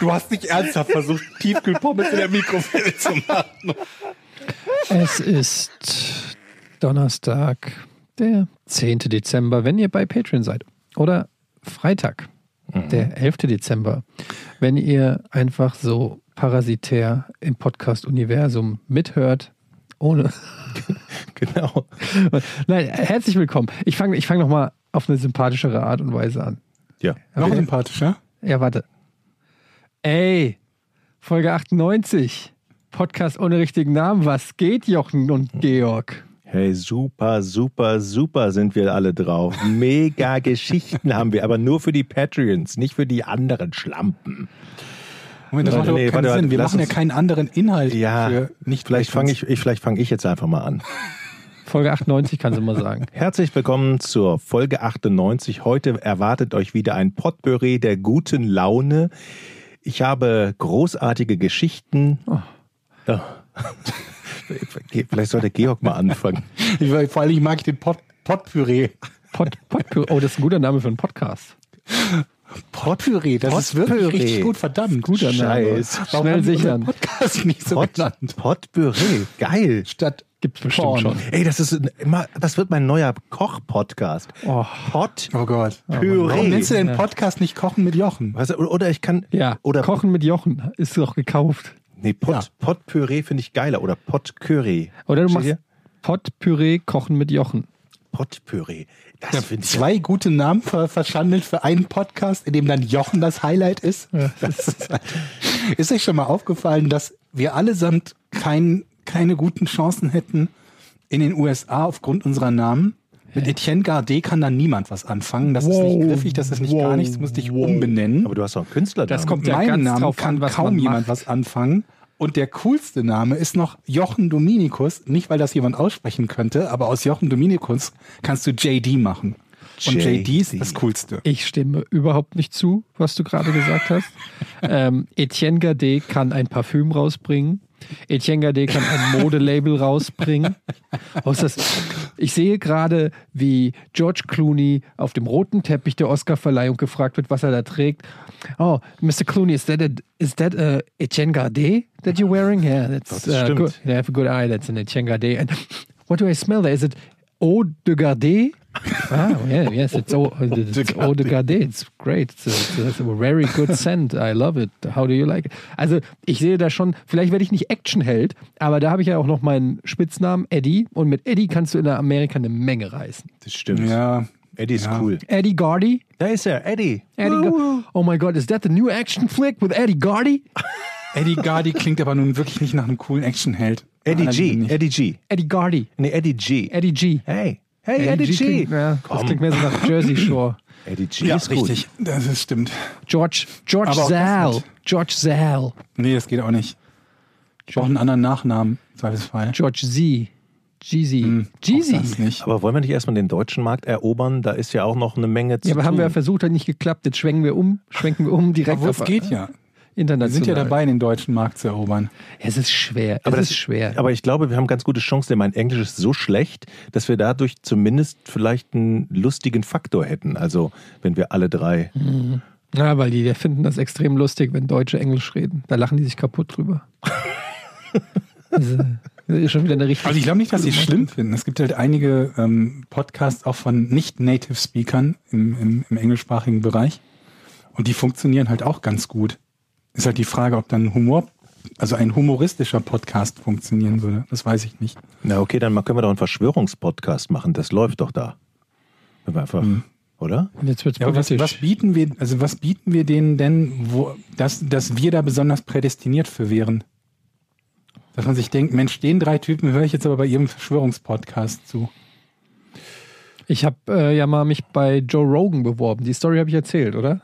Du hast nicht ernsthaft versucht, Tiefkühlpommes in der Mikrowelle zu machen. Es ist Donnerstag, der 10. Dezember, wenn ihr bei Patreon seid. Oder Freitag, der 11. Dezember, wenn ihr einfach so parasitär im Podcast-Universum mithört. Ohne. Genau. Nein, herzlich willkommen. Ich fange ich fang nochmal auf eine sympathischere Art und Weise an. Ja. Noch sympathischer? Ja, warte. Ey, Folge 98. Podcast ohne richtigen Namen. Was geht, Jochen und Georg? Hey, super, super, super sind wir alle drauf. Mega Geschichten haben wir, aber nur für die Patreons, nicht für die anderen Schlampen. Moment, das macht nee, keinen Sinn. Wir machen ja keinen anderen Inhalt Ja, für nicht vielleicht fange ich, ich, vielleicht fange ich jetzt einfach mal an. Folge 98 kannst du mal sagen. Herzlich willkommen zur Folge 98. Heute erwartet euch wieder ein Potpourri der guten Laune. Ich habe großartige Geschichten. Oh. Ja. Vielleicht sollte Georg mal anfangen. Ich, vor allem mag ich den Pot, Potpüree. Pot, Potpourri. Oh, das ist ein guter Name für einen Podcast. Potpüree, das ist wirklich Potpüree. richtig gut, verdammt. Guter Name. Scheiß. Warum Schnell sichern. Podcast nicht so Pot, genannt? Potpourri, geil. Statt Gibt's bestimmt Porn. schon. Ey, das ist immer, das wird mein neuer Koch-Podcast. Oh, Pot Oh Gott. Püree. Warum nennst du den Podcast nicht Kochen mit Jochen? Weißt du, oder, ich kann ja, oder Kochen mit Jochen ist doch gekauft. nee, Pot, Ja. Potpüree finde ich geiler oder Potcurry. Oder du machst Pot-Püree kochen mit Jochen. Potpüree. Das finde ich Zwei gute Namen ver verschandelt für einen Podcast, in dem dann Jochen das Highlight ist. Das ist, halt- ist euch schon mal aufgefallen, dass wir allesamt kein, keine guten Chancen hätten in den USA aufgrund unserer Namen? Mit Etienne Gardet kann da niemand was anfangen. Das ist nicht Wow. griffig, das ist nicht gar Wow. nichts, musst dich umbenennen. Aber du hast doch einen Künstler Das kommt ja meinem ganz Namen drauf kann an, was kaum man jemand was anfangen. Und der coolste Name ist noch Jochen Dominikus. Nicht, weil das jemand aussprechen könnte, aber aus Jochen Dominikus kannst du JD machen. Und JD ist das Coolste. Ich stimme überhaupt nicht zu, was du gerade gesagt hast. ähm, Etienne Gardet kann ein Parfüm rausbringen. Etienne Gardet kann ein Modelabel rausbringen. Ich sehe gerade, wie George Clooney auf dem roten Teppich der Oscarverleihung gefragt wird, was er da trägt. Oh, Mr. Clooney, is that a, is that a Etienne Gardet that you're wearing? Yeah, that's Das uh, good. You have a good eye. That's an Etienne Gardet. And what do I smell there? Is it Eau de Gardet? Ah, yeah, yes, it's Eau, it's Eau de Gardet. It's great. It's a, it's a very good scent. I love it. How do you like it? Also, ich sehe da schon, vielleicht werde ich nicht Actionheld, aber da habe ich ja auch noch meinen Spitznamen Eddie und mit Eddie kannst du in Amerika eine Menge reißen. Das stimmt. Ja, Eddie ist Ja. cool. Eddie Gardy? Da ist er, Eddie. Eddie oh my God, is that the new action flick with Eddie Gardy? Eddie Gardy klingt aber nun wirklich nicht nach einem coolen Actionheld. Eddie G. Eddie G. Eddie Gardy. Nee, Eddie G. Eddie G. Hey. Hey, Eddie, G. klingt, ja, das klingt mehr so nach Jersey Shore. Eddie G Ja, ist gut. richtig. Das ist, stimmt. George, George Aber Zal. George Zal. Nee, das geht auch nicht. Ich brauche einen anderen Nachnamen, im Zweifelsfall. George Z. Jeezy. Hm, Jeezy. Aber wollen wir nicht erstmal den deutschen Markt erobern? Da ist ja auch noch eine Menge zu Ja, aber haben wir ja tun. versucht, hat nicht geklappt. Jetzt schwenken wir um, schwenken wir um direkt Obwohl es auf geht ja. Wir international. sind ja dabei, den deutschen Markt zu erobern. Es ist schwer. aber es das ist schwer. Aber ich glaube, wir haben ganz gute Chancen, denn mein Englisch ist so schlecht, dass wir dadurch zumindest vielleicht einen lustigen Faktor hätten. Also, wenn wir alle drei. ja, weil die, die finden das extrem lustig, wenn Deutsche Englisch reden. Da lachen die sich kaputt drüber. Das ist schon wieder eine richtige. Also ich glaube nicht, dass sie es schlimm finden. Es gibt halt einige ähm, Podcasts auch von Nicht-Native-Speakern im, im, im englischsprachigen Bereich. Und die funktionieren halt auch ganz gut. Ist halt die Frage, ob dann Humor, also ein humoristischer Podcast funktionieren würde. Das weiß ich nicht. Na, okay, dann können wir doch einen Verschwörungspodcast machen. Das läuft doch da. Wenn wir einfach, oder? Und jetzt wird's Ja, was, was bieten wir, also was bieten wir denen denn, wo, dass, dass wir da besonders prädestiniert für wären? Dass man sich denkt, Mensch, den drei Typen höre ich jetzt aber bei ihrem Verschwörungspodcast zu. Ich habe äh, ja mal mich bei Joe Rogan beworben. Die Story habe ich erzählt, oder?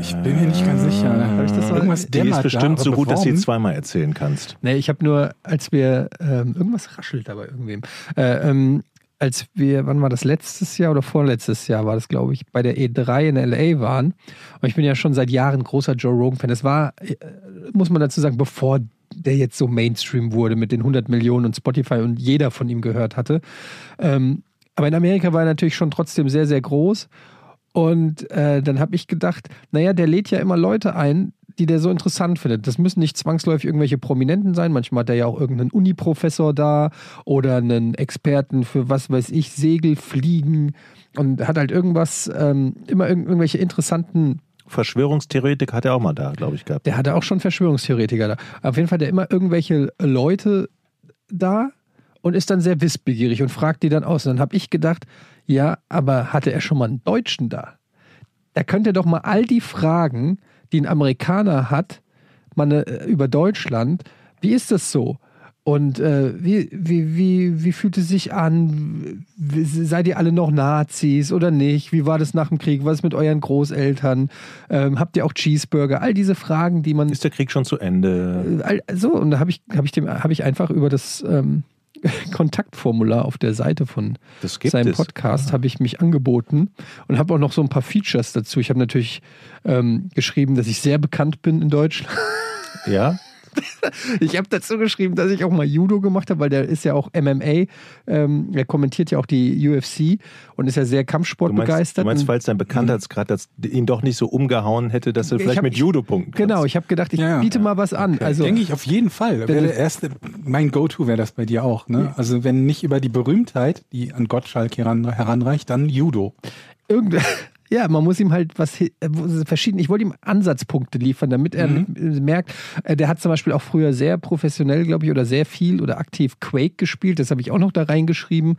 Ich bin mir nicht ganz sicher. Hab ich das Irgendwas Die ist bestimmt da, so gut, dass du sie zweimal erzählen kannst. Nee, ich habe nur, als wir, ähm, irgendwas raschelt da bei irgendwem. Äh, ähm, als wir, wann war das, letztes Jahr oder vorletztes Jahr war das, glaube ich, bei der E3 in L.A. waren. Und ich bin ja schon seit Jahren großer Joe Rogan-Fan. Das war, äh, muss man dazu sagen, bevor der jetzt so Mainstream wurde mit den 100 Millionen und Spotify und jeder von ihm gehört hatte. Ähm, aber in Amerika war er natürlich schon trotzdem sehr, sehr groß. Und äh, dann habe ich gedacht, naja, der lädt ja immer Leute ein, die der so interessant findet. Das müssen nicht zwangsläufig irgendwelche Prominenten sein. Manchmal hat er ja auch irgendeinen Uni-Professor da oder einen Experten für was weiß ich, Segelfliegen und hat halt irgendwas, ähm, immer irg irgendwelche interessanten Verschwörungstheoretik hat er auch mal da, glaube ich, gehabt. der hatte auch schon Verschwörungstheoretiker da. Auf jeden Fall hat er immer irgendwelche Leute da und ist dann sehr wissbegierig und fragt die dann aus. Und dann habe ich gedacht, ja, aber hatte er schon mal einen Deutschen da? Da könnte er doch mal all die Fragen, die ein Amerikaner hat, mal äh, über Deutschland, wie ist das so? Und äh, wie, wie, wie, wie fühlt es sich an? Seid ihr alle noch Nazis oder nicht? Wie war das nach dem Krieg? Was ist mit euren Großeltern? Ähm, habt ihr auch Cheeseburger? All diese Fragen, die man Ist der Krieg schon zu Ende? All- So, und da habe ich, hab ich, dem- hab ich einfach über das ähm, Kontaktformular auf der Seite von seinem. Podcast habe ich mich angeboten und habe auch noch so ein paar Features dazu. Ich habe natürlich ähm, geschrieben, dass ich sehr bekannt bin in Deutschland. Ja? Ich habe dazu geschrieben, dass ich auch mal Judo gemacht habe, weil der ist ja auch MMA. Ähm, er kommentiert ja auch die UFC und ist ja sehr Kampfsport Du meinst, begeistert. du meinst falls dein Bekanntheitsgrad das ihn doch nicht so umgehauen hätte, dass Ich vielleicht hab- mit Judo punkten kannst. genau, ich habe gedacht, ich Ja, ja. biete mal was an. Also, Denke ich auf jeden Fall. Wäre der erste, mein Go-To wäre das bei dir auch. Ne? Also wenn nicht über die Berühmtheit, die an Gottschalk heran, heranreicht, dann Judo. Irgend ja, man muss ihm halt was äh, verschieden. Ich wollte ihm Ansatzpunkte liefern, damit er äh, merkt, äh, der hat zum Beispiel auch früher sehr professionell, glaube ich, oder sehr viel oder aktiv Quake gespielt. Das habe ich auch noch da reingeschrieben,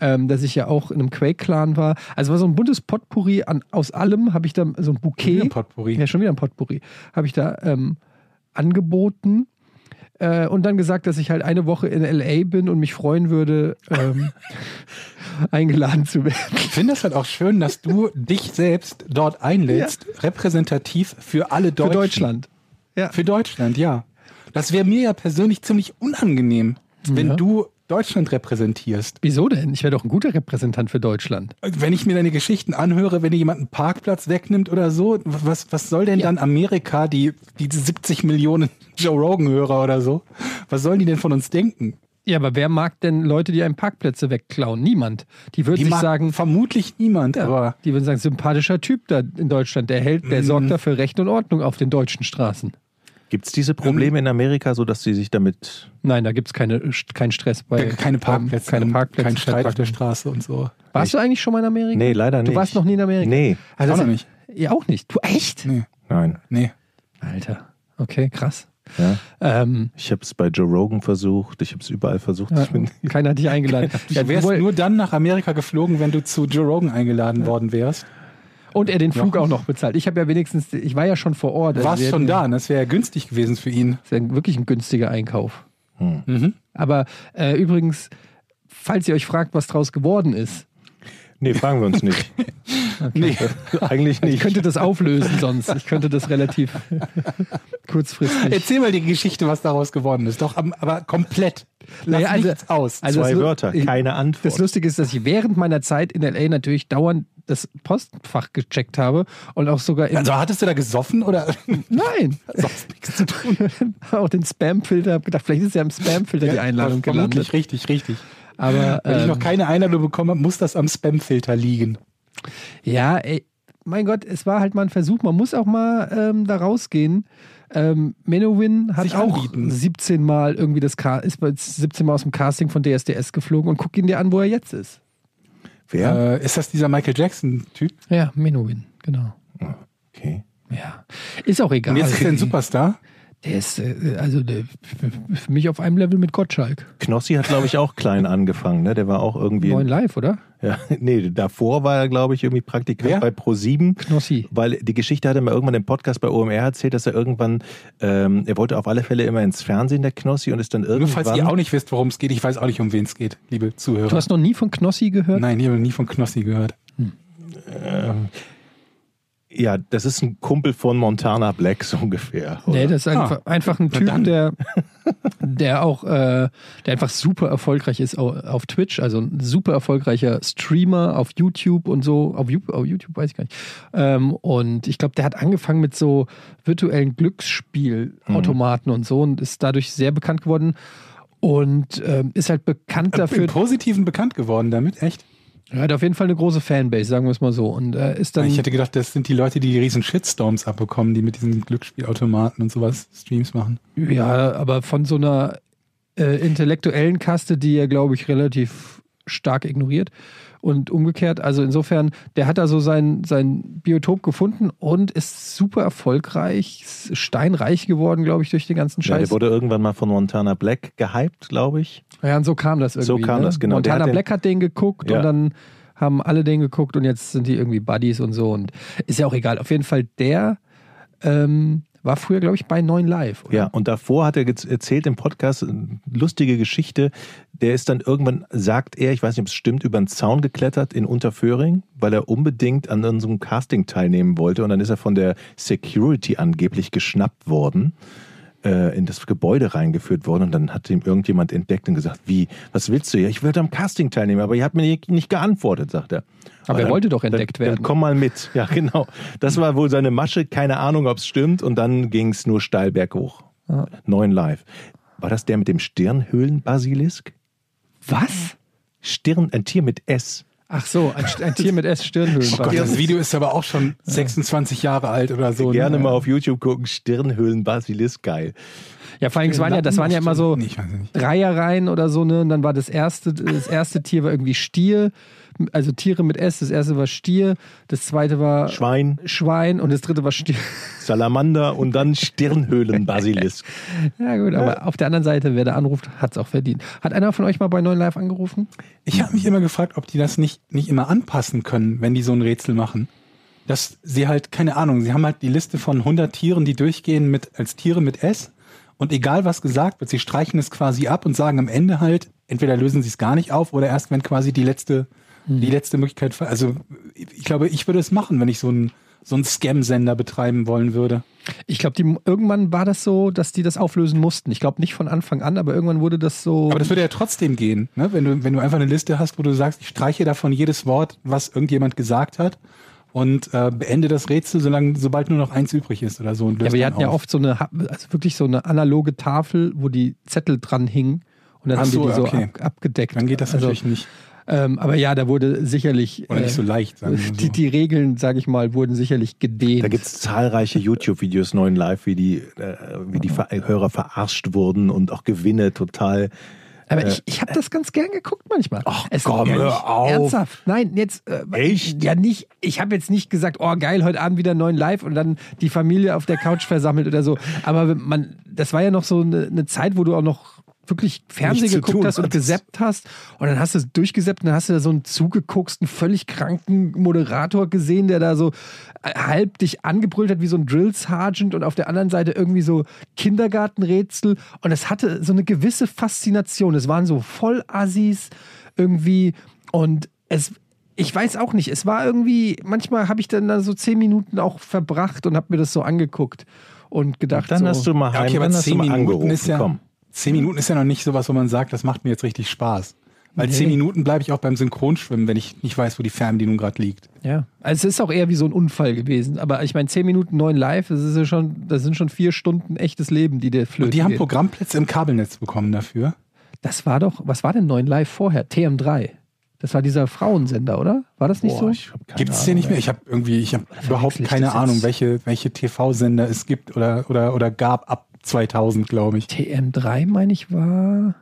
ähm, dass ich ja auch in einem Quake-Clan war. Also war so ein buntes Potpourri an, aus allem, habe ich da so ein Bouquet. Wieder ein Potpourri. Ja, schon wieder ein Potpourri. Habe ich da ähm, angeboten. Äh, und dann gesagt, dass ich halt eine Woche in LA bin und mich freuen würde, ähm, eingeladen zu werden. Ich finde es halt auch schön, dass du dich selbst dort einlädst, repräsentativ für alle Für Deutschen. Deutschland. Ja. Für Deutschland, ja. Das wäre mir ja persönlich ziemlich unangenehm, wenn Ja. du Deutschland repräsentierst. Wieso denn? Ich wäre doch ein guter Repräsentant für Deutschland. Wenn ich mir deine Geschichten anhöre, wenn dir jemand einen Parkplatz wegnimmt oder so, was, was soll denn dann Amerika, die, die 70 Millionen Joe Rogan-Hörer oder so, was sollen die denn von uns denken? Ja, aber wer mag denn Leute, die einem Parkplätze wegklauen? Niemand. Die würden Die sich sagen, vermutlich niemand, ja, aber die würden sagen, sympathischer Typ da in Deutschland, der hält, der sorgt dafür Recht und Ordnung auf den deutschen Straßen. Gibt es diese Probleme in Amerika, so dass sie sich damit. Nein, da gibt es keine, keinen Stress bei. keine Parkplätze, Keine Parkplätze. kein Streit auf der Straße und so. Warst du eigentlich schon mal in Amerika? Nee, leider nicht. Du warst noch nie in Amerika? Nee, Also Auch noch nicht. Ja, auch nicht. Du echt? Nee, nein. nee. Alter. Okay, krass. Ja. Ähm, Ich habe es bei Joe Rogan versucht, ich habe es überall versucht. Ich bin, keiner hat dich eingeladen. Ja, Du wärst wohl- nur dann nach Amerika geflogen, wenn du zu Joe Rogan eingeladen worden wärst. Und er den Flug auch noch bezahlt. Ich habe ja wenigstens, ich war ja schon vor Ort. Du Also warst wir schon da, und das wäre ja günstig gewesen für ihn. Das ist ja wirklich ein günstiger Einkauf. Mhm. Aber äh, übrigens, falls ihr euch fragt, was draus geworden ist, nee, fragen wir uns nicht. Nee. Eigentlich ich nicht. könnte das auflösen sonst. Ich könnte das relativ kurzfristig. Erzähl mal die Geschichte, was daraus geworden ist. Doch, aber komplett. Lass Naja, also- nichts aus. also Zwei Wörter, ich- keine Antwort. Das Lustige ist, dass ich während meiner Zeit in LA natürlich dauernd das Postfach gecheckt habe und auch sogar also hattest du da gesoffen oder? Nein, Sonst nichts zu tun. auch den Spamfilter, habe gedacht, vielleicht ist ja im Spamfilter die Einladung gelandet. richtig, richtig. Aber Wenn ich ähm, noch keine Einladung bekommen habe, muss das am Spamfilter liegen. Ja, ey, mein Gott, es war halt mal ein Versuch. Man muss auch mal ähm, da rausgehen. Ähm, Menowin hat Sich auch anbieten. 17 Mal irgendwie das Ca ist bei 17 Mal aus dem Casting von DSDS geflogen und guck ihn dir an, wo er jetzt ist. Wer? Äh, ist das dieser Michael Jackson-Typ? Ja, Menowin, genau. Okay. Ja. Ist auch egal. Und jetzt ist er ein Superstar? Der ist äh, also der, für mich auf einem Level mit Gottschalk. Knossi hat, glaube ich, auch klein angefangen. Ne? Der war auch irgendwie. Neun Live, oder? Ja, nee, davor war er, glaube ich, irgendwie Praktikant Wer? bei Pro7. Knossi. Weil die Geschichte hat er mir irgendwann im Podcast bei OMR erzählt, dass er irgendwann, ähm, er wollte auf alle Fälle immer ins Fernsehen, der Knossi, und ist dann Nur irgendwann. falls ihr auch nicht wisst, worum es geht, ich weiß auch nicht, um wen es geht, liebe Zuhörer. Du hast noch nie von Knossi gehört? Nein, ich habe nie von Knossi gehört. Ja, das ist ein Kumpel von Montana Black so ungefähr. oder? Nee, das ist einfach, einfach ein Typ, der, der auch, äh, der einfach super erfolgreich ist au- auf Twitch, also ein super erfolgreicher Streamer auf YouTube und so, auf YouTube, auf YouTube weiß ich gar nicht. Ähm, und ich glaube, der hat angefangen mit so virtuellen Glücksspielautomaten und so und ist dadurch sehr bekannt geworden und ähm, ist halt bekannt dafür, Im Positiven bekannt geworden damit, echt? Er hat auf jeden Fall eine große Fanbase, sagen wir es mal so. Und äh, ist dann. ich hätte gedacht, das sind die Leute, die die riesen Shitstorms abbekommen, die mit diesen Glücksspielautomaten und sowas Streams machen. Ja, aber von so einer äh, intellektuellen Kaste, die er, glaube ich, relativ stark ignoriert. Und umgekehrt, also insofern, der hat da so sein, sein Biotop gefunden und ist super erfolgreich, steinreich geworden, glaube ich, durch den ganzen Ja, der Scheiß. wurde irgendwann mal von Montana Black gehypt, glaube ich. Ja, und so kam das irgendwie. So kam ne? das, genau. Montana hat Black hat den geguckt Ja. und dann haben alle den geguckt und jetzt sind die irgendwie Buddies und so. Und ist ja auch egal. Auf jeden Fall, der ähm, war früher, glaube ich, bei 9 Live. Oder? Ja, und davor hat er erzählt im Podcast eine lustige Geschichte. Der ist dann irgendwann, sagt er, ich weiß nicht, ob es stimmt, über einen Zaun geklettert in Unterföhring, weil er unbedingt an unserem Casting teilnehmen wollte. Und dann ist er von der Security angeblich geschnappt worden, äh, in das Gebäude reingeführt worden. Und dann hat ihm irgendjemand entdeckt und gesagt, wie, was willst du? Ja, ich wollte am Casting teilnehmen, aber ihr habt mir nicht- geantwortet, sagt er. Aber er wollte doch entdeckt dann, werden. Dann komm mal mit. Ja, genau. Das war wohl seine Masche. Keine Ahnung, ob es stimmt. Und dann ging es nur steil berghoch. Neun live. War das der mit dem Stirnhöhlenbasilisk? Was? Stirn, ein Tier mit S. Ach so, ein, ein Tier mit S-Stirnhöhlen. Oh Gott, das Video ist aber auch schon 26 Jahre alt oder so. Gerne ne? mal auf YouTube gucken. Stirnhöhlenbasilisk, geil. ja, vor allem, es waren ja, das waren ja immer so. Dreierreihen oder so, ne? Und dann war das erste, das erste Tier war irgendwie Stier, also Tiere mit S. Das erste war Stier, das zweite war Schwein, Schwein und das dritte war Stier. Salamander und dann Stirnhöhlenbasilisk. Ja gut, aber auf der anderen Seite, wer da anruft, hat es auch verdient. Hat einer von euch mal bei 9 Live angerufen? Ich habe mich immer gefragt, ob die das nicht, nicht immer anpassen können, wenn die so ein Rätsel machen. Dass sie halt, keine Ahnung, sie haben halt die Liste von 100 Tieren, die durchgehen mit, als Tiere mit S. Und egal was gesagt wird, sie streichen es quasi ab und sagen am Ende halt, entweder lösen sie es gar nicht auf oder erst wenn quasi die letzte, die letzte Möglichkeit, also ich glaube, ich würde es machen, wenn ich so einen so einen Scam-Sender betreiben wollen würde. Ich glaube, irgendwann war das so, dass die das auflösen mussten. Ich glaube nicht von Anfang an, aber irgendwann wurde das so. Aber das würde ja trotzdem gehen, ne? wenn, du, wenn du einfach eine Liste hast, wo du sagst, ich streiche davon jedes Wort, was irgendjemand gesagt hat und äh, beende das Rätsel, solange, sobald nur noch eins übrig ist oder so. Und ja, aber die dann hatten ja auf. oft so eine, also wirklich so eine analoge Tafel, wo die Zettel dran hingen. Und dann Ach haben so, die die so okay. ab, abgedeckt. Dann geht das also, natürlich nicht. Ähm, aber ja, da wurde sicherlich. Oder nicht so äh, leicht, sagen wir so. Die, die Regeln, sage ich mal, wurden sicherlich gedehnt. Da gibt es zahlreiche YouTube-Videos, neuen Live, wie die, äh, wie die Ver Hörer verarscht wurden und auch Gewinne total. Aber ich, ich habe das ganz gern geguckt manchmal. Ach es, komm, hör auf. Ernsthaft. Nein, jetzt. Äh, Echt? Ja, nicht. Ich habe jetzt nicht gesagt, oh geil, heute Abend wieder neuen Live und dann die Familie auf der Couch versammelt oder so. Aber man, das war ja noch so eine, eine Zeit, wo du auch noch wirklich Fernsehen geguckt hast und gesappt hast und dann hast du es durchgesappt und dann hast du da so einen zugegucksten, völlig kranken Moderator gesehen, der da so äh, halb dich angebrüllt hat wie so ein Drill Sergeant und auf der anderen Seite irgendwie so Kindergartenrätsel und es hatte so eine gewisse Faszination. Es waren so Vollassis irgendwie und es ich weiß auch nicht, es war irgendwie, manchmal habe ich dann da so zehn Minuten auch verbracht und habe mir das so angeguckt und gedacht, Dann so, hast du mal Ja, heim, okay, aber dann hast du mal Minuten angerufen. ist ja, Komm. Zehn Minuten ist ja noch nicht sowas, wo man sagt, das macht mir jetzt richtig Spaß. Weil Nee. zehn Minuten bleibe ich auch beim Synchronschwimmen, wenn ich nicht weiß, wo die Fernbedienung gerade liegt. Ja, also es ist auch eher wie so ein Unfall gewesen. Aber ich meine, 10 Minuten neun live, das, ist ja schon, das sind schon vier Stunden echtes Leben, die dir flöten Und die haben geht. Programmplätze im Kabelnetz bekommen dafür. Das war doch, was war denn neun live vorher? TM3. Das war dieser Frauensender, oder? War das nicht Boah, so? Gibt es den nicht mehr? Ich habe irgendwie, ich habe überhaupt keine Ahnung, welche, welche TV-Sender es gibt oder, oder, oder gab ab 2000, glaube ich. TM3, meine ich, war.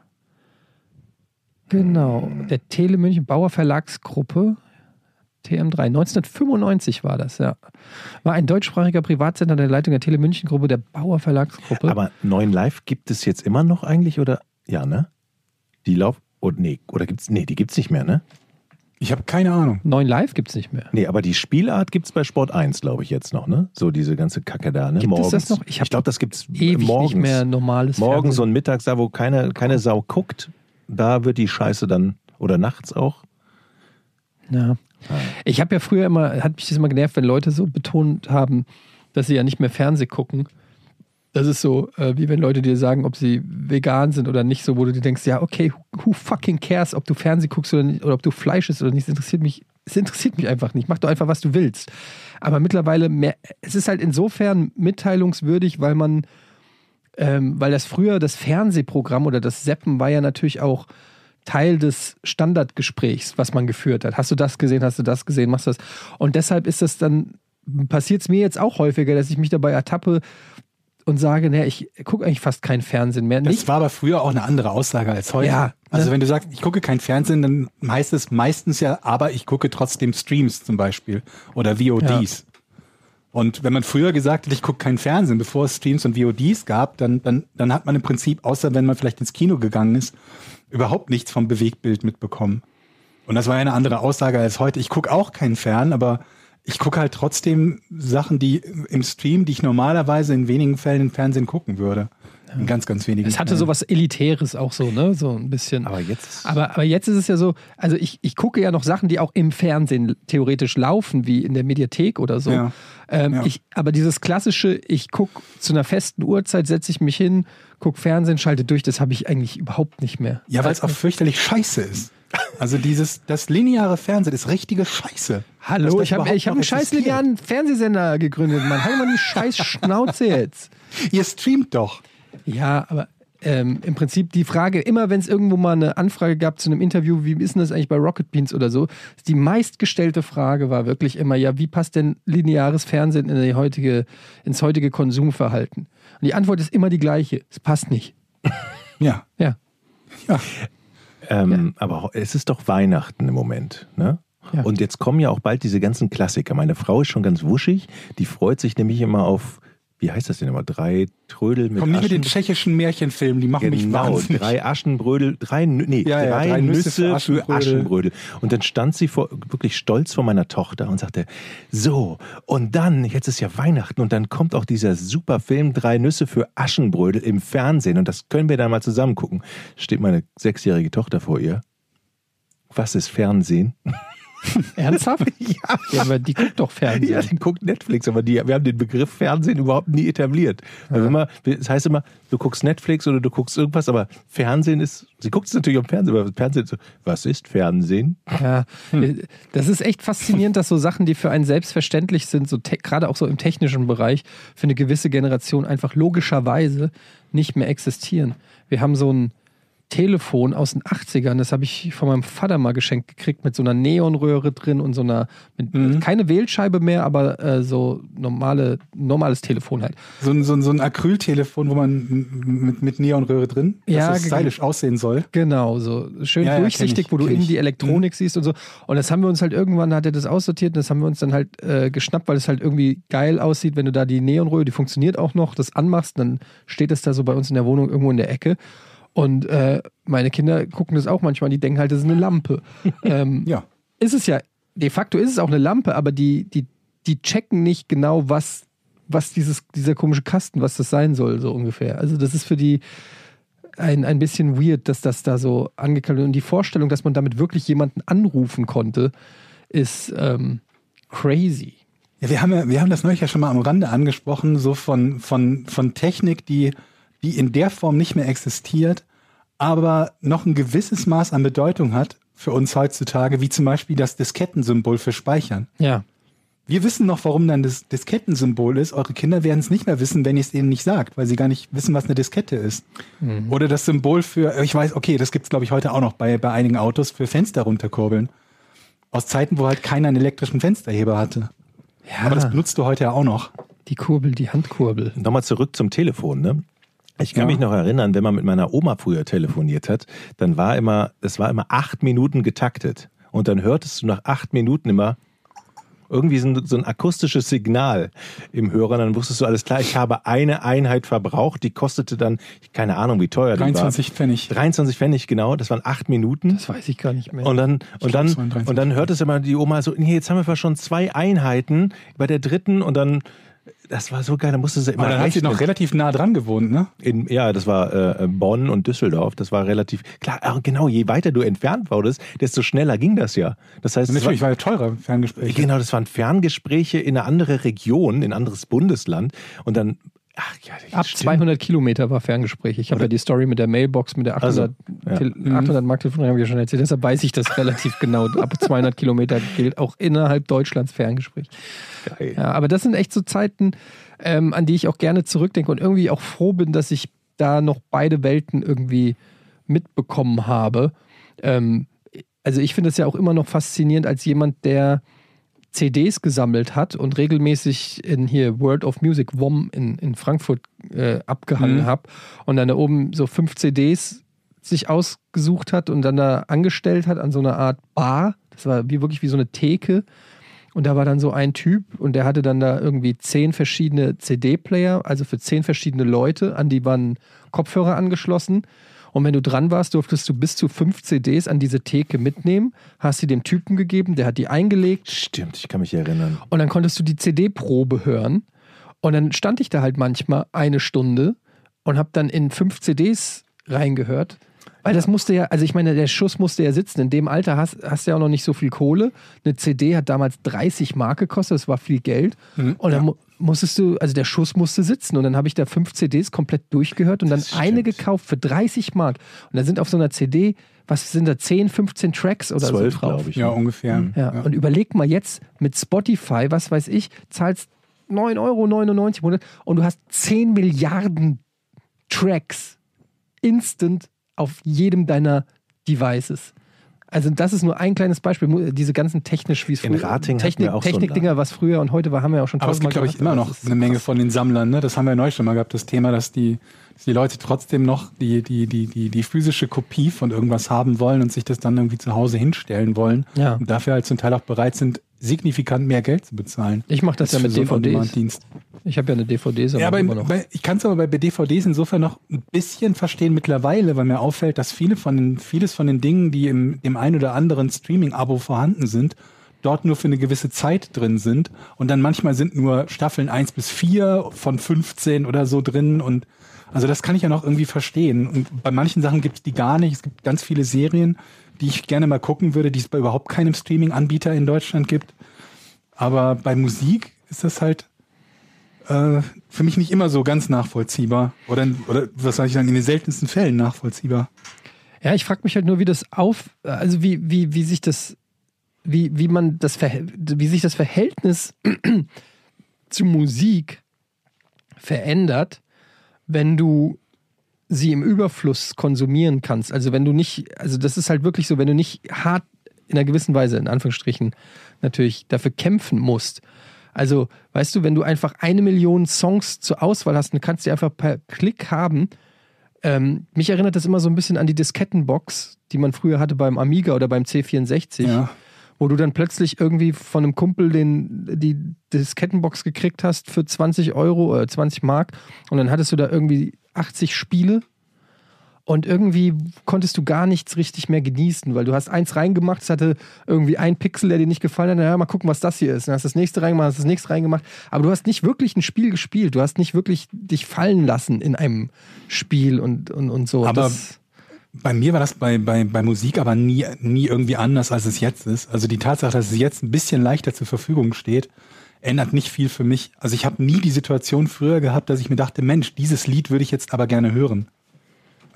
Genau, der Tele München Bauer Verlagsgruppe. TM3, 1995 war das, ja. War ein deutschsprachiger Privatsender der Leitung der Tele München Gruppe, der Bauer Verlagsgruppe. Aber neuen Live gibt es jetzt immer noch eigentlich oder? Ja, ne? Die Lauf. Oh, nee, oder gibt's. Nee, die gibt's nicht mehr, ne? Ich habe keine Ahnung. 9 Live gibt es nicht mehr. Nee, aber die Spielart gibt's bei Sport 1, glaube ich, jetzt noch, ne? So diese ganze Kacke da, ne? Gibt es morgens. das noch? Ich Ich, glaube, das gibt's Ewig morgens. nicht mehr normales Morgens Fernsehen. und mittags, da wo keine, keine Sau guckt, da wird die Scheiße dann, oder nachts auch. Ja. Ich habe ja früher immer, hat mich das immer genervt, wenn Leute so betont haben, dass sie ja nicht mehr Fernseh gucken. Das ist so, äh, wie wenn Leute dir sagen, ob sie vegan sind oder nicht, so wo du dir denkst, ja, okay, who, who fucking cares, ob du Fernseh guckst oder, nicht, oder ob du Fleisch isst oder nicht, es interessiert mich, es interessiert mich einfach nicht. Mach doch einfach, was du willst. Aber mittlerweile, mehr, es ist halt insofern mitteilungswürdig, weil man, ähm, weil das früher das Fernsehprogramm oder das Seppen war ja natürlich auch Teil des Standardgesprächs, was man geführt hat. Hast du das gesehen, hast du das gesehen, machst du das. Und deshalb ist das dann, passiert es mir jetzt auch häufiger, dass ich mich dabei ertappe und sage, naja, ich gucke eigentlich fast kein Fernsehen mehr. Das Nicht, war aber früher auch eine andere Aussage als heute. Ja, also ne? wenn du sagst, ich gucke kein Fernsehen, dann heißt es meistens ja, aber ich gucke trotzdem Streams zum Beispiel oder VODs. Und wenn man früher gesagt hat, ich gucke kein Fernsehen, bevor es Streams und VODs gab, dann, dann, dann hat man im Prinzip, außer wenn man vielleicht ins Kino gegangen ist, überhaupt nichts vom Bewegtbild mitbekommen. Und das war ja eine andere Aussage als heute. Ich gucke auch kein Fern, aber ich gucke halt trotzdem Sachen, die im Stream, die ich normalerweise in wenigen Fällen im Fernsehen gucken würde. In ganz, ganz wenigen es hatte Fällen. sowas Elitäres auch so, ne? So ein bisschen. Aber jetzt. Aber, aber jetzt ist es ja so, also ich, ich gucke ja noch Sachen, die auch im Fernsehen theoretisch laufen, wie in der Mediathek oder so. Ja. Ähm, Ja. ich, aber dieses klassische, ich gucke zu einer festen Uhrzeit, setze ich mich hin, gucke Fernsehen, schalte durch, das habe ich eigentlich überhaupt nicht mehr. Ja, weil es auch fürchterlich scheiße ist. Also dieses, das lineare Fernsehen ist richtige Scheiße. Hallo, ich habe ich hab einen scheiß linearen Fernsehsender gegründet, Mann. Halt mal die scheiß Schnauze jetzt. Ihr streamt doch. Ja, aber ähm, im Prinzip die Frage, immer wenn es irgendwo mal eine Anfrage gab zu einem Interview, wie ist denn das eigentlich bei Rocket Beans oder so, die meistgestellte Frage war wirklich immer, ja, wie passt denn lineares Fernsehen in die heutige, ins heutige Konsumverhalten? Und die Antwort ist immer die gleiche, es passt nicht. Ja. Ja. Ja. Ähm, Aber es ist doch Weihnachten im Moment. Ne? Ja. Und jetzt kommen ja auch bald diese ganzen Klassiker. Meine Frau ist schon ganz wuschig. Die freut sich nämlich immer auf, wie heißt das denn immer? Drei Trödel mit Komm nicht mit den tschechischen Märchenfilmen, die machen mich Genau, wahnsinnig. drei Aschenbrödel, drei, nee, Ja, ja, drei, drei Nüsse, für Aschenbrödel. Aschenbrödel. Und dann stand sie vor, wirklich stolz vor meiner Tochter und sagte, so, und dann, jetzt ist ja Weihnachten und dann kommt auch dieser super Film Drei Nüsse für Aschenbrödel im Fernsehen und das können wir dann mal zusammen gucken. Steht meine sechsjährige Tochter vor ihr. Was ist Fernsehen? Ernsthaft? Ja. Ja, aber die guckt doch Fernsehen. Ja, die guckt Netflix, aber die, wir haben den Begriff Fernsehen überhaupt nie etabliert. Also immer, das heißt immer, du guckst Netflix oder du guckst irgendwas, aber Fernsehen ist, sie guckt es natürlich am Fernsehen, aber Fernsehen ist so, was ist Fernsehen? Ja, das ist echt faszinierend, dass so Sachen, die für einen selbstverständlich sind, so gerade auch so im technischen Bereich, für eine gewisse Generation einfach logischerweise nicht mehr existieren. Wir haben so ein Telefon aus den 80ern, das habe ich von meinem Vater mal geschenkt gekriegt, mit so einer Neonröhre drin und so einer, mit, keine Wählscheibe mehr, aber äh, so normale, normales Telefon halt. So ein, so ein, so ein Acryltelefon, wo man mit, mit Neonröhre drin, dass Ja, es stylisch aussehen soll. Genau, so schön Ja, ja, durchsichtig, kenn ich, wo du kenn in ich. die Elektronik siehst und so. Und das haben wir uns halt irgendwann, hat er das aussortiert und das haben wir uns dann halt äh, geschnappt, weil es halt irgendwie geil aussieht, wenn du da die Neonröhre, die funktioniert auch noch, das anmachst, dann steht es da so bei uns in der Wohnung irgendwo in der Ecke. Und äh, meine Kinder gucken das auch manchmal, die denken halt, das ist eine Lampe. ähm, Ja. ist es ja, de facto ist es auch eine Lampe, aber die, die, die checken nicht genau, was, was dieses, dieser komische Kasten, was das sein soll, so ungefähr. Also das ist für die ein, ein bisschen weird, dass das da so angekündigt wird. Und die Vorstellung, dass man damit wirklich jemanden anrufen konnte, ist ähm, crazy. Ja, wir haben ja, wir haben das neulich ja schon mal am Rande angesprochen, so von, von, von Technik, die, die in der Form nicht mehr existiert, aber noch ein gewisses Maß an Bedeutung hat für uns heutzutage, wie zum Beispiel das Diskettensymbol für Speichern. Ja. Wir wissen noch, warum dann das Diskettensymbol ist. Eure Kinder werden es nicht mehr wissen, wenn ihr es ihnen nicht sagt, weil sie gar nicht wissen, was eine Diskette ist. Oder das Symbol für, ich weiß, okay, das gibt's glaube ich heute auch noch bei, bei einigen Autos für Fenster runterkurbeln. Aus Zeiten, wo halt keiner einen elektrischen Fensterheber hatte. Ja, Aber das benutzt du heute ja auch noch. die Kurbel, die Handkurbel. Nochmal zurück zum Telefon, ne? Ich kann Ja. mich noch erinnern, wenn man mit meiner Oma früher telefoniert hat, dann war immer, es war immer acht Minuten getaktet. Und dann hörtest du nach acht Minuten immer irgendwie so ein, so ein akustisches Signal im Hörer. Dann wusstest du, alles klar, ich habe eine Einheit verbraucht, die kostete dann, keine Ahnung, wie teuer die 23 Pfennig. war. 23 Pfennig, genau, das waren acht Minuten. Das weiß ich gar nicht mehr. Und dann, und glaub, dann, 23. und dann hört es immer die Oma so, nee, jetzt haben wir schon zwei Einheiten bei der dritten und dann Das war so geil, da musste sie immer Aber dann hat sie noch relativ nah dran gewohnt, ne? In, ja, das war äh, Bonn und Düsseldorf. Das war relativ klar. äh, Genau, je weiter du entfernt wurdest, desto schneller ging das ja. Das heißt, Natürlich war ja teurer Ferngespräch. Genau, das waren Ferngespräche in eine andere Region, in ein anderes Bundesland. Und dann, ach ja, Ab stimmt. 200 Kilometer war Ferngespräch. Ich habe ja die Story mit der Mailbox, mit der 800, Also, Tel- 800 Mark Telefon, habe ich ja schon erzählt. Deshalb weiß ich das relativ genau. Ab 200 Kilometer gilt auch innerhalb Deutschlands Ferngespräch. Geil. Ja, aber das sind echt so Zeiten, ähm, an die ich auch gerne zurückdenke und irgendwie auch froh bin, dass ich da noch beide Welten irgendwie mitbekommen habe. Ähm, also ich finde es ja auch immer noch faszinierend als jemand, der CDs gesammelt hat und regelmäßig in hier World of Music WOM in, in Frankfurt äh, abgehangen Mhm. habe und dann da oben so fünf CDs sich ausgesucht hat und dann da angestellt hat an so einer Art Bar. Das war wie wirklich wie so eine Theke. Und da war dann so ein Typ und der hatte dann da irgendwie zehn verschiedene CD-Player, also für zehn verschiedene Leute, an die waren Kopfhörer angeschlossen. Und wenn du dran warst, durftest du bis zu fünf CDs an diese Theke mitnehmen, hast sie dem Typen gegeben, der hat die eingelegt Stimmt, ich kann mich erinnern. und dann konntest du die CD-Probe hören. Und dann stand ich da halt manchmal eine Stunde und habe dann in fünf CDs reingehört. Weil das musste ja, also ich meine, der Schuss musste ja sitzen. In dem Alter hast, hast du ja auch noch nicht so viel Kohle. Eine CD hat damals 30 Mark gekostet, das war viel Geld. und dann mu musstest du, also der Schuss musste sitzen. Und dann habe ich da fünf CDs komplett durchgehört und dann eine gekauft für 30 Mark. Und da sind auf so einer CD, was sind da, 10, 15 Tracks oder Zwölf, so drauf. glaube ich. Ja, ne? ungefähr. Ja, und überleg mal jetzt mit Spotify, was weiß ich, zahlst 9,99 Euro im Monat und du hast 10 Milliarden Tracks instant auf jedem deiner Devices. Also das ist nur ein kleines Beispiel. Diese ganzen technisch, wie es früher Rating Technik, auch so einen Technikdinger, was früher und heute war, haben wir ja auch schon Aber es gibt, glaube ich, immer noch eine Menge von den Sammlern. Ne? Das haben wir ja neulich schon mal gehabt, das Thema, dass die, dass die Leute trotzdem noch die, die, die, die, die physische Kopie von irgendwas haben wollen und sich das dann irgendwie zu Hause hinstellen wollen. Ja. Und dafür halt zum Teil auch bereit sind, signifikant mehr Geld zu bezahlen. Ich mache das ja mit DVDs. Ich habe ja eine DVD, Ja, aber immer im, noch. bei, ich kann es aber bei DVDs insofern noch ein bisschen verstehen mittlerweile, weil mir auffällt, dass viele von den, vieles von den Dingen, die im dem ein oder anderen Streaming-Abo vorhanden sind, dort nur für eine gewisse Zeit drin sind. Und dann manchmal sind nur Staffeln 1 bis 4 von 15 oder so drin. Und also das kann ich ja noch irgendwie verstehen. Und bei manchen Sachen gibt es die gar nicht. Es gibt ganz viele Serien, die ich gerne mal gucken würde, die es bei überhaupt keinem Streaming-Anbieter in Deutschland gibt. Aber bei Musik ist das halt äh, für mich nicht immer so ganz nachvollziehbar. Oder, oder was sage ich dann, in den seltensten Fällen nachvollziehbar. Ja, ich frage mich halt nur, wie das auf, also wie, wie, wie sich das, wie, wie man das, wie sich das Verhältnis zu Musik verändert, wenn du sie im Überfluss konsumieren kannst. Also wenn du nicht, also das ist halt wirklich so, wenn du nicht hart in einer gewissen Weise, in Anführungsstrichen, natürlich dafür kämpfen musst. Also, weißt du, wenn du einfach eine Million Songs zur Auswahl hast und kannst die einfach per Klick haben, ähm, mich erinnert das immer so ein bisschen an die Diskettenbox, die man früher hatte beim Amiga oder beim C64, Ja. Wo du dann plötzlich irgendwie von einem Kumpel den, die Diskettenbox gekriegt hast für 20 Euro oder 20 Mark und dann hattest du da irgendwie 80 Spiele und irgendwie konntest du gar nichts richtig mehr genießen, weil du hast eins reingemacht, es hatte irgendwie ein Pixel, der dir nicht gefallen hat, naja, mal gucken, was das hier ist. Dann hast du das nächste reingemacht, hast das nächste reingemacht, aber du hast nicht wirklich ein Spiel gespielt, du hast nicht wirklich dich fallen lassen in einem Spiel und, und, und so. Aber das, Bei mir war das bei, bei, bei Musik aber nie, nie irgendwie anders, als es jetzt ist. Also die Tatsache, dass es jetzt ein bisschen leichter zur Verfügung steht, ändert nicht viel für mich. Also ich habe nie die Situation früher gehabt, dass ich mir dachte, Mensch, dieses Lied würde ich jetzt aber gerne hören.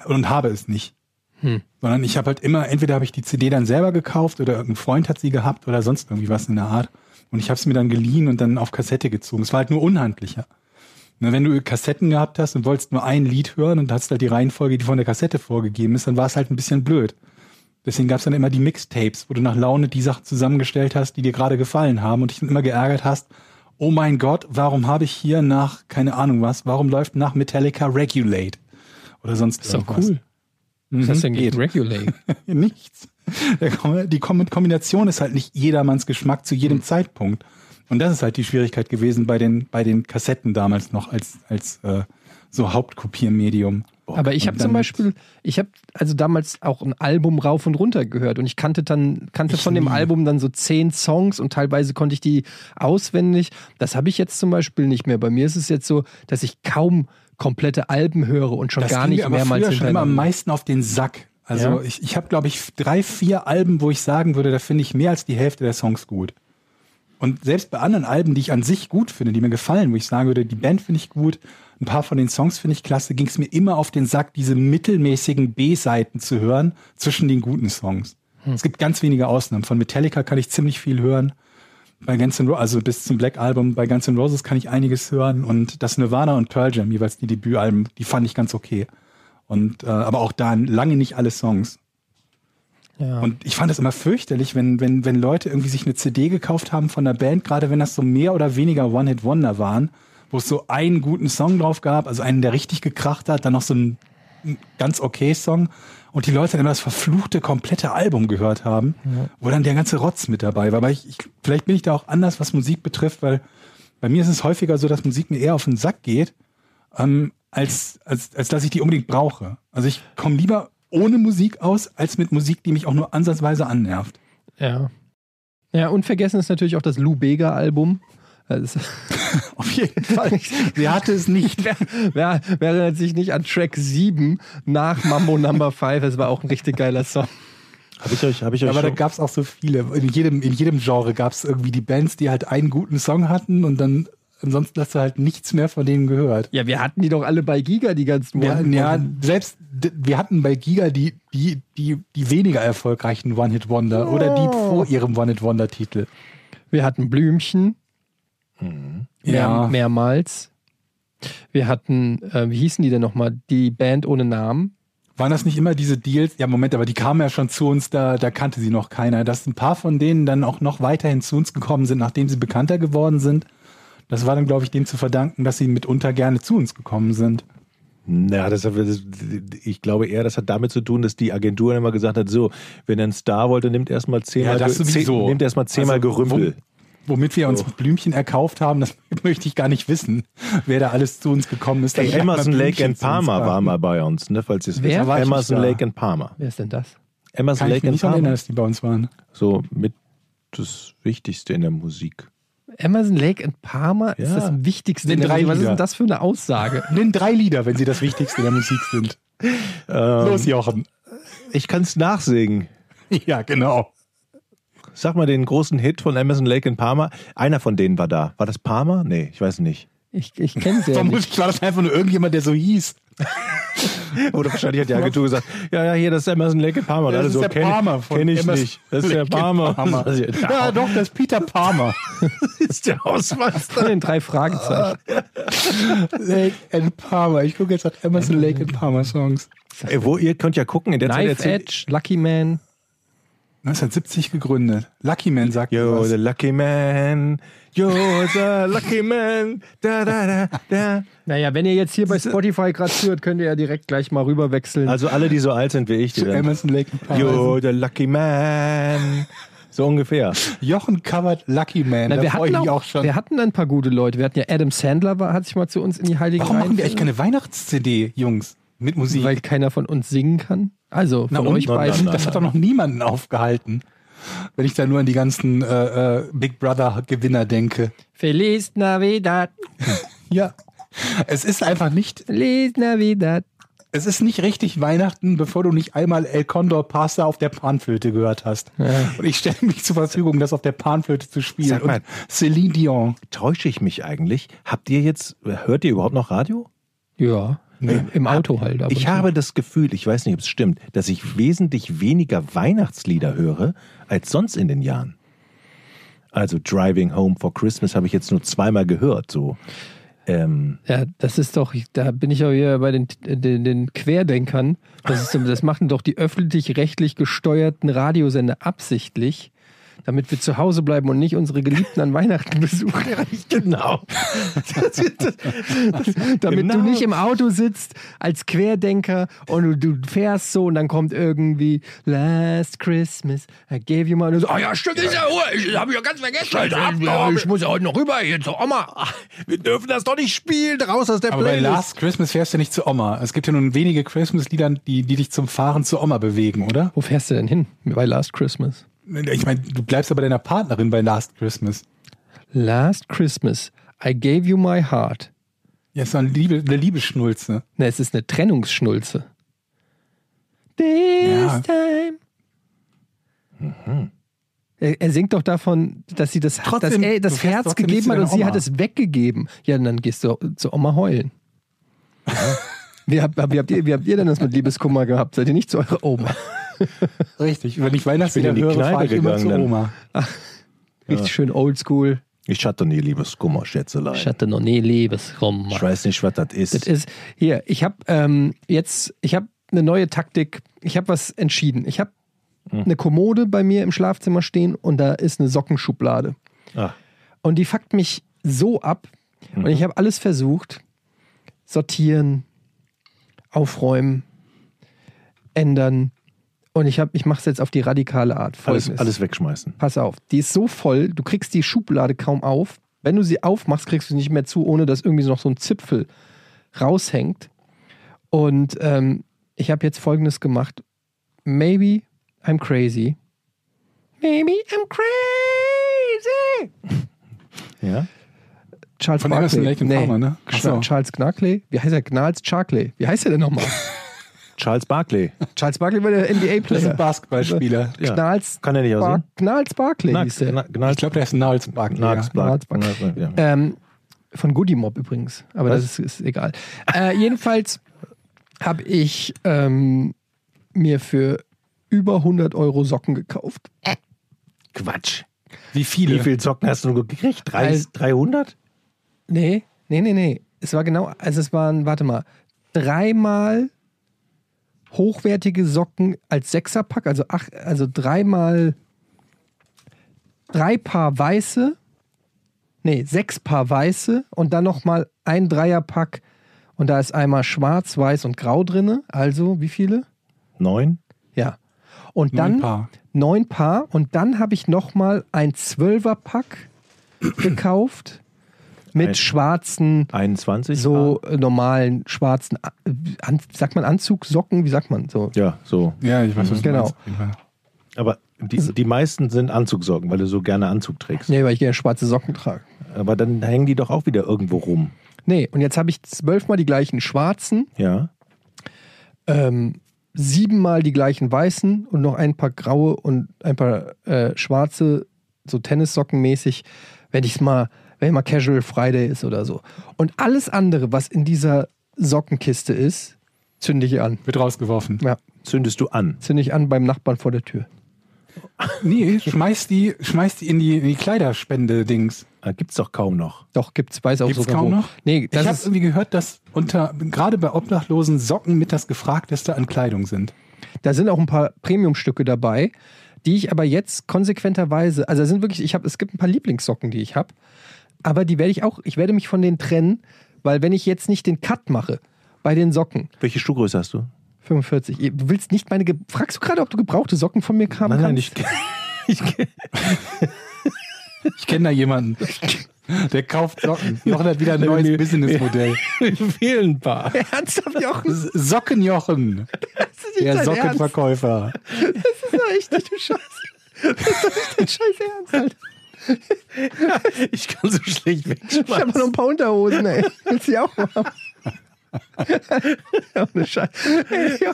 Und habe es nicht. Hm. Sondern ich habe halt immer, entweder habe ich die CD dann selber gekauft oder irgendein Freund hat sie gehabt oder sonst irgendwie was in der Art. Und ich habe es mir dann geliehen und dann auf Kassette gezogen. Es war halt nur unhandlicher. Na, wenn du Kassetten gehabt hast und wolltest nur ein Lied hören und hast halt die Reihenfolge, die von der Kassette vorgegeben ist, dann war es halt ein bisschen blöd. Deswegen gab es dann immer die Mixtapes, wo du nach Laune die Sachen zusammengestellt hast, die dir gerade gefallen haben und dich dann immer geärgert hast, oh mein Gott, warum habe ich hier nach, keine Ahnung was, warum läuft nach Metallica Regulate? Oder sonst ist doch irgendwas. cool. Was hast du denn geht. gegen Regulate? Nichts. Die Kom- Kombination ist halt nicht jedermanns Geschmack zu jedem Zeitpunkt. Und das ist halt die Schwierigkeit gewesen bei den, bei den Kassetten damals noch als, als äh, so Hauptkopiermedium. Aber ich habe zum Beispiel, ich habe also damals auch ein Album rauf und runter gehört und ich kannte dann, kannte Ich von dem nie. Album dann so zehn Songs und teilweise konnte ich die auswendig. Das habe ich jetzt zum Beispiel nicht mehr. Bei mir ist es jetzt so, dass ich kaum komplette Alben höre und schon Das gar nicht mehrmals früher schon immer am meisten auf den Sack. Also Ja. ich, ich habe, glaube ich, drei, vier Alben, wo ich sagen würde, da finde ich mehr als die Hälfte der Songs gut. Und selbst bei anderen Alben, die ich an sich gut finde, die mir gefallen, wo ich sagen würde, die Band finde ich gut, ein paar von den Songs finde ich klasse, ging es mir immer auf den Sack, diese mittelmäßigen B-Seiten zu hören zwischen den guten Songs. Es gibt ganz wenige Ausnahmen. Von Metallica kann ich ziemlich viel hören. Bei Guns N' Roses, also bis zum Black Album, bei Guns N' Roses kann ich einiges hören und das Nirvana und Pearl Jam, jeweils die Debütalben, die fand ich ganz okay. Und äh, aber auch da lange nicht alle Songs. Ja. Und ich fand es immer fürchterlich, wenn, wenn, wenn Leute irgendwie sich eine CD gekauft haben von der Band, gerade wenn das so mehr oder weniger One-Hit-Wonder waren, wo es so einen guten Song drauf gab, also einen, der richtig gekracht hat, dann noch so ein, ganz okay Song und die Leute dann immer das verfluchte komplette Album gehört haben, wo dann der ganze Rotz mit dabei war. Aber ich, ich, vielleicht bin ich da auch anders, was Musik betrifft, weil bei mir ist es häufiger so, dass Musik mir eher auf den Sack geht, ähm, als, als, als dass ich die unbedingt brauche. Also ich komme lieber ohne Musik aus, als mit Musik, die mich auch nur ansatzweise annervt. Ja. Ja, unvergessen ist natürlich auch das Lou Bega Album. Das ist- Auf jeden Fall. Sie hatte es nicht. Wer, wer, wer erinnert sich nicht an Track 7 nach Mambo Number 5? Das war auch ein richtig geiler Song. Habe ich euch, habe ich euch Aber da schon, gab es auch so viele. In jedem, in jedem Genre gab es irgendwie die Bands, die halt einen guten Song hatten und dann ansonsten hast du halt nichts mehr von denen gehört. Ja, wir hatten die doch alle bei Giga, die ganzen Wir, One- ja, selbst wir hatten bei Giga die, die, die, die weniger erfolgreichen One-Hit-Wonder oder die vor ihrem One-Hit-Wonder-Titel. wir hatten Blümchen. Mehr, Ja. Mehrmals. Wir hatten, äh, wie hießen die denn nochmal? Die Band ohne Namen. Waren das nicht immer diese Deals? Ja, Moment, aber die kamen ja schon zu uns, da, da kannte sie noch keiner. Dass ein paar von denen dann auch noch weiterhin zu uns gekommen sind, nachdem sie bekannter geworden sind. Das war dann, glaube ich, dem zu verdanken, dass sie mitunter gerne zu uns gekommen sind. Na, das, das, ich glaube eher, das hat damit zu tun, dass die Agentur immer gesagt hat, so, wenn er einen Star wollte, nimmt erstmal zehnmal, Ja, das sowieso. zehn, nimmt erstmal zehnmal Also, Gerümpel. Womit wir uns Blümchen erkauft haben, das möchte ich gar nicht wissen, wer da alles zu uns gekommen ist. Man Emerson Lake and Palmer war mal bei uns, ne, falls ihr es Wer? wisst. war ich Emerson. Lake and Palmer. Wer ist denn das? Emerson Kann ich Lake mich and nicht daran erinnern, Palmer. dass die bei uns waren. So mit das Wichtigste in der Musik. Emerson Lake and Palmer ist Ja. das Wichtigste. In der drei Musik. Was ist Lieder. denn das für eine Aussage? Nenn drei Lieder, wenn sie das Wichtigste in der Musik sind. Los, Jochen. Ich kann es nachsingen. Ja, genau. Sag mal den großen Hit von Emerson Lake and Palmer. Einer von denen war da. War das Palmer? Nee, ich weiß nicht. Ich, ich kenne sie ja nicht. Vermutlich war das einfach nur irgendjemand, der so hieß. Oder wahrscheinlich hat die Agentur gesagt, ja, ja, hier, das ist Emerson Lake and Palmer. Das alle ist so, der kenn, Palmer von kenn ich Emerson nicht. Das ist der Palmer. Palmer. Das Ja, doch, das ist Peter Palmer. ist der Hausmeister. Von den drei Fragezeichen. Lake and Palmer. Ich gucke jetzt nach Emerson Lake and Palmer Songs. Ey, wo, ihr könnt ja gucken, in der Zeit Knife erzählt. Edge, Lucky Man. 1970 gegründet. Lucky Man sagt Yo, was. the lucky man. Yo, the lucky man. Da, da, da, da. Naja, wenn ihr jetzt hier bei Spotify gerade hört, könnt ihr ja direkt gleich mal rüberwechseln. Also alle, die so alt sind wie ich, die Zu dann, Emerson Lake. Yo, the lucky man. So ungefähr. Jochen covert Lucky Man. Na, da wir, hatten mich auch, auch schon. wir hatten ein paar gute Leute. Wir hatten ja Adam Sandler, war, hat sich mal zu uns in die Heiligen Warum machen wir eigentlich keine Weihnachts-CD, Jungs? Mit Musik? Weil keiner von uns singen kann. Also, Na, von und? euch Na, na, beiden. na. das hat doch noch niemanden aufgehalten. Wenn ich da nur an die ganzen äh, äh, Big Brother-Gewinner denke. Feliz Navidad. Ja. Es ist einfach nicht, Feliz Navidad. es ist nicht richtig Weihnachten, bevor du nicht einmal El Condor Pasta auf der Panflöte gehört hast. Und ich stelle mich zur Verfügung, das auf der Panflöte zu spielen. Sag mal. Und Celine Dion. Täusche ich mich eigentlich? Habt ihr jetzt, hört ihr überhaupt noch Radio? Ja, im Auto halt. Ich habe das Gefühl, ich weiß nicht, ob es stimmt, dass ich wesentlich weniger Weihnachtslieder höre als sonst in den Jahren. Also Driving Home for Christmas habe ich jetzt nur zweimal gehört. So. Ähm, Ja, das ist doch, da bin ich auch wieder bei den, den, den Querdenkern. Das, ist, das machen doch die öffentlich-rechtlich gesteuerten Radiosender absichtlich, damit wir zu Hause bleiben und nicht unsere Geliebten an Weihnachten besuchen. genau. Das ist- das- damit Genau. du nicht im Auto sitzt als Querdenker und du, du fährst so und dann kommt irgendwie Last Christmas, I gave you my... So, oh ja, stimmt, ist ja, ich habe ja ganz vergessen. Ich muss ja heute noch rüber hier zur Oma. Wir dürfen das doch nicht spielen, raus aus der Aber bei Playlist. Last Christmas fährst du nicht zu Oma. Es gibt ja nun wenige Christmas-Lieder, die, die dich zum Fahren zu Oma bewegen, oder? Wo fährst du denn hin bei Last Christmas? Ich meine, du bleibst ja bei deiner Partnerin bei Last Christmas. Last Christmas, I gave you my heart. Ja, ist eine, Liebe, eine Liebesschnulze. Ne, es ist eine Trennungsschnulze. This Ja. time. Er, er singt doch davon, dass sie das, Trotzdem, dass er das Herz gegeben hat und sie hat es weggegeben. Ja, und dann gehst du zu Oma heulen. wie, habt, wie, habt ihr, wie habt ihr denn das mit Liebeskummer gehabt? Seid ihr nicht zu eurer Oma? Richtig. Wenn ich Weihnachtslieder in die höre, fahre ich immer zu gegangen Oma. Richtig schön oldschool. Ich hatte nie Liebeskummer, Schätzelein. Ich hatte noch nie Liebeskummer. Ich weiß nicht, was das ist. Das ist hier. Ich habe ähm, jetzt, ich habe eine neue Taktik. Ich habe was entschieden. Ich habe eine Kommode bei mir im Schlafzimmer stehen und da ist eine Sockenschublade. Ah, Und die fuckt mich so ab. Und ich habe alles versucht. Sortieren, aufräumen, ändern. Und ich, hab- ich mache es jetzt auf die radikale Art. alles, Folgendes. alles wegschmeißen. Pass auf, die ist so voll, du kriegst die Schublade kaum auf. Wenn du sie aufmachst, kriegst du sie nicht mehr zu, ohne dass irgendwie noch so ein Zipfel raushängt. Und ähm, ich habe jetzt folgendes gemacht. Maybe I'm crazy. Maybe I'm crazy. Ja? Charles Von Emerson, Barkley. Lake and Palmer, ne? So. Ch- Charles Knackley. Wie heißt er? Gnarls Charkley. Wie heißt er denn nochmal? Charles Barkley. Charles Barkley war der Das ist ein NBA-Player. Basketballspieler. Ja. Gnarls, Kann er nicht Bar aussehen? Gnarls Barkley Gna- hieß der. Gna- Gnarls- Ich glaube, der ist ein Niles Barkley. Gnarls Ja. Bark- Gnarls Bark- Gnarls- ja. Ähm, von Goody Mob übrigens. Aber Was? das ist, ist egal. Äh, jedenfalls habe ich ähm, mir für über 100 Euro Socken gekauft. Quatsch. Wie viele? Wie viel Socken hast du gekriegt? Drei, Also- 300? Nee, nee, nee, nee. Es war genau, also es waren, warte mal, dreimal hochwertige Socken als Sechserpack, also, ach, also dreimal drei Paar weiße, nee, sechs Paar weiße und dann nochmal ein Dreierpack und da ist einmal schwarz, weiß und grau drinne. Also wie viele? Neun? Ja. Und Neun dann Paar. neun Paar und dann habe ich nochmal ein Zwölferpack gekauft mit Ein- schwarzen 21? so äh, normalen schwarzen, äh, an, sagt man Anzugsocken, wie sagt man so? Ja, so. Ja, ich weiß, was du Genau. meinst. Fall. Aber die, die meisten sind Anzugsocken, weil du so gerne Anzug trägst. Nee, weil ich gerne schwarze Socken trage. Aber dann hängen die doch auch wieder irgendwo rum. Nee, und jetzt habe ich zwölfmal die gleichen schwarzen, Ja. ähm, siebenmal die gleichen weißen und noch ein paar graue und ein paar äh, schwarze, so Tennissocken mäßig, wenn ich es mal, wenn mal Casual Friday ist oder so. Und alles andere, was in dieser Sockenkiste ist, zünde ich an. Wird rausgeworfen. Ja, Zündest du an. zünde ich an beim Nachbarn vor der Tür. Nee, schmeiß die, schmeiß die in die, in die Kleiderspende-Dings. Ah, Gibt's doch kaum noch. Doch, gibt's, weiß auch Gibt's sogar kaum wo. noch? Nee, Ich habe irgendwie gehört, dass unter gerade bei Obdachlosen Socken mit das gefragteste an Kleidung sind. Da sind auch ein paar Premium-Stücke dabei, die ich aber jetzt konsequenterweise, also da sind wirklich, ich habe, es gibt ein paar Lieblingssocken, die ich habe, aber die werde ich auch, ich werde mich von denen trennen, weil wenn ich jetzt nicht den Cut mache bei den Socken, Welche Schuhgröße hast du? 45, du willst nicht meine, Ge fragst du gerade, ob du gebrauchte Socken von mir haben Nein, nein, kannst? ich, ich, Ich kenne da jemanden, der kauft Socken. Jochen hat wieder ein neues Businessmodell. fehlen ein paar. Ernsthaft, Jochen? Sockenjochen, der Ernst. Sockenverkäufer. Das ist doch echt nicht du Scheiße. Das ist doch nicht dein Scheiß Ernst, Alter. Ich kann so schlecht Ich habe wegschmeißen. noch ein paar Unterhosen, ey. Willst du die auch haben? Ja, Ohne Scheiß. Ey, ja,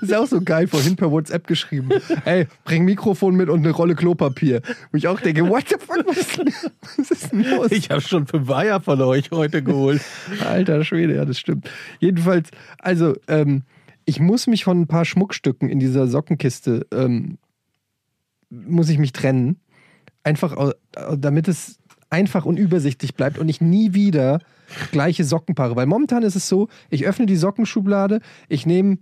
Ist auch so geil, vorhin per WhatsApp geschrieben. Ey, bring Mikrofon mit und eine Rolle Klopapier. Wo ich auch denke, what the fuck, was ist denn, was ist denn los? Ich habe schon fünf Eier von euch heute geholt. Alter Schwede, ja, das stimmt. Jedenfalls, also, ähm, ich muss mich von ein paar Schmuckstücken in dieser Sockenkiste, ähm, muss ich mich trennen. Einfach, damit es einfach und übersichtlich bleibt und ich nie wieder gleiche Sockenpaare. Weil momentan ist es so, ich öffne die Sockenschublade, ich nehme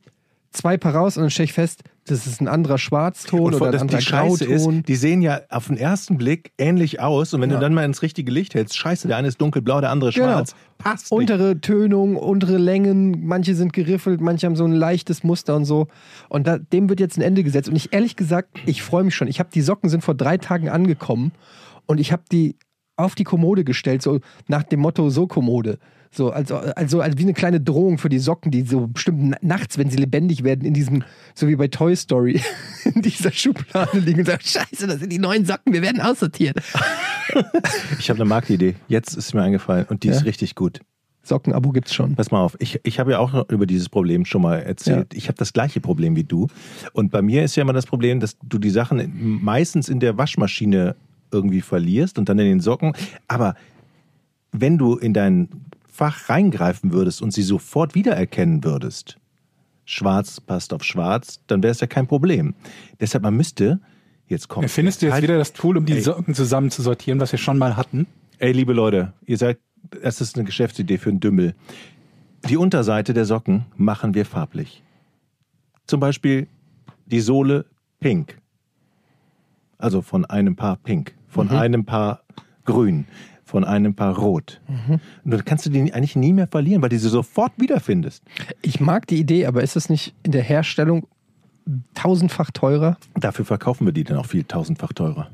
zwei Paar raus und dann stelle ich fest, das ist ein anderer Schwarzton Und oder ein anderer die Scheiße ist, Grauton. die sehen ja auf den ersten Blick ähnlich aus und wenn du dann mal ins richtige Licht hältst, scheiße, der eine ist dunkelblau, der andere Genau. schwarz. Passt nicht. untere Tönung, untere Längen, manche sind geriffelt, manche haben so ein leichtes Muster und so. Und da, dem wird jetzt ein Ende gesetzt. Und ich ehrlich gesagt, ich freue mich schon. Ich habe die Socken sind vor drei Tagen angekommen und ich habe die auf die Kommode gestellt, so nach dem Motto so Kommode. So, also, also, also wie eine kleine Drohung für die Socken, die so bestimmt na- nachts, wenn sie lebendig werden, in diesem, so wie bei Toy Story, in dieser Schublade liegen und sagen, scheiße, das sind die neuen Socken, wir werden aussortiert. Ich habe eine Marktidee. Jetzt ist mir eingefallen und die Ja? ist richtig gut. Sockenabo gibt's schon. Pass mal auf, ich, ich habe ja auch über dieses Problem schon mal erzählt. Ich habe das gleiche Problem wie du. Und bei mir ist ja immer das Problem, dass du die Sachen meistens in der Waschmaschine irgendwie verlierst und dann in den Socken. Aber wenn du in dein Fach reingreifen würdest und sie sofort wiedererkennen würdest, schwarz passt auf schwarz, dann wäre es ja kein Problem. Deshalb, man müsste, jetzt kommt. Findest du jetzt Halt- wieder das Tool, um die Ey. Socken zusammen zu sortieren, was wir schon mal hatten? Ey, liebe Leute, ihr seid, das ist eine Geschäftsidee für einen Dümmel. Die Unterseite der Socken machen wir farblich. Zum Beispiel die Sohle pink. Also von einem Paar pink, von einem Paar grün, von einem Paar rot. Und dann kannst du die eigentlich nie mehr verlieren, weil du sie sofort wiederfindest. Ich mag die Idee, aber ist es nicht in der Herstellung tausendfach teurer? Dafür verkaufen wir die dann auch viel tausendfach teurer.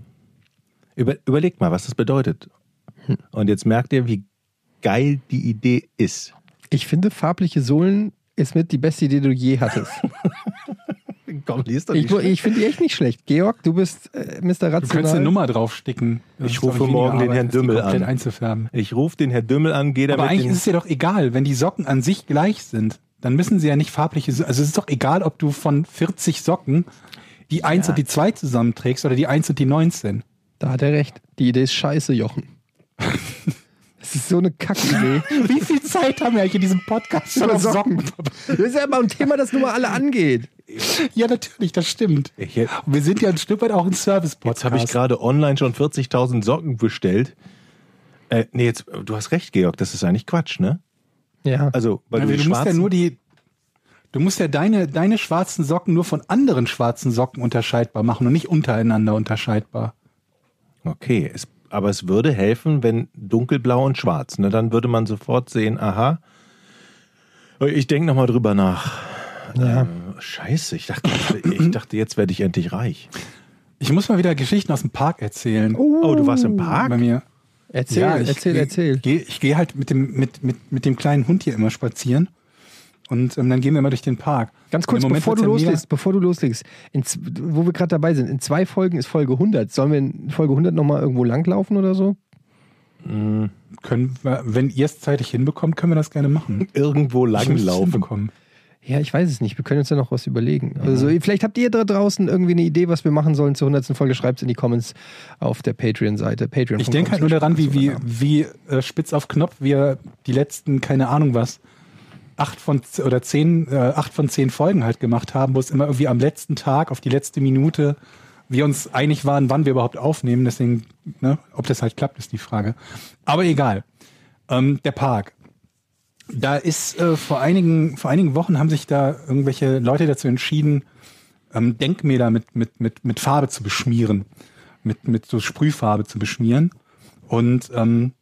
Über, überlegt mal, was das bedeutet. Und jetzt merkt ihr, wie geil die Idee ist. Ich finde, farbliche Sohlen ist mit die beste Idee, die du je hattest. Komm, liest doch ich ich finde die echt nicht schlecht. Georg, du bist äh, Mr. Du Rational. könntest eine Nummer draufsticken. Das Ich rufe morgen den Herrn Dümmel an. einzufärben. Ich rufe den Herr Dümmel an, gehe Aber damit eigentlich den, ist es ja doch egal, wenn die Socken an sich gleich sind, dann müssen sie ja nicht farbliche, So- also es ist doch egal, ob du von 40 Socken die 1 und die 2 zusammenträgst oder die 1 und die 19. Da hat er recht. Die Idee ist scheiße, Jochen. Das ist so eine Kackidee. Wie viel Zeit haben wir eigentlich in diesem Podcast schon auf Socken? Socken. Das ist ja immer ein Thema, das nur mal alle angeht. Ja, natürlich, das stimmt. Und wir sind ja ein Stück weit auch ein Service-Podcast. Jetzt habe ich gerade online schon 40.000 Socken bestellt. Äh, nee, jetzt, du hast recht, Georg, das ist eigentlich Quatsch, ne? Ja. Also, weil Ja, du du musst ja nur die, du musst ja deine, deine schwarzen Socken nur von anderen schwarzen Socken unterscheidbar machen und nicht untereinander unterscheidbar. Okay, es, aber es würde helfen, wenn dunkelblau und schwarz, ne? Dann würde man sofort sehen, aha. Ich denke nochmal drüber nach. Ja. Äh, scheiße, ich dachte, ich dachte, jetzt werde ich endlich reich. Ich muss mal wieder Geschichten aus dem Park erzählen. Oh, du warst im Park? Bei mir. Erzähl, Ja, ich erzähl, erzähl. Geh, ich gehe halt mit dem, mit, mit, mit dem kleinen Hund hier immer spazieren. Und ähm, dann gehen wir immer durch den Park. Ganz kurz, bevor du ja loslegst, bevor du loslegst, wo wir gerade dabei sind, in zwei Folgen ist Folge 100. Sollen wir in Folge 100 nochmal irgendwo langlaufen oder so? mega- Können wir, wenn ihr es zeitig hinbekommt, können wir das gerne machen. Irgendwo langlaufen. Ja, ich weiß es nicht. Wir können uns ja noch was überlegen. Also, vielleicht habt ihr da draußen irgendwie eine Idee, was wir machen sollen zur 100. Folge. Schreibt es in die Comments auf der Patreon-Seite. Patreon Ich denke halt nur daran, wie, wie, wie äh, spitz auf Knopf wir die letzten, keine Ahnung was, acht von oder zehn, äh, acht von zehn Folgen halt gemacht haben, wo es immer irgendwie am letzten Tag, auf die letzte Minute, wir uns einig waren, wann wir überhaupt aufnehmen. Deswegen, ne, ob das halt klappt, ist die Frage. Aber egal. Ähm, der Park. Da ist äh, vor einigen, vor einigen Wochen haben sich da irgendwelche Leute dazu entschieden, ähm, Denkmäler mit, mit, mit, mit Farbe zu beschmieren. Mit, mit so Sprühfarbe zu beschmieren. Und ähm,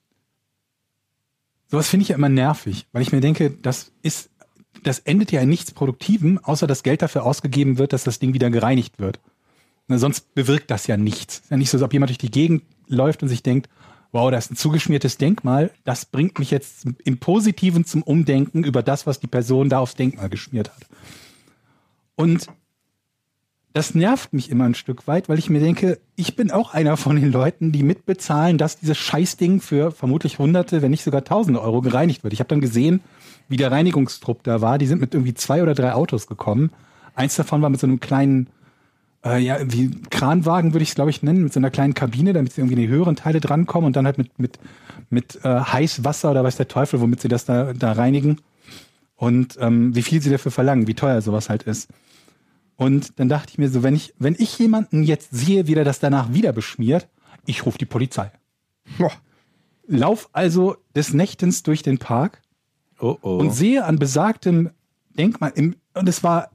sowas finde ich ja immer nervig, weil ich mir denke, das ist, das endet ja in nichts Produktivem, außer dass Geld dafür ausgegeben wird, dass das Ding wieder gereinigt wird. Na, sonst bewirkt das ja nichts. Ist ja nicht so, als ob jemand durch die Gegend läuft und sich denkt, wow, da ist ein zugeschmiertes Denkmal, das bringt mich jetzt im Positiven zum Umdenken über das, was die Person da aufs Denkmal geschmiert hat. Und das nervt mich immer ein Stück weit, weil ich mir denke, ich bin auch einer von den Leuten, die mitbezahlen, dass dieses Scheißding für vermutlich Hunderte, wenn nicht sogar Tausende Euro gereinigt wird. Ich habe dann gesehen, wie der Reinigungstrupp da war. Die sind mit irgendwie zwei oder drei Autos gekommen. Eins davon war mit so einem kleinen, äh, ja, wie Kranwagen würde ich es, glaube ich, nennen, mit so einer kleinen Kabine, damit sie irgendwie in die höheren Teile drankommen und dann halt mit, mit, mit äh, Heißwasser oder weiß der Teufel, womit sie das da, da reinigen. Und ähm, wie viel sie dafür verlangen, wie teuer sowas halt ist. Und dann dachte ich mir so, wenn ich, wenn ich jemanden jetzt sehe, wie der das danach wieder beschmiert, ich rufe die Polizei. Boah. Lauf also des Nächtens durch den Park Oh oh. und sehe an besagtem Denkmal, im, und es war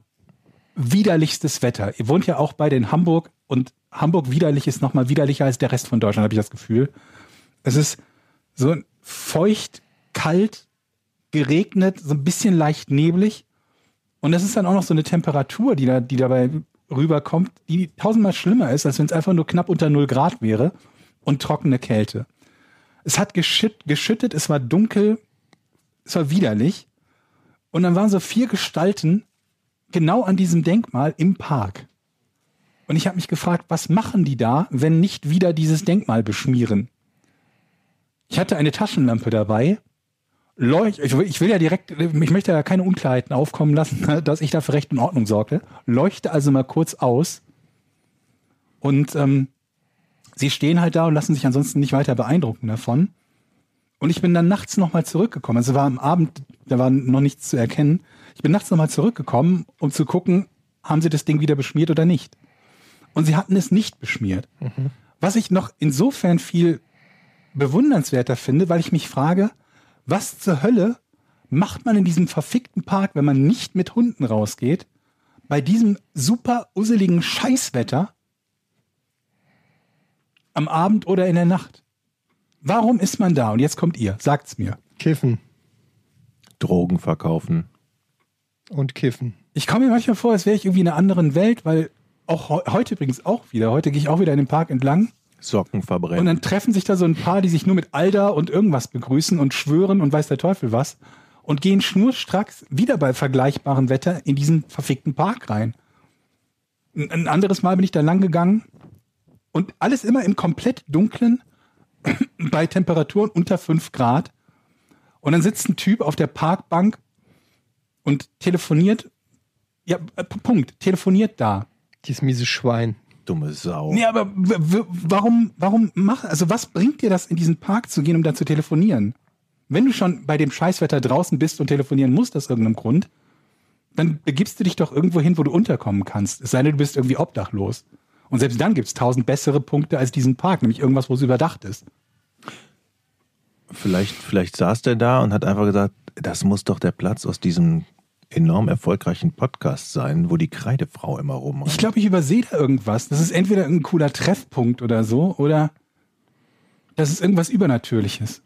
widerlichstes Wetter. Ihr wohnt ja auch beide in Hamburg und Hamburg widerlich ist nochmal widerlicher als der Rest von Deutschland, habe ich das Gefühl. Es ist so feucht, kalt, geregnet, so ein bisschen leicht neblig. Und es ist dann auch noch so eine Temperatur, die da, die dabei rüberkommt, die tausendmal schlimmer ist, als wenn es einfach nur knapp unter 0 Grad wäre und trockene Kälte. Es hat geschütt, geschüttet, es war dunkel, es war widerlich. Und dann waren so vier Gestalten genau an diesem Denkmal im Park. Und ich habe mich gefragt, was machen die da, wenn nicht wieder dieses Denkmal beschmieren? Ich hatte eine Taschenlampe dabei. Leucht, ich, will, ja direkt, ich möchte ja keine Unklarheiten aufkommen lassen, dass ich da für Recht und Ordnung sorgte. Leuchte also mal kurz aus. Und ähm, sie stehen halt da und lassen sich ansonsten nicht weiter beeindrucken davon. Und ich bin dann nachts nochmal zurückgekommen. Also war am Abend, da war noch nichts zu erkennen. Ich bin nachts nochmal zurückgekommen, um zu gucken, haben sie das Ding wieder beschmiert oder nicht. Und sie hatten es nicht beschmiert. Mhm. Was ich noch insofern viel bewundernswerter finde, weil ich mich frage, was zur Hölle macht man in diesem verfickten Park, wenn man nicht mit Hunden rausgeht, bei diesem super usseligen Scheißwetter am Abend oder in der Nacht? Warum ist man da? Und jetzt kommt ihr, sagt's mir. Kiffen Drogen verkaufen. und kiffen. Ich komme mir manchmal vor, als wäre ich irgendwie in einer anderen Welt, weil auch heu- heute übrigens auch wieder, heute gehe ich auch wieder in den Park entlang Socken verbrennen. und dann treffen sich da so ein paar, die sich nur mit Alda und irgendwas begrüßen und schwören und weiß der Teufel was und gehen schnurstracks wieder bei vergleichbarem Wetter in diesen verfickten Park rein. Ein, anderes Mal bin ich da lang gegangen und alles immer im komplett dunklen bei Temperaturen unter 5 Grad und dann sitzt ein Typ auf der Parkbank und telefoniert ja, äh, Punkt, telefoniert da. Dieses miese Schwein. Dumme Sau. Nee, aber warum, warum mach, also was bringt dir das, in diesen Park zu gehen, um da zu telefonieren? Wenn du schon bei dem Scheißwetter draußen bist und telefonieren musst aus irgendeinem Grund, dann begibst du dich doch irgendwo hin, wo du unterkommen kannst. Es sei denn, du bist irgendwie obdachlos. Und selbst dann gibt's tausend bessere Punkte als diesen Park, nämlich irgendwas, wo es überdacht ist. Vielleicht, vielleicht saß der da und hat einfach gesagt, das muss doch der Platz aus diesem enorm erfolgreichen Podcast sein, wo die Kreidefrau immer rumrennt. Ich glaube, ich übersehe da irgendwas. Das ist entweder ein cooler Treffpunkt oder so, oder das ist irgendwas Übernatürliches.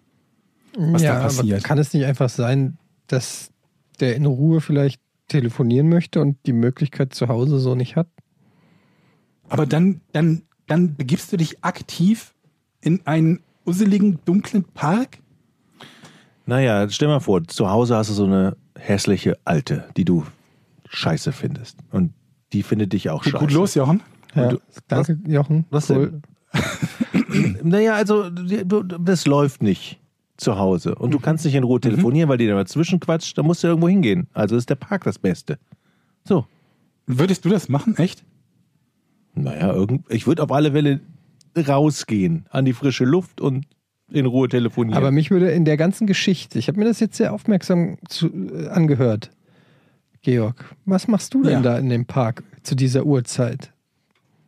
was da passiert. Aber kann es nicht einfach sein, dass der in Ruhe vielleicht telefonieren möchte und die Möglichkeit zu Hause so nicht hat? Aber dann, dann, dann begibst du dich aktiv in einen usseligen, dunklen Park? Naja, stell mal vor, zu Hause hast du so eine hässliche Alte, die du scheiße findest. Und die findet dich auch Gut, scheiße. gut los, Jochen. Ja, du- danke, Jochen. was Cool. Naja, also du- das läuft nicht zu Hause. Und du Mhm. kannst nicht in Ruhe telefonieren, weil die da dazwischen quatscht. Da musst du irgendwo hingehen. Also ist der Park das Beste. So. Würdest du das machen, echt? Naja, irgend, ich würde auf alle Fälle rausgehen an die frische Luft und in Ruhe telefonieren. Aber mich würde in der ganzen Geschichte, ich habe mir das jetzt sehr aufmerksam zu, äh, angehört, Georg, was machst du denn Ja. da in dem Park zu dieser Uhrzeit?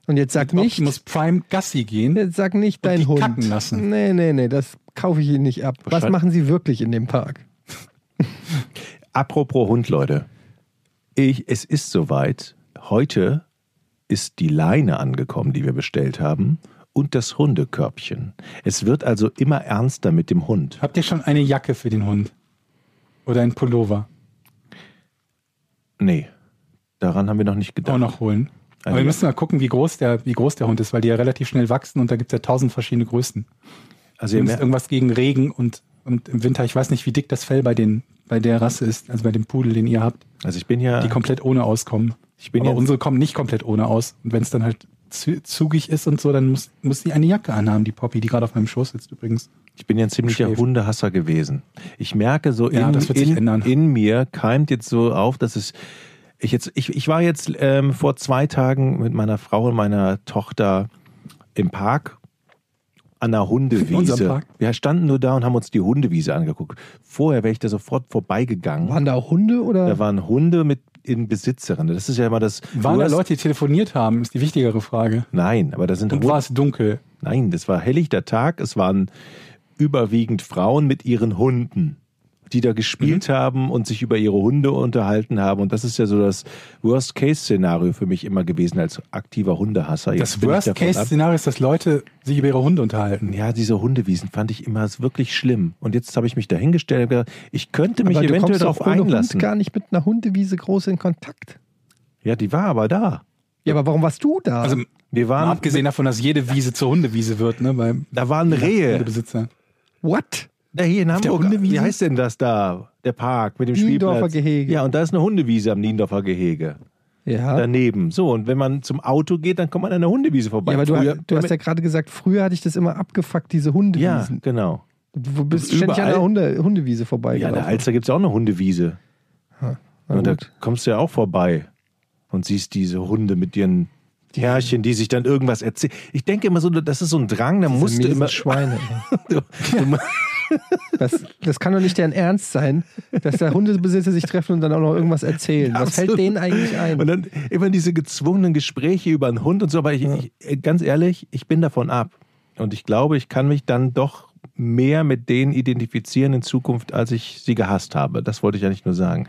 Und jetzt sag nicht, Ich muss Prime Gassi gehen. jetzt sag nicht dein Hund. kacken lassen. Nee, nee, nee, das kaufe ich Ihnen nicht ab. Was Wahrscheinlich- machen Sie wirklich in dem Park? Apropos Hund, Leute. Ich, es ist soweit. Heute ist die Leine angekommen, die wir bestellt haben, und das Hundekörbchen. Es wird also immer ernster mit dem Hund. Habt ihr schon eine Jacke für den Hund? Oder ein Pullover? Nee, daran haben wir noch nicht gedacht. Auch noch holen. Aber wir müssen mal gucken, wie groß, der, wie groß der Hund ist, weil die ja relativ schnell wachsen und da gibt es ja tausend verschiedene Größen. Also ihr irgendwas gegen Regen und, und im Winter, ich weiß nicht, wie dick das Fell bei, den, bei der Rasse ist, also bei dem Pudel, den ihr habt, also ich bin ja, die komplett ohne auskommen. ich bin Aber ja, unsere kommen nicht komplett ohne aus. Und wenn es dann halt zugig ist und so, dann muss, muss die eine Jacke anhaben, die Poppy, die gerade auf meinem Schoß sitzt übrigens. ich bin ja ein ziemlicher schläft. Hundehasser gewesen. Ich merke so Ja, in, das wird sich in, ändern. in mir keimt jetzt so auf, dass es ich jetzt ich, ich war jetzt ähm, vor zwei Tagen mit meiner Frau und meiner Tochter im Park an der Hundewiese. Wir standen nur da und haben uns die Hundewiese angeguckt. Vorher wäre ich da sofort vorbeigegangen. Waren da auch Hunde oder? Da waren Hunde mit in Besitzerinnen. Das ist ja immer das. Waren da Leute, die telefoniert haben, ist die wichtigere Frage. Nein, aber da sind Und war es dunkel? Nein, das war helllichter Tag. Es waren überwiegend Frauen mit ihren Hunden. Die da gespielt Mhm. haben und sich über ihre Hunde unterhalten haben. Und das ist ja so das Worst-Case-Szenario für mich immer gewesen als aktiver Hundehasser. Das Jetzt ab- Worst-Case-Szenario ist, dass Leute sich über ihre Hunde unterhalten. Ja, diese Hundewiesen fand ich immer wirklich schlimm. Und jetzt habe ich mich dahingestellt und gesagt, ich könnte mich Aber eventuell darauf einlassen. Hund gar nicht mit einer Hundewiese groß in Kontakt. Ja, die war aber da. Ja, aber warum warst du da? Also Wir mal waren, abgesehen davon, dass jede Wiese zur Hundewiese wird, ne, beim da waren Rehe. Hundebesitzer. What? Da hier in der Hamburg, Hundewiese? wie heißt denn das da? Der Park mit dem Niendorfer Spielplatz. Gehege. Ja, und da ist eine Hundewiese am Niendorfer Gehege. Ja. Daneben. So, und wenn man zum Auto geht, dann kommt man an der Hundewiese vorbei. ja, aber du, Früher- du hast ja gerade gesagt, früher hatte ich das immer abgefuckt, diese Ja, Hundewiesen. genau. Du bist ständig an der Hunde, Hundewiese Ja, vorbei. in der Alster gibt es auch eine Hundewiese. Na Und da gut. kommst du ja auch vorbei und siehst diese Hunde mit ihren Herrchen, die sich dann irgendwas erzählen. Ich denke immer so, das ist so ein Drang, da musst du immer. Schweine. Du, du, Das, das kann doch nicht deren Ernst sein, dass da Hundebesitzer sich treffen und dann auch noch irgendwas erzählen. Was fällt denen eigentlich ein? Und dann immer diese gezwungenen Gespräche über einen Hund und so. Aber ich, ich, ganz ehrlich, ich bin davon ab. Und ich glaube, ich kann mich dann doch mehr mit denen identifizieren in Zukunft, als ich sie gehasst habe. Das wollte ich ja nicht nur sagen.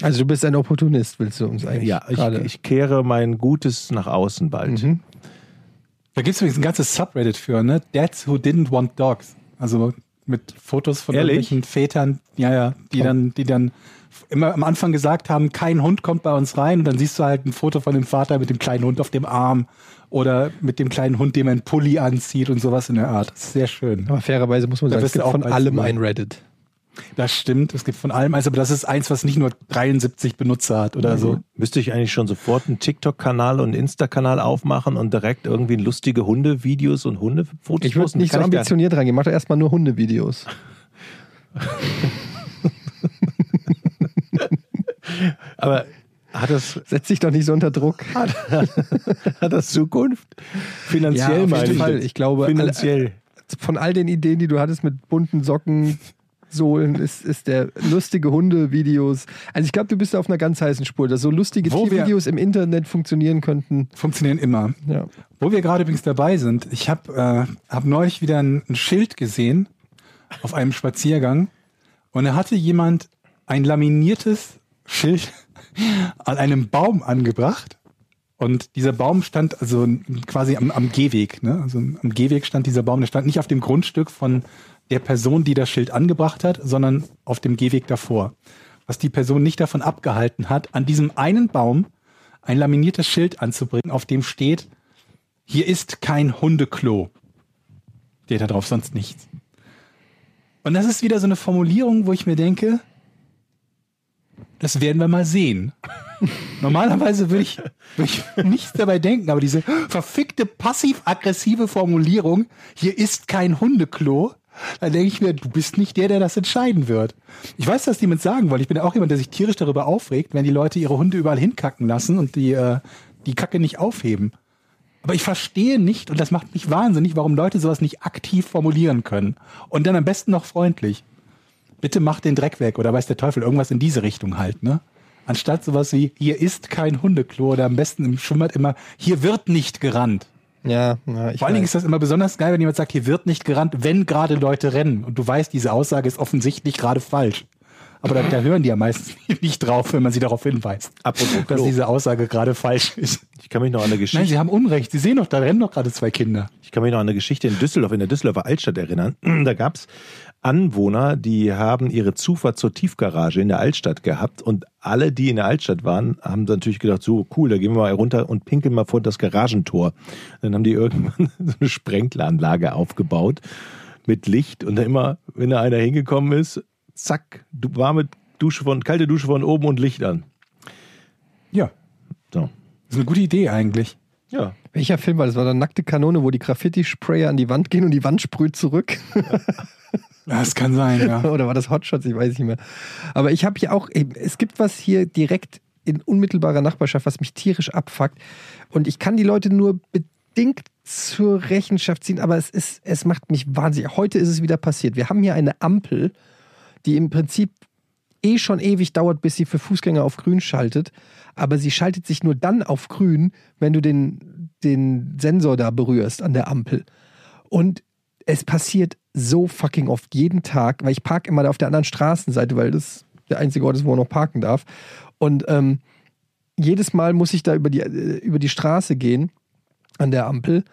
also du bist ein Opportunist, willst du uns eigentlich Ja, ich, ich kehre mein Gutes nach außen bald. Mhm. Da gibt es übrigens ein ganzes Subreddit für, ne? Dads who didn't want dogs. Also mit Fotos von Ehrlich? irgendwelchen Vätern, ja, ja, die dann, die dann immer am Anfang gesagt haben, kein Hund kommt bei uns rein und dann siehst du halt ein Foto von dem Vater mit dem kleinen Hund auf dem Arm oder mit dem kleinen Hund, dem er einen Pulli anzieht und sowas in der Art. Das ist sehr schön. Aber fairerweise muss man Da sagen, es gibt auch von allem ein Reddit. Das stimmt, es gibt von allem, also aber das ist eins, was nicht nur 73 Benutzer hat oder so. Müsste ich eigentlich schon sofort einen TikTok-Kanal und einen Insta-Kanal aufmachen und direkt irgendwie lustige Hundevideos und Hundefotos Ich würde nicht so ambitioniert rangehen. Mach doch erstmal nur Hundevideos. Aber hat das, Setz dich doch nicht so unter Druck. hat das Zukunft? Finanziell auf meine jeden ich Fall. Ich glaube, Finanziell. Von all den Ideen, die du hattest mit bunten Socken, Sohlen, ist, ist der lustige Hundevideos. Also ich glaube, du bist auf einer ganz heißen Spur, dass so lustige Tiervideos im Internet funktionieren könnten. Funktionieren immer. Ja. Wo wir gerade übrigens dabei sind, ich habe äh, hab neulich wieder ein, ein Schild gesehen auf einem Spaziergang und da hatte jemand ein laminiertes Schild an einem Baum angebracht und dieser Baum stand also quasi am, am Gehweg, ne? also am Gehweg stand dieser Baum, der stand nicht auf dem Grundstück von der Person, die das Schild angebracht hat, sondern auf dem Gehweg davor. Was die Person nicht davon abgehalten hat, an diesem einen Baum ein laminiertes Schild anzubringen, auf dem steht, hier ist kein Hundeklo. Steht da drauf, sonst nichts. Und das ist wieder so eine Formulierung, wo ich mir denke, das werden wir mal sehen. Normalerweise würde ich, würde ich nichts dabei denken, aber diese verfickte passiv-aggressive Formulierung, hier ist kein Hundeklo, da denke ich mir, du bist nicht der, der das entscheiden wird. Ich weiß, dass die mit sagen wollen. Ich bin ja auch jemand, der sich tierisch darüber aufregt, wenn die Leute ihre Hunde überall hinkacken lassen und die, äh, die Kacke nicht aufheben. Aber ich verstehe nicht, und das macht mich wahnsinnig, warum Leute sowas nicht aktiv formulieren können. Und dann am besten noch freundlich. Bitte mach den Dreck weg oder weiß der Teufel, irgendwas in diese Richtung halt, ne? Anstatt sowas wie, hier ist kein Hundeklo oder am besten im Schwimmbad immer, hier wird nicht gerannt. Ja, ja ich Vor allen Dingen ist das immer besonders geil, wenn jemand sagt, hier wird nicht gerannt, wenn gerade Leute rennen. Und du weißt, diese Aussage ist offensichtlich gerade falsch. Aber da, da hören die ja meistens nicht drauf, wenn man sie darauf hinweist, Apropos dass diese Aussage gerade falsch ist. Ich kann mich noch an eine Nein, Geschichte, sie haben Unrecht. Sie sehen doch, da rennen doch gerade zwei Kinder. ich kann mich noch an eine Geschichte in Düsseldorf, in der Düsseldorfer Altstadt erinnern. Da gab's Anwohner, die haben ihre Zufahrt zur Tiefgarage in der Altstadt gehabt und alle, die in der Altstadt waren, haben natürlich gedacht, so cool, da gehen wir mal runter und pinkeln mal vor das Garagentor. Dann haben die irgendwann so eine Sprenkleranlage aufgebaut mit Licht und dann immer, wenn da einer hingekommen ist, zack, warme Dusche von, kalte Dusche von oben und Licht an. Ja, So. das ist eine gute Idee eigentlich. Ja. Welcher Film war das? War da Nackte Kanone, wo die Graffiti-Sprayer an die Wand gehen und die Wand sprüht zurück? Ja, das kann sein, ja. Oder war das Hotshots? Ich weiß nicht mehr. Aber ich habe hier auch, es gibt was hier direkt in unmittelbarer Nachbarschaft, was mich tierisch abfuckt. Und ich kann die Leute nur bedingt zur Rechenschaft ziehen, aber es ist, es macht mich wahnsinnig. Heute ist es wieder passiert. Wir haben hier eine Ampel, die im Prinzip eh schon ewig dauert, bis sie für Fußgänger auf grün schaltet. Aber sie schaltet sich nur dann auf grün, wenn du den, den Sensor da berührst an der Ampel. Und es passiert so fucking oft, jeden Tag, weil ich parke immer da auf der anderen Straßenseite, weil das der einzige Ort ist, wo man noch parken darf. Und ähm, jedes Mal muss ich da über die, äh, über die Straße gehen, an der Ampel.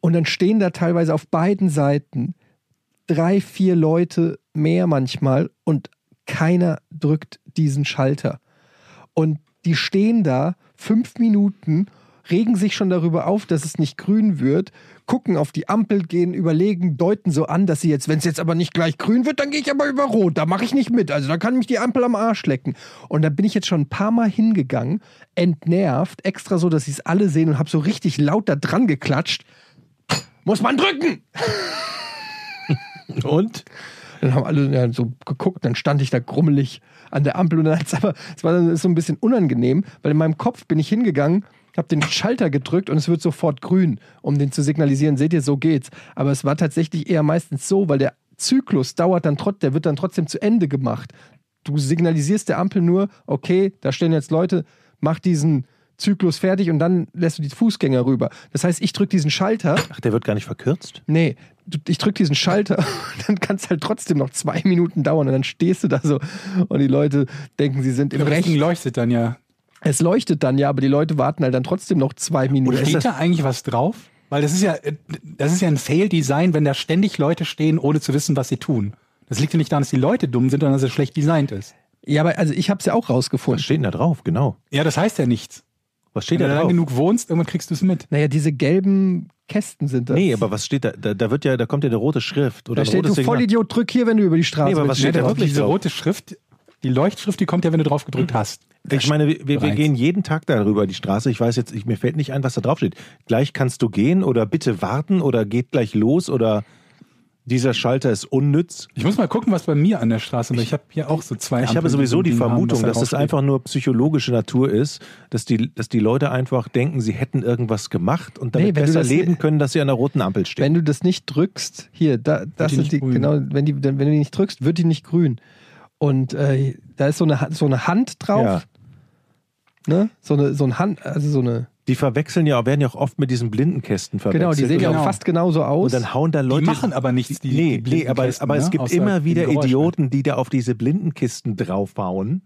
Und dann stehen da teilweise auf beiden Seiten drei, vier Leute mehr manchmal und keiner drückt diesen Schalter. Und die stehen da fünf Minuten, regen sich schon darüber auf, dass es nicht grün wird, gucken auf die Ampel, gehen, überlegen, deuten so an, dass sie jetzt, wenn es jetzt aber nicht gleich grün wird, dann gehe ich aber über Rot. Da mache ich nicht mit. Also da kann mich die Ampel am Arsch lecken. Und da bin ich jetzt schon ein paar Mal hingegangen, entnervt, extra so, dass sie es alle sehen und habe so richtig laut da dran geklatscht. Muss man drücken! Und? Dann haben alle ja, so geguckt, dann stand ich da grummelig an der Ampel und dann hat's aber, es war dann so ein bisschen unangenehm, weil in meinem Kopf bin ich hingegangen, habe den Schalter gedrückt und es wird sofort grün, um den zu signalisieren, seht ihr, so geht's. Aber es war tatsächlich eher meistens so, weil der Zyklus dauert dann trotzdem, der wird dann trotzdem zu Ende gemacht. Du signalisierst der Ampel nur, okay, da stehen jetzt Leute, mach diesen Zyklus fertig und dann lässt du die Fußgänger rüber. Das heißt, ich drücke diesen Schalter Ach, der wird gar nicht verkürzt? Nee, ich drücke diesen Schalter, dann kann es halt trotzdem noch zwei Minuten dauern und dann stehst du da so und die Leute denken, sie sind im Im Recht. leuchtet dann ja. Es leuchtet dann ja, aber die Leute warten halt dann trotzdem noch zwei Minuten. Oder steht da eigentlich was drauf? Weil das ist ja, das ist ja ein Fail-Design, wenn da ständig Leute stehen, ohne zu wissen, was sie tun. Das liegt ja nicht daran, dass die Leute dumm sind, sondern dass es schlecht designt ist. Ja, aber also ich habe es ja auch Was rausgefunden. steht denn da drauf? Genau. Ja, das heißt ja nichts. Was steht Wenn da du lang drauf? genug wohnst, irgendwann kriegst du es mit. Naja, diese gelben Kästen sind das. Nee, aber was steht da? Da, da wird ja, da kommt ja eine rote Schrift oder da steht, du Signal. Vollidiot, drück hier, wenn du über die Straße Nee, aber was steht da drauf? wirklich Diese drauf? rote Schrift, die Leuchtschrift, die kommt ja, wenn du drauf gedrückt hast. Ich meine, wir, wir, gehen jeden Tag darüber die Straße. Ich weiß jetzt, ich, mir fällt nicht ein, was da drauf steht. Gleich kannst du gehen oder bitte warten oder geht gleich los oder dieser Schalter ist unnütz. Ich muss mal gucken, was bei mir an der Straße ist. Ich habe hier auch so zwei Ich habe sowieso die haben, Vermutung, da dass das draufsteht. einfach nur psychologische Natur ist, dass die, dass die Leute einfach denken, sie hätten irgendwas gemacht und damit Nee, besser das- leben können, dass sie an der roten Ampel stehen. Wenn du das nicht drückst, hier, da, das die ist nicht die, grün. genau, wenn, die, wenn du die nicht drückst, wird die nicht grün. Und äh, da ist so eine, so eine Hand drauf. Ja. Ne? So eine, so ein Hand, also so eine. Die verwechseln ja, werden ja auch oft mit diesen Blindenkästen verwechselt. Genau, die sehen ja und, auch fast genauso aus. und dann hauen da Leute. Die machen aber nichts, die, nee, die nee, aber, aber es ne? gibt Außer immer wieder. Idioten, die da auf diese Blindenkisten draufhauen.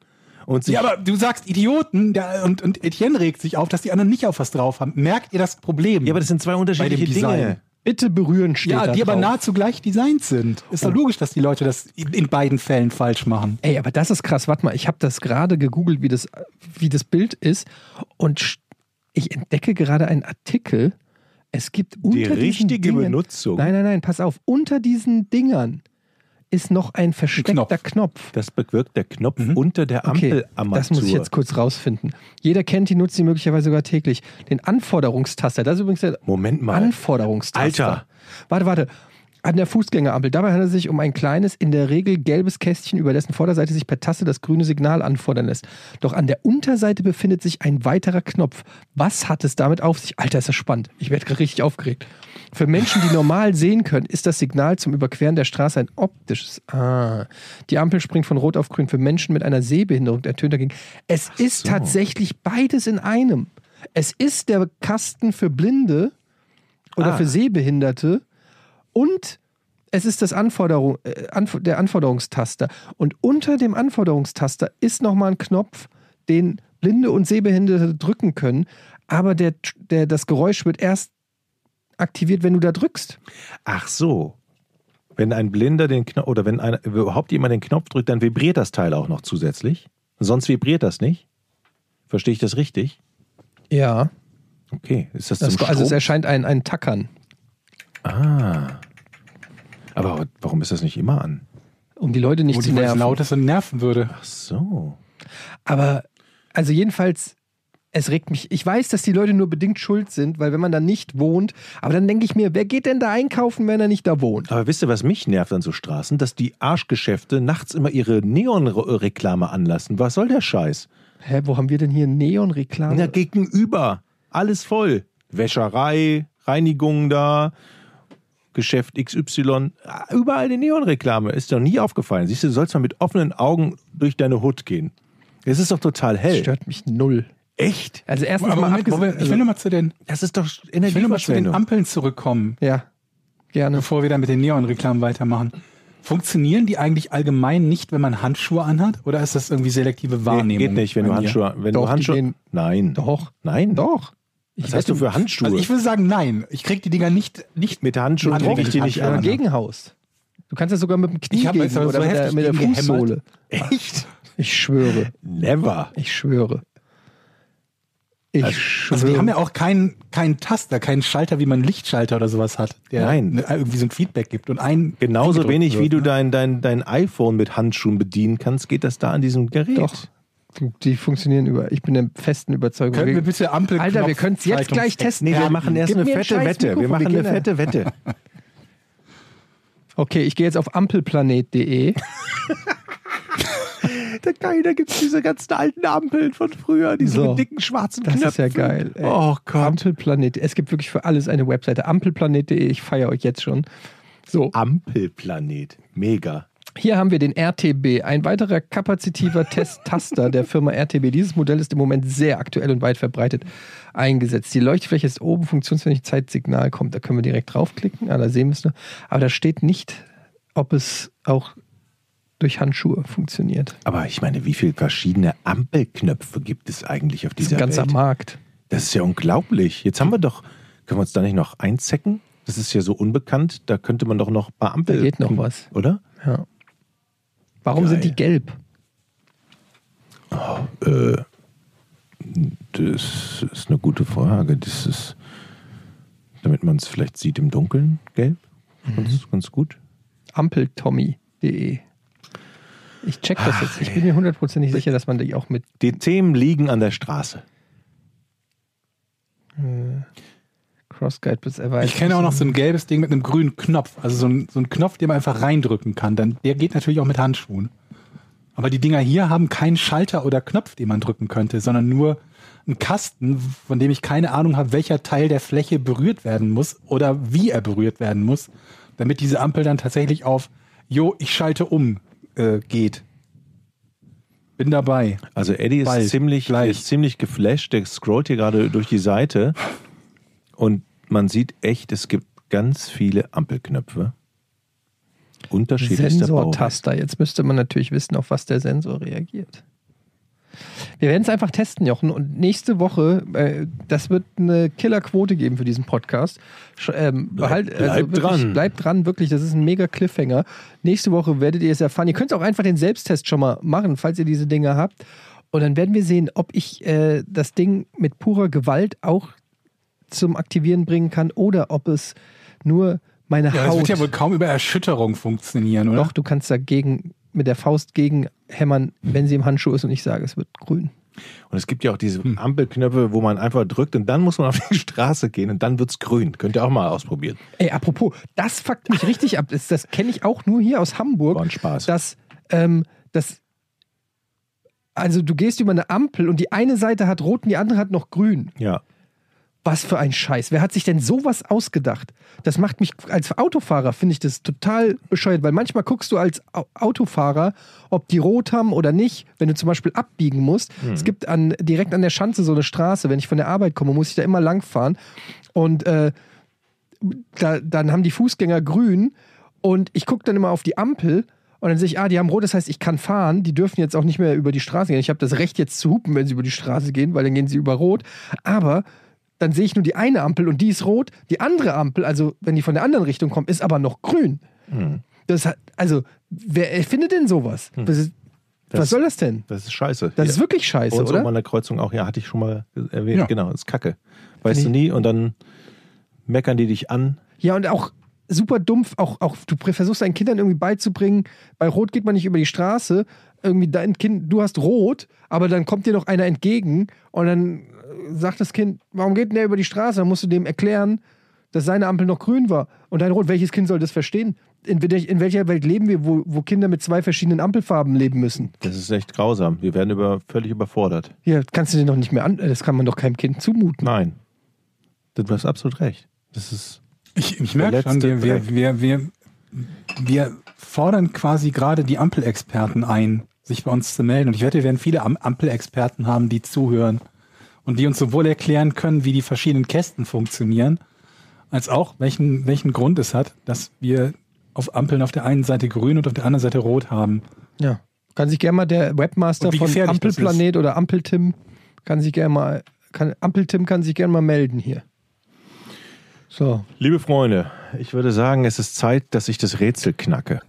Und sich Ja, aber du sagst Idioten der, und, und Etienne regt sich auf, dass die anderen nicht auf was drauf haben. Merkt ihr das Problem? Ja, aber das sind zwei unterschiedliche Design. Dinge. Bitte berühren steht ja die aber drauf. nahezu gleich designt sind. Ist doch logisch, dass die Leute das in beiden Fällen falsch machen. Ey, aber das ist krass. Warte mal, ich habe das gerade gegoogelt, wie das, wie das Bild ist. Und ich entdecke gerade einen Artikel. Es gibt unter diesen richtige Dingen, Benutzung. Nein, nein, nein, pass auf. Unter diesen Dingern ist noch ein versteckter Knopf. Knopf. Das bewirkt der Knopf unter der Okay, Ampelarmatur. das muss ich jetzt kurz rausfinden. Jeder kennt die, nutzt die möglicherweise sogar täglich. Den Anforderungstaster. Das ist übrigens der Moment mal. Anforderungstaster. Alter. Warte, warte. An der Fußgängerampel. Dabei handelt es sich um ein kleines, in der Regel gelbes Kästchen, über dessen Vorderseite sich per Taste das grüne Signal anfordern lässt. Doch an der Unterseite befindet sich ein weiterer Knopf. Was hat es damit auf sich? Alter, ist das spannend. Ich werde gerade richtig aufgeregt. Für Menschen, die normal sehen können, ist das Signal zum Überqueren der Straße ein optisches. Ah. Die Ampel springt von Rot auf Grün. Für Menschen mit einer Sehbehinderung ertönt dagegen. Es ist tatsächlich beides in einem. Es ist der Kasten für Blinde oder Ah. für Sehbehinderte und es ist das Anforderung, äh, Anf der Anforderungstaster. Und unter dem Anforderungstaster ist nochmal ein Knopf, den Blinde und Sehbehinderte drücken können, aber der, der, das Geräusch wird erst aktiviert, wenn du da drückst. Ach so. Wenn ein Blinder den Knopf, oder wenn einer, überhaupt jemand den Knopf drückt, dann vibriert das Teil auch noch zusätzlich. Sonst vibriert das nicht. Verstehe ich das richtig? Ja. Okay. Ist das, Das, zum also es erscheint ein, ein Tackern, Ah. Aber warum ist das nicht immer an? um die Leute nicht Wo zu nerven. laut ist und nerven würde. Ach so. Aber, also jedenfalls, es regt mich. Ich weiß, dass die Leute nur bedingt schuld sind, weil wenn man da nicht wohnt, aber dann denke ich mir, wer geht denn da einkaufen, wenn er nicht da wohnt? Aber wisst ihr, was mich nervt an so Straßen? Dass die Arschgeschäfte nachts immer ihre Neonreklame anlassen. Was soll der Scheiß? Hä, wo haben wir denn hier Neon-Reklame? Na, gegenüber. Alles voll. Wäscherei, Reinigung da, Geschäft XY. Ah, Überall die Neonreklame. Ist doch nie aufgefallen. Siehst du, du sollst mal mit offenen Augen durch deine Hut gehen. Es ist doch total Das hell. stört mich null. Echt? Also erstens Aber mal Moment, wo wir, abgesehen. ich will nochmal zu den, Das ist doch ich will noch mal zu den. Ampeln zurückkommen. ja. Gerne. bevor wir dann mit den Neon-Reklamen weitermachen. Funktionieren die eigentlich allgemein nicht, wenn man Handschuhe anhat? Oder ist das irgendwie selektive Nee, Wahrnehmung? geht nicht, wenn du? Handschuhe, wenn Doch, du Handschuhe, nein. Doch. Nein. Doch. Was hast du für Handschuhe? Also ich würde sagen, nein. Ich krieg die Dinger nicht, nicht mit Handschuhen Mann, kriege wenn ich die ich nicht Handschuhe an. Gegenhaus. Du kannst das sogar mit dem Knie Ich hab gegen oder so mit der, mit der. Fußsohle. Echt? Ich schwöre. Never. Ich schwöre. Ich schwöre. Also die haben ja auch keinen keinen Taster, keinen Schalter, wie man einen Lichtschalter oder sowas hat, der Nein. ne- irgendwie so ein Feedback gibt. Und ein Genauso wenig wird, wie du ne? dein, dein, dein iPhone mit Handschuhen bedienen kannst, geht das da an diesem Gerät. Doch. Die- funktionieren über. Ich bin der festen Überzeugung. Können wir bitte Ampel Alter, wir können es jetzt gleich testen. Nee, wir Ja, machen erst eine fette Wette. Wir machen eine fette Wette. Okay, ich gehe jetzt auf ampelplanet.de. Da, geil, da gibt es diese ganzen alten Ampeln von früher, diese So. mit dicken schwarzen Das Knöpfen. ist ja geil. ey. Oh Gott. Ampelplanet. Es gibt wirklich für alles eine Webseite. Ampelplanet.de. Ich feiere euch jetzt schon. So, Ampelplanet. Mega. Hier haben wir den RTB, ein weiterer kapazitiver Test-Taster der Firma RTB. Dieses Modell ist im Moment sehr aktuell und weit verbreitet eingesetzt. Die Leuchtfläche ist oben, funktionsfähig, Zeitsignal kommt. Da können wir direkt draufklicken. Ah, da sehen wir es nur. Aber da steht nicht, ob es auch durch Handschuhe funktioniert. Aber ich meine, wie viele verschiedene Ampelknöpfe gibt es eigentlich auf Das ist dieser ein ganzer Welt? Markt. Das ist ja unglaublich. Jetzt haben wir doch, können wir uns da nicht noch einzecken? Das ist ja so unbekannt. Da könnte man doch noch ein paar Ampel. Da geht noch was. Oder? Ja. Warum Geil. sind die gelb? Äh, das ist eine gute Frage. Das ist, damit man es vielleicht sieht im Dunkeln, gelb. Ganz, ganz gut. Ampeltommy.de. Ich check das jetzt. Ich bin mir hundertprozentig sicher, dass man die auch mit Die Themen liegen an der Straße. CrossGuide bis erweitert. Ich kenne auch noch so ein gelbes Ding mit einem grünen Knopf. Also so ein, so ein Knopf, den man einfach reindrücken kann. Dann, der geht natürlich auch mit Handschuhen. Aber die Dinger hier haben keinen Schalter oder Knopf, den man drücken könnte, sondern nur einen Kasten, von dem ich keine Ahnung habe, welcher Teil der Fläche berührt werden muss oder wie er berührt werden muss, damit diese Ampel dann tatsächlich auf, jo, ich schalte um, äh, geht. Bin dabei. Also Eddie ist Bald, ziemlich, gleich. ist ziemlich geflasht. Der scrollt hier gerade durch die Seite und man sieht echt, es gibt ganz viele Ampelknöpfe. Unterschiedlichster. Sensortaster. Jetzt müsste man natürlich wissen, auf was der Sensor reagiert. Wir werden es einfach testen, Jochen. Und nächste Woche, äh, das wird eine Killerquote geben für diesen Podcast. Sch ähm, behalt, bleibt wirklich, dran. Bleibt dran, wirklich. Das ist ein mega Cliffhanger. Nächste Woche werdet ihr es erfahren. Ihr könnt auch einfach den Selbsttest schon mal machen, falls ihr diese Dinge habt. Und dann werden wir sehen, ob ich äh, das Ding mit purer Gewalt auch zum Aktivieren bringen kann oder ob es nur meine Ja, das Haut. wird ja wohl kaum über Erschütterung funktionieren, oder? Doch, du kannst dagegen mit der Faust gegen hämmern, wenn sie im Handschuh ist und ich sage, es wird grün. Und es gibt ja auch diese Ampelknöpfe, wo man einfach drückt und dann muss man auf die Straße gehen und dann wird's grün. Könnt ihr auch mal ausprobieren. Ey, apropos, das fuckt mich richtig ab. Das, das kenne ich auch nur hier aus Hamburg. War ein Spaß. Dass, ähm, das, also du gehst über eine Ampel und die eine Seite hat rot und die andere hat noch grün. Ja. Was für ein Scheiß. Wer hat sich denn sowas ausgedacht? Das macht mich, als Autofahrer finde ich das total bescheuert, weil manchmal guckst du als Au- Autofahrer, ob die rot haben oder nicht, wenn du zum Beispiel abbiegen musst. Es gibt an, direkt an der Schanze so eine Straße, wenn ich von der Arbeit komme, muss ich da immer lang fahren. Und äh, da, dann haben die Fußgänger grün und ich gucke dann immer auf die Ampel und dann sehe ich, ah, die haben rot, das heißt, ich kann fahren. Die dürfen jetzt auch nicht mehr über die Straße gehen. Ich habe das Recht jetzt zu hupen, wenn sie über die Straße gehen, weil dann gehen sie über rot. Aber dann sehe ich nur die eine Ampel und die ist rot. Die andere Ampel, also wenn die von der anderen Richtung kommt, ist aber noch grün. Das hat, also, wer erfindet denn sowas? Was, ist, was Das- soll das denn? Das ist scheiße. Das ja. ist wirklich scheiße, Und so oder? einer Kreuzung auch, ja, hatte ich schon mal erwähnt. Ja. Genau, ist kacke. Weißt du nie und dann meckern die dich an. Ja, und auch super dumpf, auch, auch du versuchst deinen Kindern irgendwie beizubringen, bei Rot geht man nicht über die Straße, irgendwie dein Kind, du hast Rot, aber dann kommt dir noch einer entgegen und dann sagt das Kind, warum geht denn der über die Straße? Dann musst du dem erklären, dass seine Ampel noch grün war und dein Rot, welches Kind soll das verstehen? In, in welcher Welt leben wir, wo, wo Kinder mit zwei verschiedenen Ampelfarben leben müssen? Das ist echt grausam. Wir werden über, völlig überfordert. Ja, kannst du dir doch nicht mehr an, das kann man doch keinem Kind zumuten. Nein. Du hast absolut recht. Das ist. Ich, ich merke schon, wir, wir, wir, wir, wir fordern quasi gerade die Ampelexperten ein, sich bei uns zu melden. Und ich wette, wir werden viele Am Ampelexperten haben, die zuhören und die uns sowohl erklären können, wie die verschiedenen Kästen funktionieren, als auch, welchen, welchen Grund es hat, dass wir auf Ampeln auf der einen Seite grün und auf der anderen Seite rot haben. Ja. Kann sich gerne mal der Webmaster von Ampelplanet oder Ampeltim kann sich gerne mal, kann, Ampeltim kann sich gerne mal melden hier. So. Liebe Freunde, ich würde sagen, es ist Zeit, dass ich das Rätsel knacke.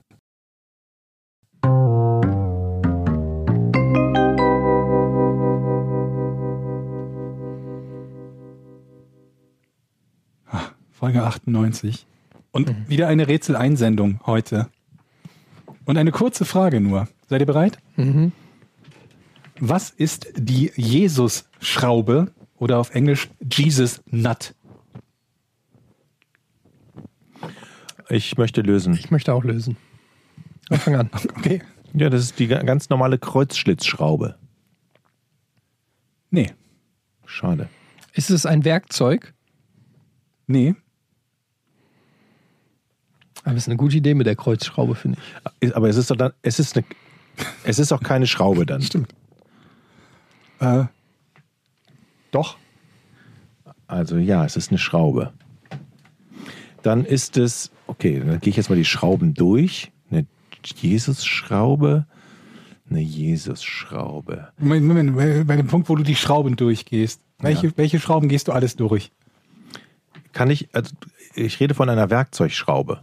Folge 98. Und wieder eine Rätseleinsendung heute. Und eine kurze Frage nur. Seid ihr bereit? Mhm. Was ist die Jesus-Schraube oder auf Englisch Jesus Nut? Ich möchte lösen. Ich möchte auch lösen. Dann Fang an. Okay. Ja, das ist die ga- ganz normale Kreuzschlitzschraube. Nee. Schade. Ist es ein Werkzeug? Nee. Aber es ist eine gute Idee mit der Kreuzschraube, finde ich. Aber es ist doch dann, es ist eine, es ist auch keine Schraube dann. Stimmt. Äh, doch. Also ja, es ist eine Schraube. Dann ist es, okay, dann gehe ich jetzt mal die Schrauben durch. Eine Jesus-Schraube, eine Jesus-Schraube. Moment, Moment, bei, dem Punkt, wo du die Schrauben durchgehst. Welche, welche Schrauben gehst du alles durch? Kann ich, also ich rede von einer Werkzeugschraube.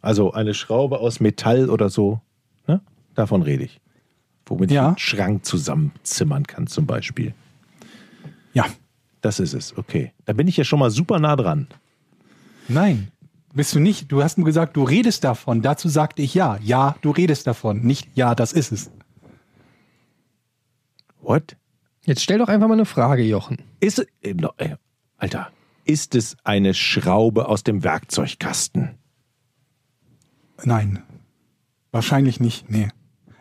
Also eine Schraube aus Metall oder so. Ne? Davon rede ich. Womit Ja. ich einen Schrank zusammenzimmern kann zum Beispiel. Ja. Das ist es, okay. Da bin ich ja schon mal super nah dran. Nein. Bist du nicht. Du hast nur gesagt, du redest davon. Dazu sagte ich ja. Ja, du redest davon. Nicht ja, das ist es. What? Jetzt stell doch einfach mal eine Frage, Jochen. Ist es, äh, äh, Alter, ist es eine Schraube aus dem Werkzeugkasten? Nein. Wahrscheinlich nicht. Nee.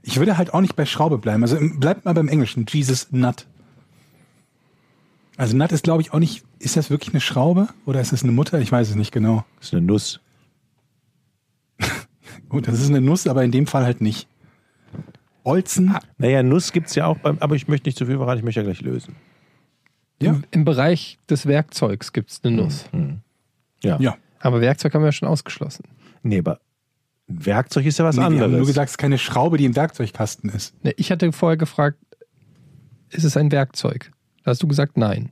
Ich würde halt auch nicht bei Schraube bleiben. Also im- bleibt mal beim Englischen. Jesus Nut. Also Nut ist, glaube ich, auch nicht. Ist das wirklich eine Schraube oder ist es eine Mutter? Ich weiß es nicht genau. Das ist eine Nuss. Gut, das ist eine Nuss, aber in dem Fall halt nicht. Olzen. Naja, Nuss gibt es ja auch beim, aber ich möchte nicht zu viel verraten, ich möchte ja gleich lösen. Ja. Im, Im Bereich des Werkzeugs gibt es eine Nuss. Ja. Ja. Aber Werkzeug haben wir ja schon ausgeschlossen. Nee, aber Werkzeug ist ja was Nee, anderes. nur gesagt, es ist keine Schraube, die im Werkzeugkasten ist. Ne, Ich hatte vorher gefragt, ist es ein Werkzeug? Da hast du gesagt, nein.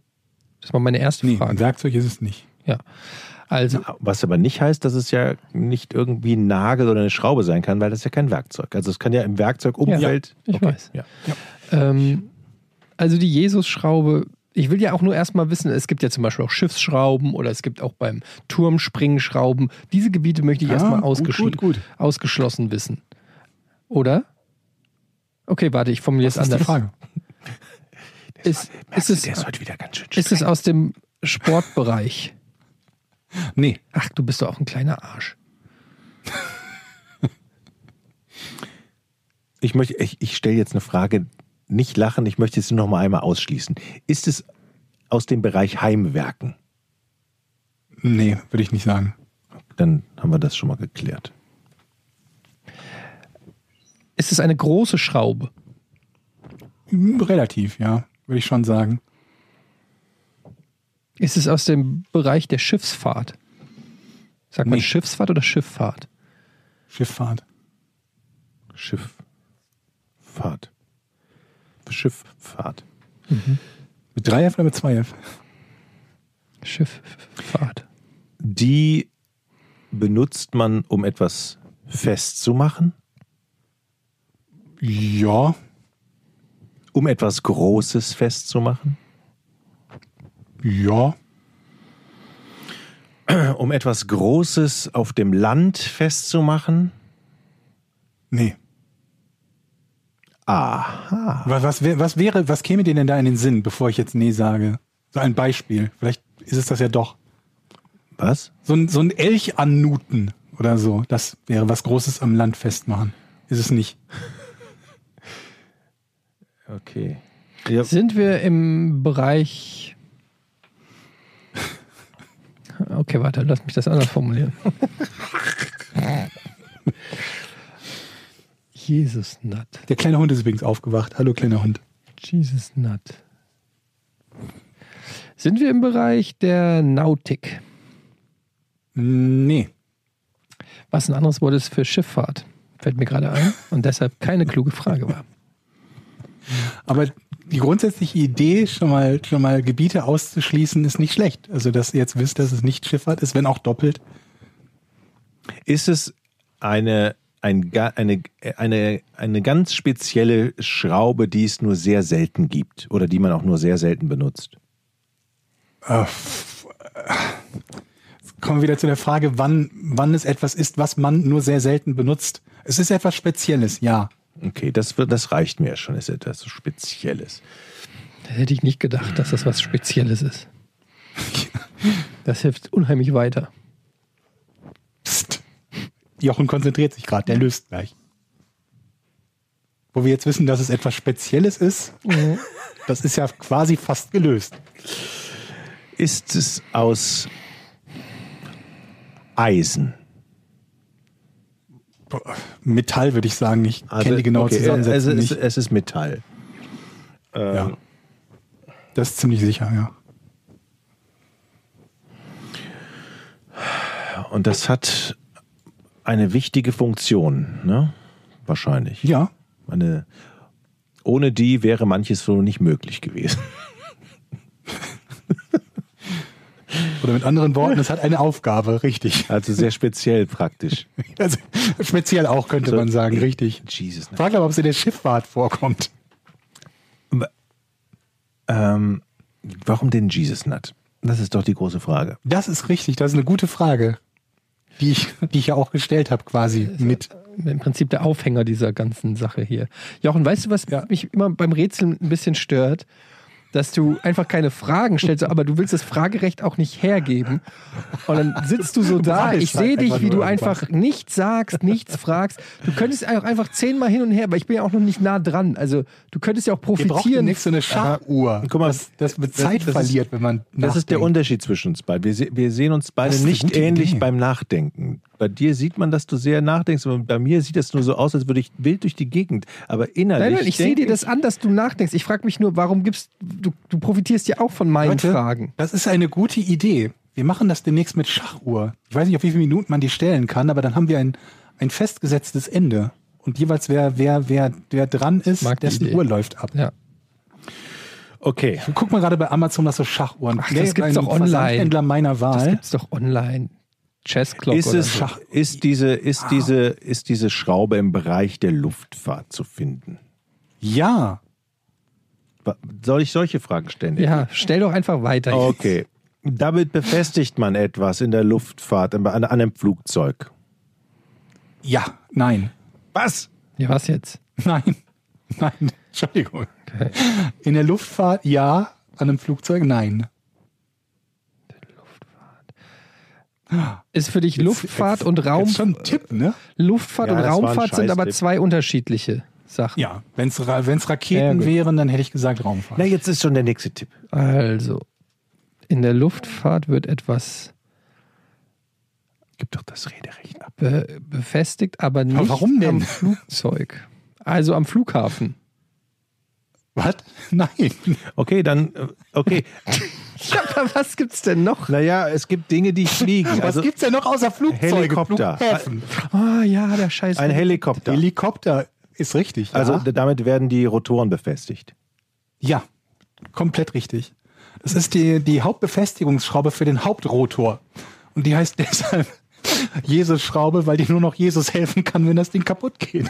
Das war meine erste Nee, ein Frage. Werkzeug ist es nicht. Ja. Also, Was aber nicht heißt, dass es ja nicht irgendwie ein Nagel oder eine Schraube sein kann, weil das ist ja kein Werkzeug. Also es kann ja im Werkzeugumfeld. Ja, ich weiß. Ja. ähm, also die Jesus-Schraube, ich will ja auch nur erstmal wissen, es gibt ja zum Beispiel auch Schiffsschrauben oder es gibt auch beim Turmspringen Schrauben. Diese Gebiete möchte ich Ah, erstmal gut, ausgeschl gut, gut. ausgeschlossen wissen. Oder? Okay, warte, ich formuliere es anders. die Frage. Ist, ist, es, der ist heute wieder ganz schön ist es aus dem Sportbereich? Nee. Ach, du bist doch auch ein kleiner Arsch. Ich, möchte, ich, ich stelle jetzt eine Frage, nicht lachen, ich möchte es nur noch mal einmal ausschließen. Ist es aus dem Bereich Heimwerken? Nee, würde ich nicht sagen. Dann haben wir das schon mal geklärt. Ist es eine große Schraube? Hm, Relativ, ja. Würde ich schon sagen. Ist es aus dem Bereich der Schiffsfahrt? Sagt man Nee. Schiffsfahrt oder Schifffahrt? Schifffahrt. Schifffahrt. Schifffahrt. Mit 3F oder mit 2F? Schifffahrt. Die benutzt man, um etwas festzumachen, Ja. um etwas Großes festzumachen, Ja. um etwas Großes auf dem Land festzumachen. Nee. Aha. Was, was, was wäre, was käme dir denn da in den Sinn, bevor ich jetzt nee sage? So ein Beispiel. Vielleicht ist es das ja doch. Was? So ein, so ein Elch annuten oder so. Das wäre was Großes am Land festmachen. Ist es nicht. Okay. Ja, Sind wir im Bereich. Okay, warte, lass mich das anders formulieren. Jesus Nut. Der kleine Hund ist übrigens aufgewacht. Hallo, kleiner Hund. Jesus Nut. Sind wir im Bereich der Nautik? Nee. Was ein anderes Wort ist für Schifffahrt. Fällt mir gerade ein. Und deshalb keine kluge Frage war. Aber die grundsätzliche Idee, schon mal, schon mal Gebiete auszuschließen, ist nicht schlecht. Also, dass ihr jetzt wisst, dass es nicht Schifffahrt ist, wenn auch doppelt. Ist es eine, ein, eine, eine, eine ganz spezielle Schraube, die es nur sehr selten gibt oder die man auch nur sehr selten benutzt? Äh, f- äh, Jetzt kommen wir wieder zu der Frage, wann, wann es etwas ist, was man nur sehr selten benutzt. Es ist etwas Spezielles, ja. Okay, das, wird, das reicht mir schon. Das ist etwas Spezielles. Da hätte ich nicht gedacht, dass das was Spezielles ist. Das hilft unheimlich weiter. Jochen konzentriert sich gerade, der löst gleich. Wo wir jetzt wissen, dass es etwas Spezielles ist, das ist ja quasi fast gelöst. Ist es aus Eisen? Metall würde ich sagen, ich kenne die genaue okay, es, Zusammensetzung ist, nicht. es ist Metall. ja. Das ist ziemlich sicher, ja. Und das hat eine wichtige Funktion, ne? Wahrscheinlich. Ja, Eine, ohne die wäre manches so nicht möglich gewesen. oder mit anderen Worten, es hat eine Aufgabe, richtig. Also sehr speziell praktisch. Also, speziell auch, könnte man sagen, richtig. Jesus. Frag aber, ob es in der Schifffahrt vorkommt. Ähm, warum den Jesus Nut? Das ist doch die große Frage. Das ist richtig, das ist eine gute Frage, die ich, die ich ja auch gestellt habe, quasi mit. Im Prinzip der Aufhänger dieser ganzen Sache hier. Jochen, weißt du, was Ja. mich immer beim Rätseln ein bisschen stört? Dass du einfach keine Fragen stellst, aber du willst das Fragerecht auch nicht hergeben. Und dann sitzt du so da, ich sehe dich, wie du einfach nichts sagst, nichts fragst. Du könntest auch einfach zehnmal hin und her, aber ich bin ja auch noch nicht nah dran. Also du könntest ja auch profitieren. demnächst so eine Schachuhr, Guck mal, das, das mit das- Zeit das ist- verliert, wenn man Das ist der nachdenkt. Unterschied zwischen uns beiden. Wir, se wir sehen uns beide ist nicht ähnlich Idee. beim Nachdenken. Bei dir sieht man, dass du sehr nachdenkst, aber bei mir sieht das nur so aus, als würde ich wild durch die Gegend. Aber innerlich. Nein, nein, ich sehe dir das an, dass du nachdenkst. Ich frage mich nur, warum gibst du, du profitierst ja auch von meinen Leute, Fragen. Das ist eine gute Idee. Wir machen das demnächst mit Schachuhr. Ich weiß nicht, auf wie viele Minuten man die stellen kann, aber dann haben wir ein, ein festgesetztes Ende. Und jeweils, wer, wer, wer, wer dran ist, dessen Idee. Uhr läuft ab. Ja. Okay. Guck mal gerade bei Amazon nach so Schachuhren. Ach, das gibt's Ein doch online. Versandhändler meiner Das Wahl. gibt's doch online. Chess Clock Ist, oder es, so. Ist, diese, ist, diese, ist diese Schraube im Bereich der Luftfahrt zu finden? Ja. Soll ich solche Fragen stellen? Ja, stell doch einfach weiter. jetzt. Okay. Damit befestigt man etwas in der Luftfahrt, an, an einem Flugzeug. Ja. Nein. Was? Ja, was jetzt? Nein. Nein. Entschuldigung. Okay. In der Luftfahrt ja. An einem Flugzeug nein. Ist für dich Luftfahrt und Raum. Ist schon ein Tipp, ne? Luftfahrt Ja, und Raumfahrt sind aber zwei unterschiedliche Sachen. Ja. Wenn es Raketen Ja, wären, dann hätte ich gesagt Raumfahrt. Na, jetzt ist schon der nächste Tipp. Also, in der Luftfahrt wird etwas Gib doch das Rederecht ab. be befestigt, aber nicht warum denn? am Flugzeug. Also am Flughafen. Was? Nein. Okay, dann, äh, okay. Aber was gibt's denn noch? naja, es gibt Dinge, die fliegen. Was Also gibt's denn noch außer Flugzeuge? Helikopter. Flughäfen. Oh ja, der Scheiß. ein Helikopter. Helikopter ist richtig. Also ja. damit werden die Rotoren befestigt. ja, komplett richtig. Das ist die, die Hauptbefestigungsschraube für den Hauptrotor. Und die heißt deshalb Jesus-Schraube, weil die nur noch Jesus helfen kann, wenn das Ding kaputt geht.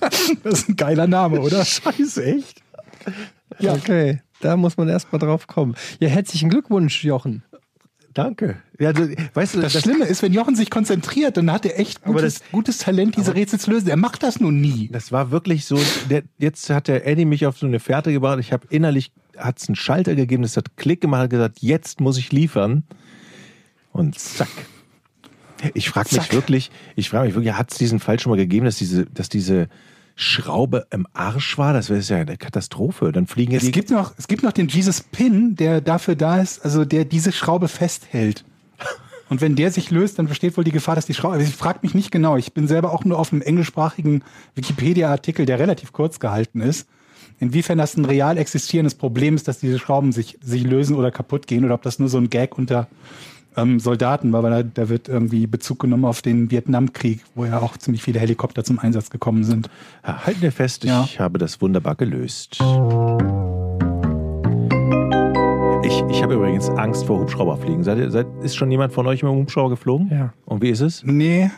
das ist ein geiler Name, oder? Scheiße, echt? Ja. Okay, da muss man erst mal drauf kommen. Ja, herzlichen Glückwunsch, Jochen. Danke. Ja, du, weißt du, Das, Schlimme ist, wenn Jochen sich konzentriert, dann hat er echt gutes, das- gutes Talent, diese Rätsel zu lösen. Er macht das nun nie. Das war wirklich so. Der, jetzt hat der Eddie mich auf so eine Fährte gebracht. Ich habe innerlich hat es einen Schalter gegeben, das hat Klick gemacht, hat gesagt, jetzt muss ich liefern. Und zack. Ich frage mich Zack. wirklich, ich frage mich wirklich, hat es diesen Fall schon mal gegeben, dass diese, dass diese Schraube im Arsch war? Das wäre ja eine Katastrophe. Dann fliegen ja Es die. gibt, noch, es gibt noch den Jesus Pin, der dafür da ist, also der diese Schraube festhält. Und wenn der sich löst, dann besteht wohl die Gefahr, dass die Schraube. Also ich frage mich nicht genau. Ich bin selber auch nur auf einem englischsprachigen Wikipedia-Artikel, der relativ kurz gehalten ist. Inwiefern das ein real existierendes Problem ist, dass diese Schrauben sich, sich lösen oder kaputt gehen oder ob das nur so ein Gag unter, ähm, Soldaten, weil da, da wird irgendwie Bezug genommen auf den Vietnamkrieg, wo ja auch ziemlich viele Helikopter zum Einsatz gekommen sind. Ja, halten wir fest, Ja. ich habe das wunderbar gelöst. Ich, ich habe übrigens Angst vor Hubschrauberfliegen. Seid, ihr- seid, ist schon jemand von euch mit dem Hubschrauber geflogen? Ja. Und wie ist es? Nee,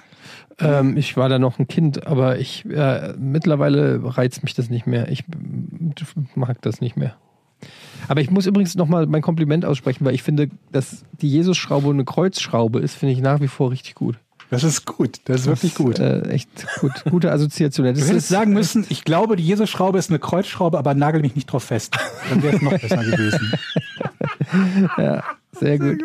Ähm, ich war da noch ein Kind, aber ich äh, mittlerweile reizt mich das nicht mehr. Ich mm, mag das nicht mehr. Aber ich muss übrigens nochmal mein Kompliment aussprechen, weil ich finde, dass die Jesus-Schraube eine Kreuzschraube ist, finde ich nach wie vor richtig gut. das ist gut. Das ist wirklich gut. Äh, echt gut. Gute Assoziation. Das Du hättest ist, sagen müssen, ich glaube, die Jesus-Schraube ist eine Kreuzschraube, aber nagel mich nicht drauf fest. Dann wäre es noch besser gewesen. Sehr gut.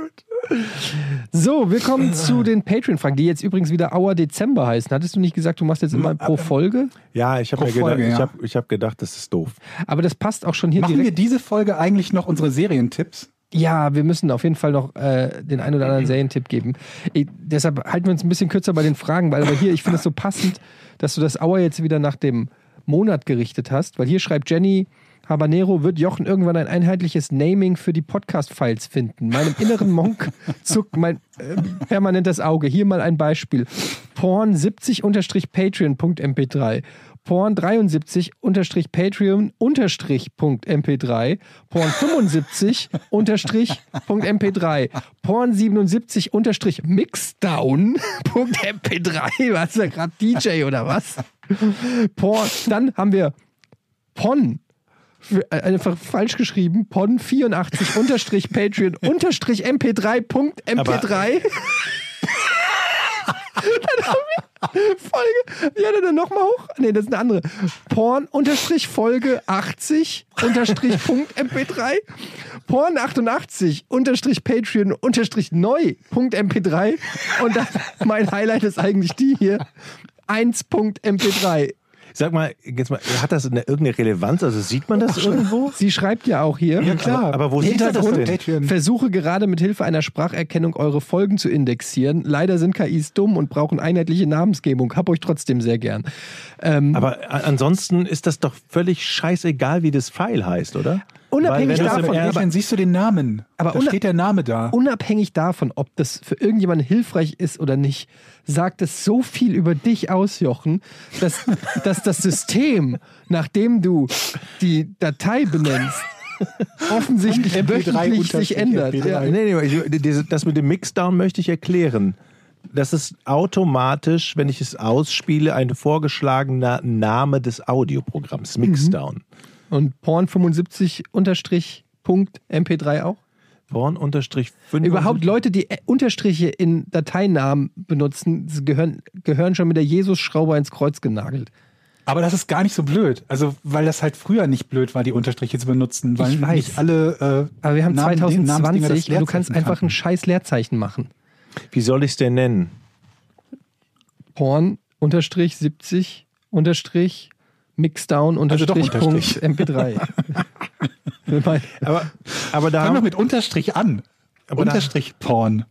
So, wir kommen zu den Patreon-Fragen, die jetzt übrigens wieder Auer Dezember heißen. Hattest du nicht gesagt, du machst jetzt immer pro Folge? Ja, ich habe Pro mir gedacht, Folge, ich ja. habe ich hab gedacht, das ist doof. Aber das passt auch schon hier Machen wir direkt. diese Folge eigentlich noch unsere Serientipps? Ja, wir müssen auf jeden Fall noch äh, den einen oder anderen Serientipp geben. Ich, deshalb halten wir uns ein bisschen kürzer bei den Fragen, weil aber hier, ich finde es so passend, dass du das Auer jetzt wieder nach dem Monat gerichtet hast, weil hier schreibt Jenny, Habanero wird Jochen irgendwann ein einheitliches Naming für die Podcast-Files finden. Meinem inneren Monk zuckt mein äh, permanentes Auge. Hier mal ein Beispiel. Porn 70-patreon.mp3. Porn 73 unterstrich Patreon unterstrich Punkt MP3, Porn 75 unterstrich Punkt MP3, Porn 77 unterstrich Mixdown Punkt MP3, was ist da gerade DJ oder was? Porn, dann haben wir Pon, einfach falsch geschrieben, Pon 84 unterstrich Patreon unterstrich MP3 Punkt MP3. Folge. Wie hat er denn nochmal hoch? Nee, das ist eine andere. Porn unterstrich Folge 80 unterstrich Punkt MP3. Porn 88 unterstrich Patreon unterstrich neu Punkt MP3. Und dann, mein Highlight ist eigentlich die hier. 1 Punkt MP3. Sag mal, jetzt mal, hat das eine, irgendeine Relevanz? Also sieht man das irgendwo? Sie schreibt ja auch hier. Ja, klar. Aber, aber wo sieht man das denn? Versuche gerade mit Hilfe einer Spracherkennung eure Folgen zu indexieren. Leider sind KIs dumm und brauchen einheitliche Namensgebung. Hab euch trotzdem sehr gern. Ähm, Aber ansonsten ist das doch völlig scheißegal, wie das File heißt, oder? Unabhängig Weil wenn davon, aber- dann siehst du den Namen. Aber da steht der Name da. unabhängig davon, ob das für irgendjemanden hilfreich ist oder nicht, sagt es so viel über dich aus, Jochen, dass, dass das System, nachdem du die Datei benennst, offensichtlich MP3 wöchentlich sich ändert. MP3. Ja. Nee, nee, das mit dem Mixdown möchte ich erklären. Das ist automatisch, wenn ich es ausspiele, ein vorgeschlagener Name des Audioprogramms. Mixdown. Und Porn 75 unterstrich Punkt MP3 auch? Porn unterstrich 5. Überhaupt Leute, die Unterstriche in Dateinamen benutzen, gehören, gehören schon mit der Jesus-Schraube ins Kreuz genagelt. Aber das ist gar nicht so blöd. Also, weil das halt früher nicht blöd war, die Unterstriche zu benutzen. Weil Ich weiß. nicht alle. Äh, Aber wir haben Namen- Namensdinger 2020 das und du kannst einfach ein kannten. scheiß Leerzeichen machen. Wie soll ich es denn nennen? Porn unterstrich 70 unterstrich Mixdown unterstrich doch Punkt Unterstrich. MP3. Wir meinen- Aber, aber da Fang doch mit Unterstrich an. Aber da- Unterstrich Porn.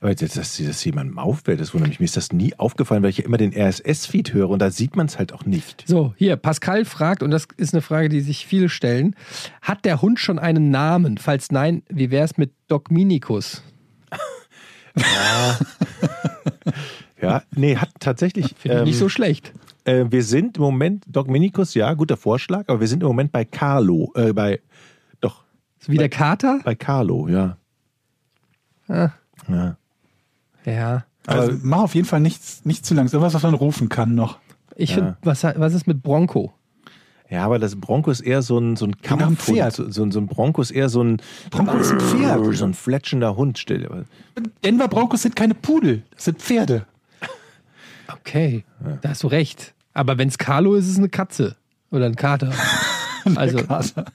aber jetzt, dass das jemandem auffällt, das wundert mich. Mir ist das nie aufgefallen, weil ich ja immer den RSS-Feed höre und da sieht man es halt auch nicht. so, hier, Pascal fragt, und das ist eine Frage, die sich viele stellen: Hat der Hund schon einen Namen? Falls nein, wie wäre es mit Dogminikus? Ja, nee, hat tatsächlich. Finde ich ähm, nicht so schlecht. Äh, wir sind im Moment, Dogminikus, ja, guter Vorschlag, aber wir sind im Moment bei Carlo, äh, bei, doch, Ist wie der Kater? bei Carlo, ja. Ah. ja. Ja. Also, mach auf jeden Fall nichts, nicht zu lang. Irgendwas, was man rufen kann noch. Ich Ja. finde, was, was ist mit Bronco? Ja, aber das Bronco ist eher so ein, so ein Kampfhund. Pferd. So, so, so ein Bronco ist eher so ein, Bronco ist ein Pferd. so ein fletschender Hund. Stell dir mal. Denver Broncos sind keine Pudel, das sind Pferde. Okay, da hast du recht. Aber wenn es Carlo ist, ist es eine Katze. Oder ein Kater. Also, Kater.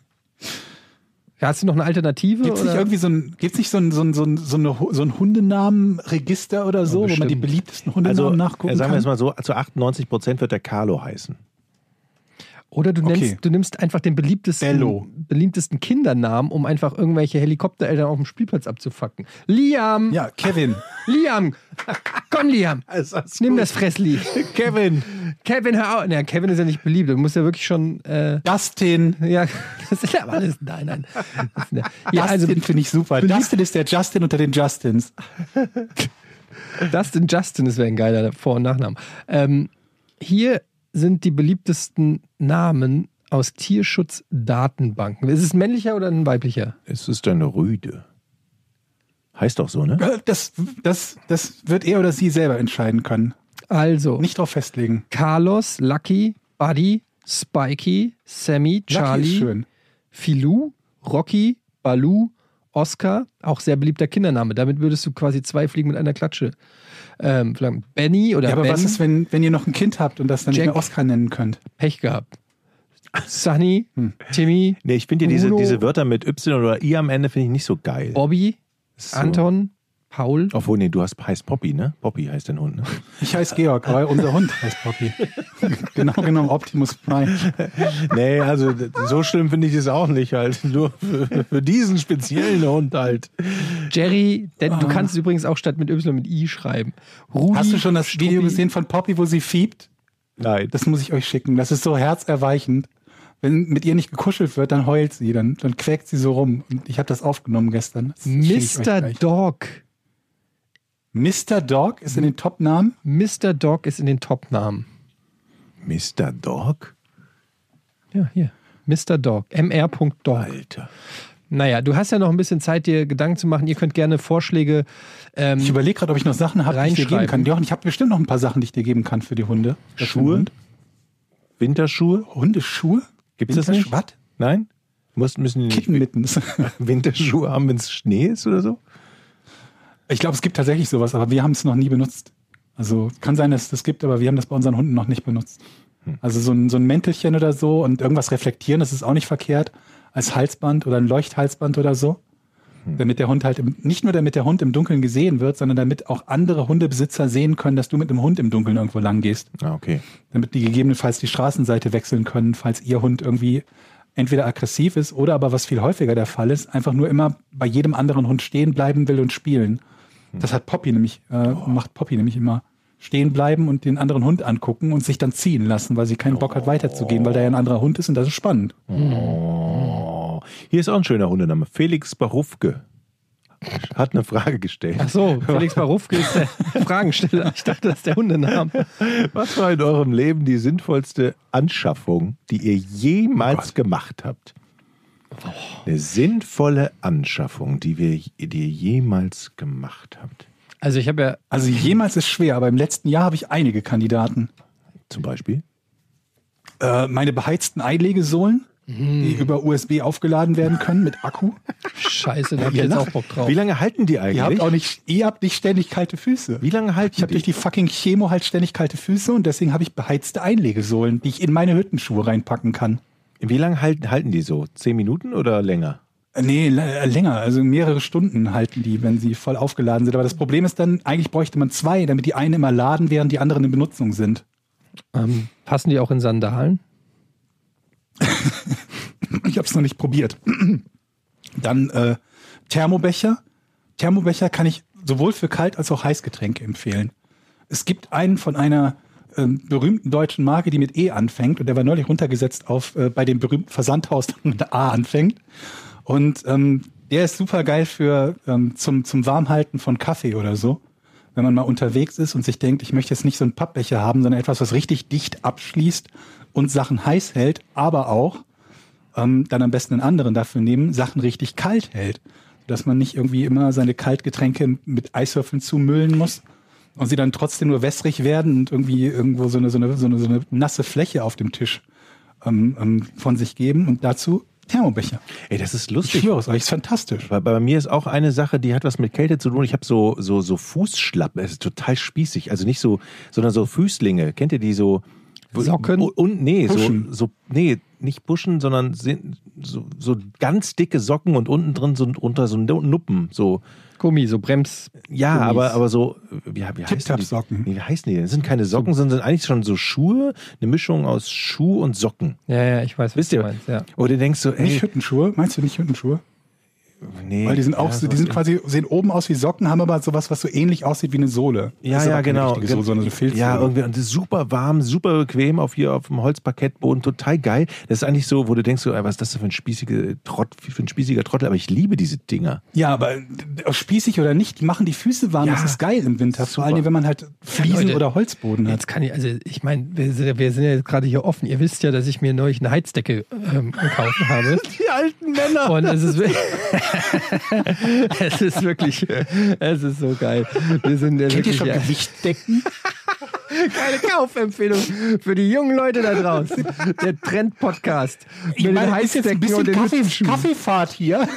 hast du noch eine Alternative? Gibt es nicht irgendwie so ein, gibt's nicht so ein, so ein, so ein, so eine, so ein Hundenamenregister oder so, wo man die beliebtesten Hundenamen Also, nachgucken äh, sagen wir es kann? mal so, zu 98 Prozent wird der Carlo heißen. Oder du, nennst, Okay. du nimmst einfach den beliebtesten, Bello. beliebtesten Kindernamen, um einfach irgendwelche Helikoptereltern auf dem Spielplatz abzufacken. Liam! Ja, Kevin. Liam! Komm, Liam! Also, Nimm das Fressli. Kevin, Kevin, hör auf. Ja, Kevin ist ja nicht beliebt. Du musst ja wirklich schon. Äh, Justin. ja, das ist ja alles. Nein, nein. Das ist, ja, also Justin finde ich super. Justin ist der Justin unter den Justins. Dustin Justin, das wäre ein geiler Vor- und Nachname. Ähm, hier sind die beliebtesten Namen aus Tierschutzdatenbanken. Ist es ein männlicher oder ein weiblicher? Es ist eine Rüde. Heißt doch so, ne? Äh, Das, das, das wird er oder sie selber entscheiden können. Also, Nicht drauf festlegen. Carlos, Lucky, Buddy, Spikey, Sammy, Charlie, schön. Filou, Rocky, Baloo, Oscar, auch sehr beliebter Kindername. Damit würdest du quasi zwei Fliegen mit einer Klatsche. Ähm, vielleicht Benny oder Ja, aber Ben, was ist, wenn, wenn ihr noch ein Kind habt und das dann Jack. nicht mehr Oscar nennen könnt? Pech gehabt. Sunny, Hm. Timmy, Nee, ich finde ja diese, diese Wörter mit Y oder I am Ende finde ich nicht so geil. Bobby, So. Anton, Paul. Obwohl, nee, du hast, heißt Poppy, ne? Poppy heißt dein Hund, ne? Ich heiße Georg, weil unser Hund heißt Poppy. genau genommen Optimus Prime. Nee, also so schlimm finde ich es auch nicht halt. Nur für, für diesen speziellen Hund halt. Jerry, denn du kannst übrigens auch statt mit Y mit I schreiben. Rudi, Ah. Hast du schon das Video Struppi. gesehen von Poppy, wo sie fiebt? Nein. Das muss ich euch schicken. Das ist so herzerweichend. Wenn mit ihr nicht gekuschelt wird, dann heult sie, dann, dann quäkt sie so rum. Und ich habe das aufgenommen gestern. Das Mr. gleich. Dog. Mr. Dog ist in den Top-Namen. Mr. Dog ist in den Top-Namen. Mr. Dog? Ja, hier. Mr. Dog. mr.dog. Alter. Naja, du hast ja noch ein bisschen Zeit, dir Gedanken zu machen. Ihr könnt gerne Vorschläge. Ähm, Ich überlege gerade, ob ich noch Sachen habe, die ich dir geben kann. Jochen, ich habe bestimmt noch ein paar Sachen, die ich dir geben kann für die Hunde. Das Schuhe? Hund. Winterschuhe? Hundeschuhe? Gibt's das nicht? Was? Nein? Muss, müssen die nicht Kittenmitten. Winterschuhe haben, wenn es Schnee ist oder so? Ich glaube, es gibt tatsächlich sowas, aber wir haben es noch nie benutzt. Also kann sein, dass es das gibt, aber wir haben das bei unseren Hunden noch nicht benutzt. Also so ein, so ein Mäntelchen oder so und irgendwas reflektieren, das ist auch nicht verkehrt. Als Halsband oder ein Leuchthalsband oder so. Damit der Hund halt, im, nicht nur damit der Hund im Dunkeln gesehen wird, sondern damit auch andere Hundebesitzer sehen können, dass du mit einem Hund im Dunkeln irgendwo lang gehst. Ah, okay. Damit die gegebenenfalls die Straßenseite wechseln können, falls ihr Hund irgendwie entweder aggressiv ist oder aber was viel häufiger der Fall ist, einfach nur immer bei jedem anderen Hund stehen bleiben will und spielen. Das hat Poppy nämlich, äh, macht Poppy nämlich immer. Stehen bleiben und den anderen Hund angucken und sich dann ziehen lassen, weil sie keinen Bock hat weiterzugehen, weil da ja ein anderer Hund ist und das ist spannend. Oh. Hier ist auch ein schöner Hundename. Felix Barufke hat eine Frage gestellt. ach so, Felix Barufke ist der Fragensteller. Ich dachte, das ist der Hundename. Was war in eurem Leben die sinnvollste Anschaffung, die ihr jemals gemacht habt? Eine sinnvolle Anschaffung, die, wir, die ihr jemals gemacht habt. Also ich habe ja, Also jemals ist schwer, aber im letzten Jahr habe ich einige Kandidaten. Zum Beispiel? Äh, meine beheizten Einlegesohlen, die über USB aufgeladen werden können mit Akku. scheiße, da habe ich jetzt auch lacht. Bock drauf. Wie lange halten die eigentlich? Ihr habt auch nicht, ihr habt nicht ständig kalte Füße. Wie lange halten Ich habe durch die fucking Chemo halt ständig kalte Füße und deswegen habe ich beheizte Einlegesohlen, die ich in meine Hüttenschuhe reinpacken kann. Wie lange halten, halten die so? Zehn Minuten oder länger? Nee, äh, länger, also mehrere Stunden halten die, wenn sie voll aufgeladen sind. Aber das Problem ist dann, eigentlich bräuchte man zwei, damit die einen immer laden, während die anderen in Benutzung sind. Ähm, passen die auch in Sandalen? Ich habe es noch nicht probiert. Dann äh, Thermobecher. Thermobecher kann ich sowohl für Kalt- als auch Heißgetränke empfehlen. Es gibt einen von einer ähm, berühmten deutschen Marke, die mit E anfängt und der war neulich runtergesetzt auf äh, bei dem berühmten Versandhaus, das mit A anfängt. Und ähm, der ist super geil für ähm, zum, zum Warmhalten von Kaffee oder so. Wenn man mal unterwegs ist und sich denkt, ich möchte jetzt nicht so einen Pappbecher haben, sondern etwas, was richtig dicht abschließt und Sachen heiß hält, aber auch ähm, dann am besten einen anderen dafür nehmen, Sachen richtig kalt hält. Dass man nicht irgendwie immer seine Kaltgetränke mit Eiswürfeln zumüllen muss und sie dann trotzdem nur wässrig werden und irgendwie irgendwo so eine, so eine, so eine, so eine nasse Fläche auf dem Tisch ähm, ähm, von sich geben. Und dazu Thermobecher. Ey, das ist Ich lustig. schwöre es euch, ist fantastisch. Weil bei mir ist auch eine Sache, die hat was mit Kälte zu tun. Ich habe so, so, so Fußschlappen. Es ist total spießig. Also nicht so, sondern so Füßlinge. Kennt ihr die so? Socken? Und nee, so, Buschen. so, nee, nicht Buschen, sondern sind so, so ganz dicke Socken und unten drin so drunter so Nuppen. So, Gummi, so Brems. ja, Gummis. aber, aber so, wie, wie heißen die? Tip-Tap-Socken. Nee, wie heißen die denn? Das sind keine Socken, sondern sind eigentlich schon so Schuhe, eine Mischung aus Schuh und Socken. Ja, ja, ich weiß, was Wisst du ihr? meinst. Ja. Oder du denkst so, ey, Nicht Hüttenschuhe? Meinst du nicht Hüttenschuhe? Nee, Weil die sind auch ja, so, die sind quasi, sehen oben aus wie Socken, haben aber sowas, was so ähnlich aussieht wie eine Sohle. Ja, ist ja, genau. Sohle, sondern eine Filzsohle. ja, irgendwie und das ist super warm, super bequem auf hier auf dem Holzparkettboden, total geil. Das ist eigentlich so, wo du denkst, so, ey, was ist das denn für ein spießiger Trott, für ein spießiger Trottel? Aber ich liebe diese Dinger. Ja, aber äh, spießig oder nicht, die machen die Füße warm. Ja, das ist geil im Winter. Vor allem, wenn man halt Fliesen Leute, oder Holzboden hat. Jetzt kann ich, also ich meine, wir, sind ja- wir sind ja jetzt gerade hier offen. Ihr wisst ja, dass ich mir neulich eine Heizdecke ähm, gekauft habe. Die alten Männer. Und es ist, es ist wirklich, es ist so geil. Wir sind ja Kennt ihr schon Gewichtdecken? keine Kaufempfehlung für die jungen Leute da draußen. Der Trend-Podcast. Ich meine, das ist jetzt ein bisschen Kaffee, Kaffeefahrt hier.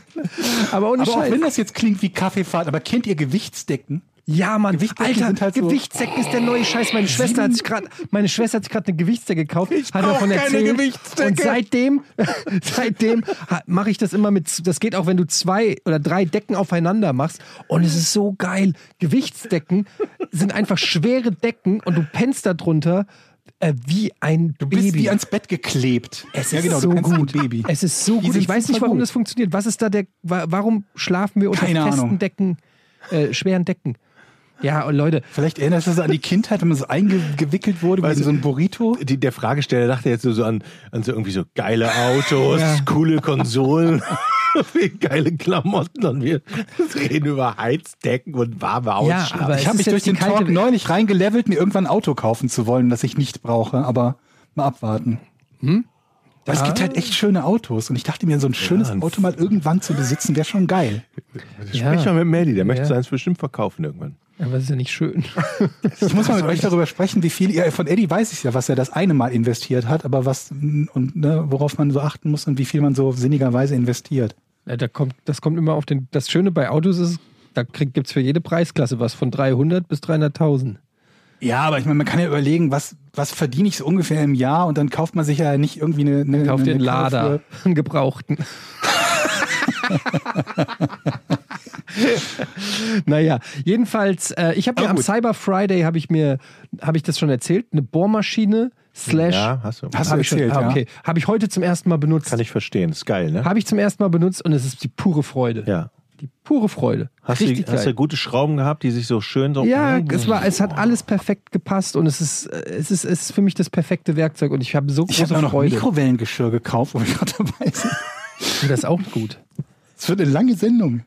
Aber ohne Aber auch wenn das jetzt klingt wie Kaffeefahrt, aber kennt ihr Gewichtsdecken? Ja, Mann, Alter, halt so- Gewichtsdecken ist der neue Scheiß. Meine Schwester hat sich gerade, meine Schwester hat sich gerade eine Gewichtsdecke gekauft, hat brauch davon keine erzählt. Und seitdem, seitdem mache ich das immer mit. Das geht auch, wenn du zwei oder drei Decken aufeinander machst. Und es ist so geil. Gewichtsdecken sind einfach schwere Decken und du pennst da drunter äh, wie ein Du Baby. bist wie ans Bett geklebt. Es ja, ist genau, so du gut. Baby. Es ist so gut. Ich weiß nicht, warum gut. das funktioniert. Was ist da der? wa- Warum schlafen wir unter Keine festen Ahnung. Decken, äh, schweren Decken? Ja, und Leute, Vielleicht erinnerst du dich an die Kindheit, wenn man so eingewickelt wurde wie so ein Burrito. Die, der Fragesteller dachte jetzt so, so an, an so irgendwie so geile Autos, Ja. coole Konsolen, geile Klamotten und wir reden über Heizdecken und warme Ja, Ausschlag. aber Ich es habe mich durch den Talk neulich reingelevelt, mir irgendwann ein Auto kaufen zu wollen, das ich nicht brauche, aber mal abwarten. Weil es gibt halt echt schöne Autos und ich dachte mir, so ein schönes ein- Auto mal irgendwann zu besitzen, wäre schon geil. Sprech mal mit Melly, der möchte Ja. seins bestimmt verkaufen irgendwann. Aber das ist ja nicht schön. Ich muss mal mit euch darüber sprechen, wie viel ihr, von Eddie weiß ich ja, was er das eine Mal investiert hat, aber was und ne, worauf man so achten muss und wie viel man so sinnigerweise investiert. Ja, da kommt, das kommt immer auf den. Das Schöne bei Autos ist, da gibt es für jede Preisklasse was von 300 bis 300.000. Ja, aber ich meine, man kann ja überlegen, was, was verdiene ich so ungefähr im Jahr und dann kauft man sich ja nicht irgendwie eine, eine, Kauf eine einen Karre Lader, einen gebrauchten. naja, jedenfalls, äh, ich habe mir Aber am. Cyber Friday, habe ich mir, habe ich das schon erzählt, eine Bohrmaschine slash. Ja, hast du. Hast du Habe ich schon, erzählt, ah, ja. okay. Habe ich heute zum ersten Mal benutzt. Kann ich verstehen, ist geil, ne? Habe ich zum ersten Mal benutzt und es ist die pure Freude. Ja. Die pure Freude. Hast du, Richtig hast geil. du gute Schrauben gehabt, die sich so schön so. Ja, es, war, es hat alles perfekt gepasst und es ist, äh, es ist, es ist für mich das perfekte Werkzeug und ich habe so Ich große habe noch Freude. Mikrowellengeschirr gekauft, wo wir gerade dabei sind. Und das ist auch gut. Es wird eine lange Sendung.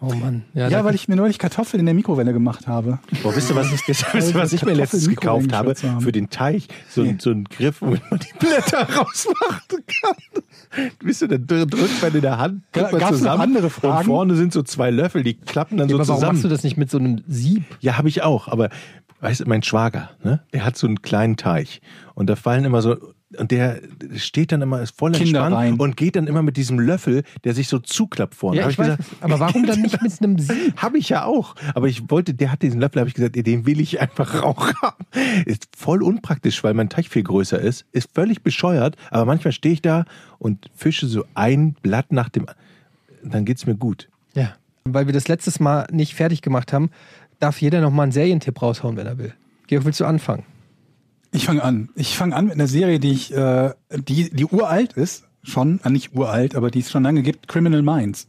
Oh Mann. Ja, da- weil ich mir neulich Kartoffeln in der Mikrowelle gemacht habe. Boah, wisst ihr, was ich, wisst ihr, was ich mir letztens gekauft habe? Für den Teich. So, ein- so ein Griff, womit man die Blätter rausmachen kann. Wisst ihr, dann dr- drückt man in der Hand, drückt man Gab's noch zusammen. andere Und Fragen? vorne sind so zwei Löffel, die klappen dann Ja, so aber warum zusammen. machst du das nicht mit so einem Sieb? Ja, habe ich auch. Aber weißt du, mein Schwager, ne, der hat so einen kleinen Teich. Und da fallen immer so, und der steht dann immer, ist voll Kinder entspannt rein. und geht dann immer mit diesem Löffel, der sich so zuklappt vorne. Ja, Hab ich weiß, aber warum dann nicht mit einem Sieb? Habe ich ja auch. Aber ich wollte, der hat diesen Löffel, habe ich gesagt, den will ich einfach auch haben. Ist voll unpraktisch, weil mein Teich viel größer ist. Ist völlig bescheuert. Aber manchmal stehe ich da und fische so ein Blatt nach dem. Dann geht's mir gut. Ja. Weil wir das letztes Mal nicht fertig gemacht haben, darf jeder noch mal einen Serientipp raushauen, wenn er will. Georg, willst du anfangen? Ich fange an. Ich fange an mit einer Serie, die ich, äh, die, die uralt ist, schon, äh, nicht uralt, aber die es schon lange gibt, Criminal Minds.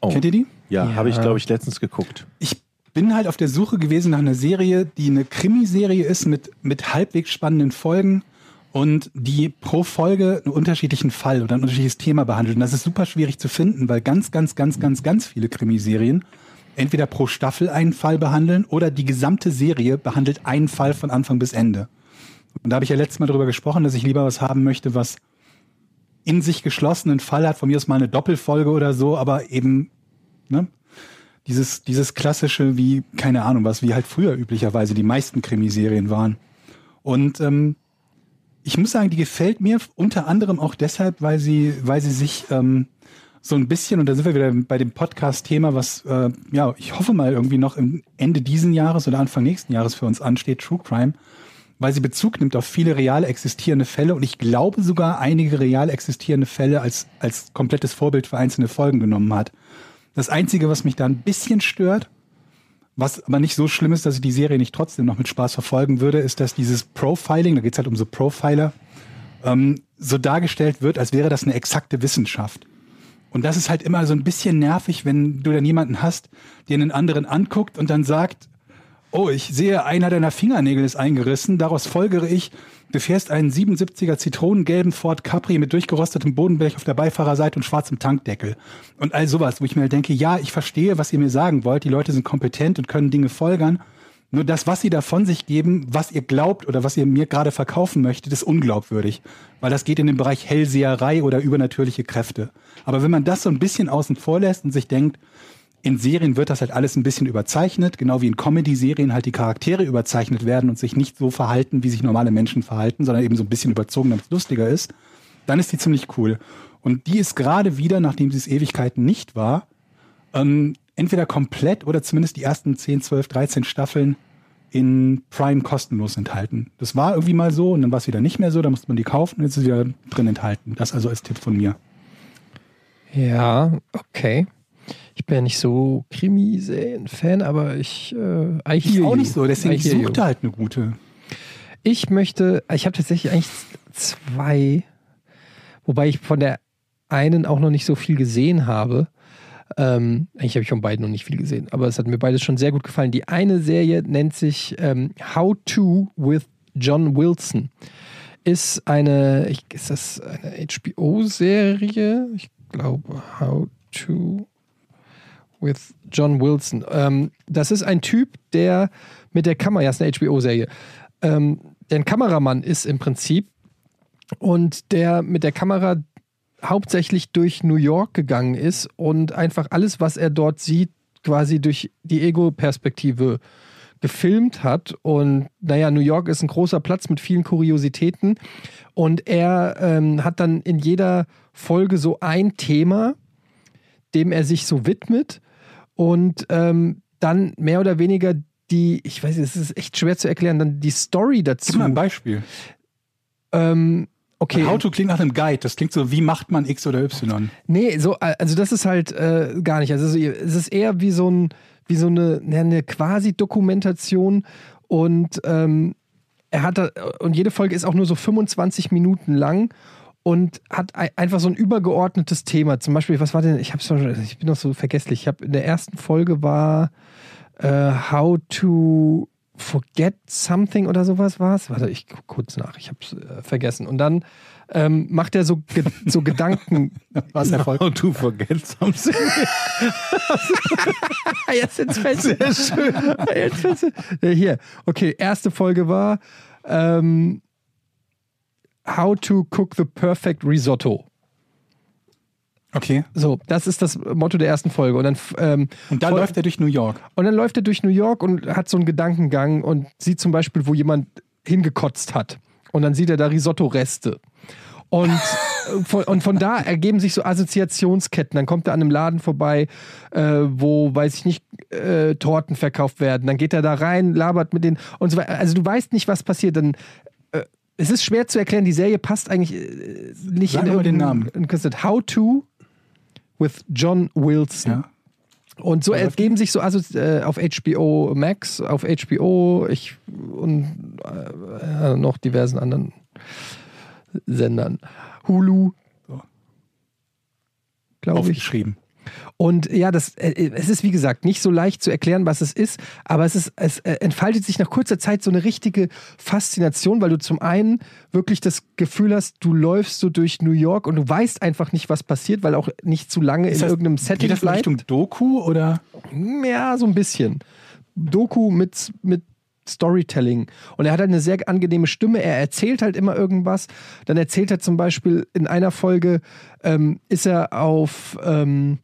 Oh. Kennt ihr die? Ja, Ja. habe ich, glaube ich, letztens geguckt. Ich bin halt auf der Suche gewesen nach einer Serie, die eine Krimiserie ist mit, mit halbwegs spannenden Folgen und die pro Folge einen unterschiedlichen Fall oder ein unterschiedliches Thema behandelt. Und das ist super schwierig zu finden, weil ganz, ganz, ganz, ganz, ganz viele Krimiserien entweder pro Staffel einen Fall behandeln oder die gesamte Serie behandelt einen Fall von Anfang bis Ende. Und da habe ich ja letztes Mal darüber gesprochen, dass ich lieber was haben möchte, was in sich geschlossenen Fall hat, von mir aus mal eine Doppelfolge oder so, aber eben, ne? Dieses, dieses klassische, wie, keine Ahnung was, wie halt früher üblicherweise die meisten Krimiserien waren. Und ähm, ich muss sagen, die gefällt mir unter anderem auch deshalb, weil sie, weil sie sich ähm, so ein bisschen, und da sind wir wieder bei dem Podcast-Thema, was äh, ja, ich hoffe mal irgendwie noch im Ende diesen Jahres oder Anfang nächsten Jahres für uns ansteht, True Crime, weil sie Bezug nimmt auf viele real existierende Fälle und ich glaube sogar einige real existierende Fälle als, als komplettes Vorbild für einzelne Folgen genommen hat. Das Einzige, was mich da ein bisschen stört, was aber nicht so schlimm ist, dass ich die Serie nicht trotzdem noch mit Spaß verfolgen würde, ist, dass dieses Profiling, da geht's halt um so Profiler, ähm, so dargestellt wird, als wäre das eine exakte Wissenschaft. Und das ist halt immer so ein bisschen nervig, wenn du dann jemanden hast, der einen anderen anguckt und dann sagt, oh, ich sehe, einer deiner Fingernägel ist eingerissen, daraus folgere ich, du fährst einen 77er zitronengelben Ford Capri mit durchgerostetem Bodenblech auf der Beifahrerseite und schwarzem Tankdeckel. Und all sowas, wo ich mir denke, ja, ich verstehe, was ihr mir sagen wollt, die Leute sind kompetent und können Dinge folgern, nur das, was sie da von sich geben, was ihr glaubt oder was ihr mir gerade verkaufen möchtet, ist unglaubwürdig. Weil das geht in den Bereich Hellseherei oder übernatürliche Kräfte. Aber wenn man das so ein bisschen außen vor lässt und sich denkt, in Serien wird das halt alles ein bisschen überzeichnet, genau wie in Comedy-Serien halt die Charaktere überzeichnet werden und sich nicht so verhalten, wie sich normale Menschen verhalten, sondern eben so ein bisschen überzogen, damit es lustiger ist, dann ist die ziemlich cool. Und die ist gerade wieder, nachdem sie es Ewigkeiten nicht war, ähm, entweder komplett oder zumindest die ersten 10, 12, 13 Staffeln in Prime kostenlos enthalten. Das war irgendwie mal so und dann war es wieder nicht mehr so, da musste man die kaufen und jetzt ist es wieder drin enthalten. Das also als Tipp von mir. Ja, okay. Ich bin ja nicht so Krimi-Fan, aber ich äh, I Ich auch you. nicht so, deswegen ich suchte halt eine gute. Ich möchte, ich habe tatsächlich eigentlich zwei, wobei ich von der einen auch noch nicht so viel gesehen habe. Ähm, eigentlich habe ich von beiden noch nicht viel gesehen, aber es hat mir beides schon sehr gut gefallen. Die eine Serie nennt sich ähm, How to with John Wilson. Ist eine, ist das eine HBO-Serie? Ich glaube, How to with John Wilson. Ähm, das ist ein Typ, der mit der Kamera, ja, ist eine HBO-Serie, ähm, der ein Kameramann ist im Prinzip und der mit der Kamera hauptsächlich durch New York gegangen ist und einfach alles, was er dort sieht, quasi durch die Ego-Perspektive gefilmt hat. Und naja, New York ist ein großer Platz mit vielen Kuriositäten. Und er ähm, hat dann in jeder Folge so ein Thema, dem er sich so widmet und ähm, dann mehr oder weniger die, ich weiß, es ist echt schwer zu erklären, dann die Story dazu. Gib mal ein Beispiel. Ähm, okay. How to klingt nach einem Guide. Das klingt so, wie macht man X oder Y? Nee, so, also das ist halt äh, gar nicht. Also es ist eher wie so ein, wie so eine, eine Quasi-Dokumentation und ähm, er hat da, und jede Folge ist auch nur so 25 Minuten lang und hat ei- einfach so ein übergeordnetes Thema. Zum Beispiel, was war denn, ich hab's schon, ich bin noch so vergesslich. Ich habe in der ersten Folge war äh, How to Forget Something oder sowas war es. Warte, ich guck kurz nach, ich hab's äh, vergessen. Und dann ähm, macht er so, ge so Gedanken. Was Erfolg? How to forget something. Jetzt, jetzt fällt Sehr schön. Jetzt fällt's- Ja, Hier, okay, erste Folge war ähm, How to cook the perfect risotto. Okay. So, das ist das Motto der ersten Folge. Und dann, ähm, Und da Voll- läuft er durch New York. und dann läuft er durch New York und hat so einen Gedankengang und sieht zum Beispiel, wo jemand hingekotzt hat. Und dann sieht er da Risotto-Reste. Und, von, und von da ergeben sich so Assoziationsketten. Dann kommt er an einem Laden vorbei, äh, wo, weiß ich nicht, äh, Torten verkauft werden. Dann geht er da rein, labert mit denen und so weiter. Also du weißt nicht, was passiert. Dann, es ist schwer zu erklären, die Serie passt eigentlich äh, nicht Sag in mal den Konzept. How to with John Wilson. Ja. Und so läuft ergeben sich so also äh, auf HBO Max, auf HBO ich, und äh, noch diversen anderen Sendern. Hulu, glaube ich. Aufgeschrieben. Und ja, das, äh, es ist wie gesagt nicht so leicht zu erklären, was es ist, aber es, ist, es äh, entfaltet sich nach kurzer Zeit so eine richtige Faszination, weil du zum einen wirklich das Gefühl hast, du läufst so durch New York und du weißt einfach nicht, was passiert, weil auch nicht zu lange Ist in das- irgendeinem Setting Geht das in bleibt. Richtung Doku oder? Ja, so ein bisschen. Doku mit, mit Storytelling. Und er hat halt eine sehr angenehme Stimme. Er erzählt halt immer irgendwas. Dann erzählt er zum Beispiel in einer Folge, ähm, ist er auf, ähm,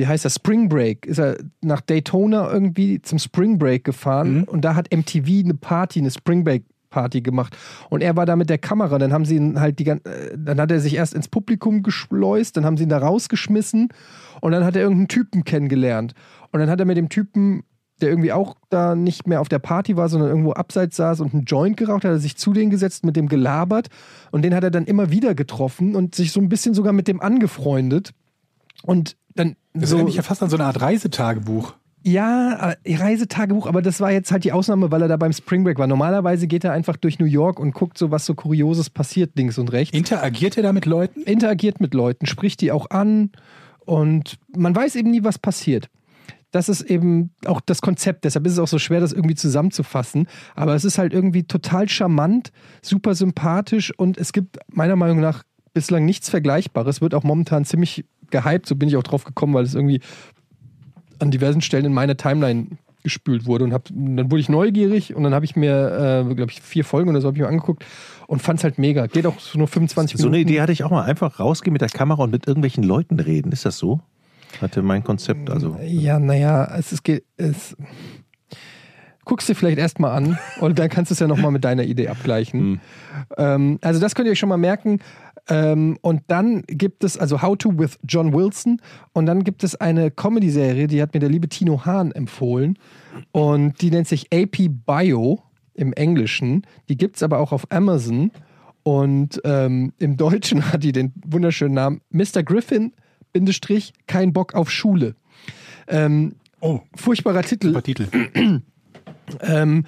wie heißt das, Spring Break. Ist er nach Daytona irgendwie zum Spring Break gefahren. Und da hat MTV eine Party, eine Spring Break Party gemacht und er war da mit der Kamera. Dann haben sie ihn halt die gan- äh, dann hat er sich erst ins Publikum geschleust, dann haben sie ihn da rausgeschmissen und dann hat er irgendeinen Typen kennengelernt und dann hat er mit dem Typen der irgendwie auch da nicht mehr auf der Party war, sondern irgendwo abseits saß und einen Joint geraucht, hat er sich zu denen gesetzt, mit dem gelabert und den hat er dann immer wieder getroffen und sich so ein bisschen sogar mit dem angefreundet. Und dann Das so, mich ja fast an so eine Art Reisetagebuch. ja, äh, Reisetagebuch, aber das war jetzt halt die Ausnahme, weil er da beim Spring Break war. Normalerweise geht er einfach durch New York und guckt so, was so Kurioses passiert, links und rechts. Interagiert er da mit Leuten? Interagiert mit Leuten, spricht die auch an Und man weiß eben nie, was passiert. Das ist eben auch das Konzept. Deshalb ist es auch so schwer, das irgendwie zusammenzufassen. Aber es ist halt irgendwie total charmant, super sympathisch und es gibt meiner Meinung nach bislang nichts Vergleichbares. Wird auch momentan ziemlich gehypt. So bin ich auch drauf gekommen, weil es irgendwie an diversen Stellen in meine Timeline gespült wurde und hab, dann wurde ich neugierig und dann habe ich mir, äh, glaube ich, vier Folgen oder so habe ich mir angeguckt und fand es halt mega. Geht auch nur 25 So Minuten. eine Idee hatte ich auch mal. Einfach rausgehen mit der Kamera und mit irgendwelchen Leuten reden. Ist das so? Hatte mein Konzept also. Ja, naja, es ist. ge- Es, guckst dir vielleicht erstmal an und dann kannst du es ja nochmal mit deiner Idee abgleichen. Ähm, also, das könnt ihr euch schon mal merken. Ähm, und dann gibt es, also How to with John Wilson. Und dann gibt es eine Comedy-Serie, die hat mir der liebe Tino Hahn empfohlen. Und die nennt sich AP Bio im Englischen. Die gibt es aber auch auf Amazon. Und ähm, im Deutschen hat die den wunderschönen Namen Mr. Griffin, Bindestrich, kein Bock auf Schule. Ähm, Oh, furchtbarer Titel. super Titel. Ähm,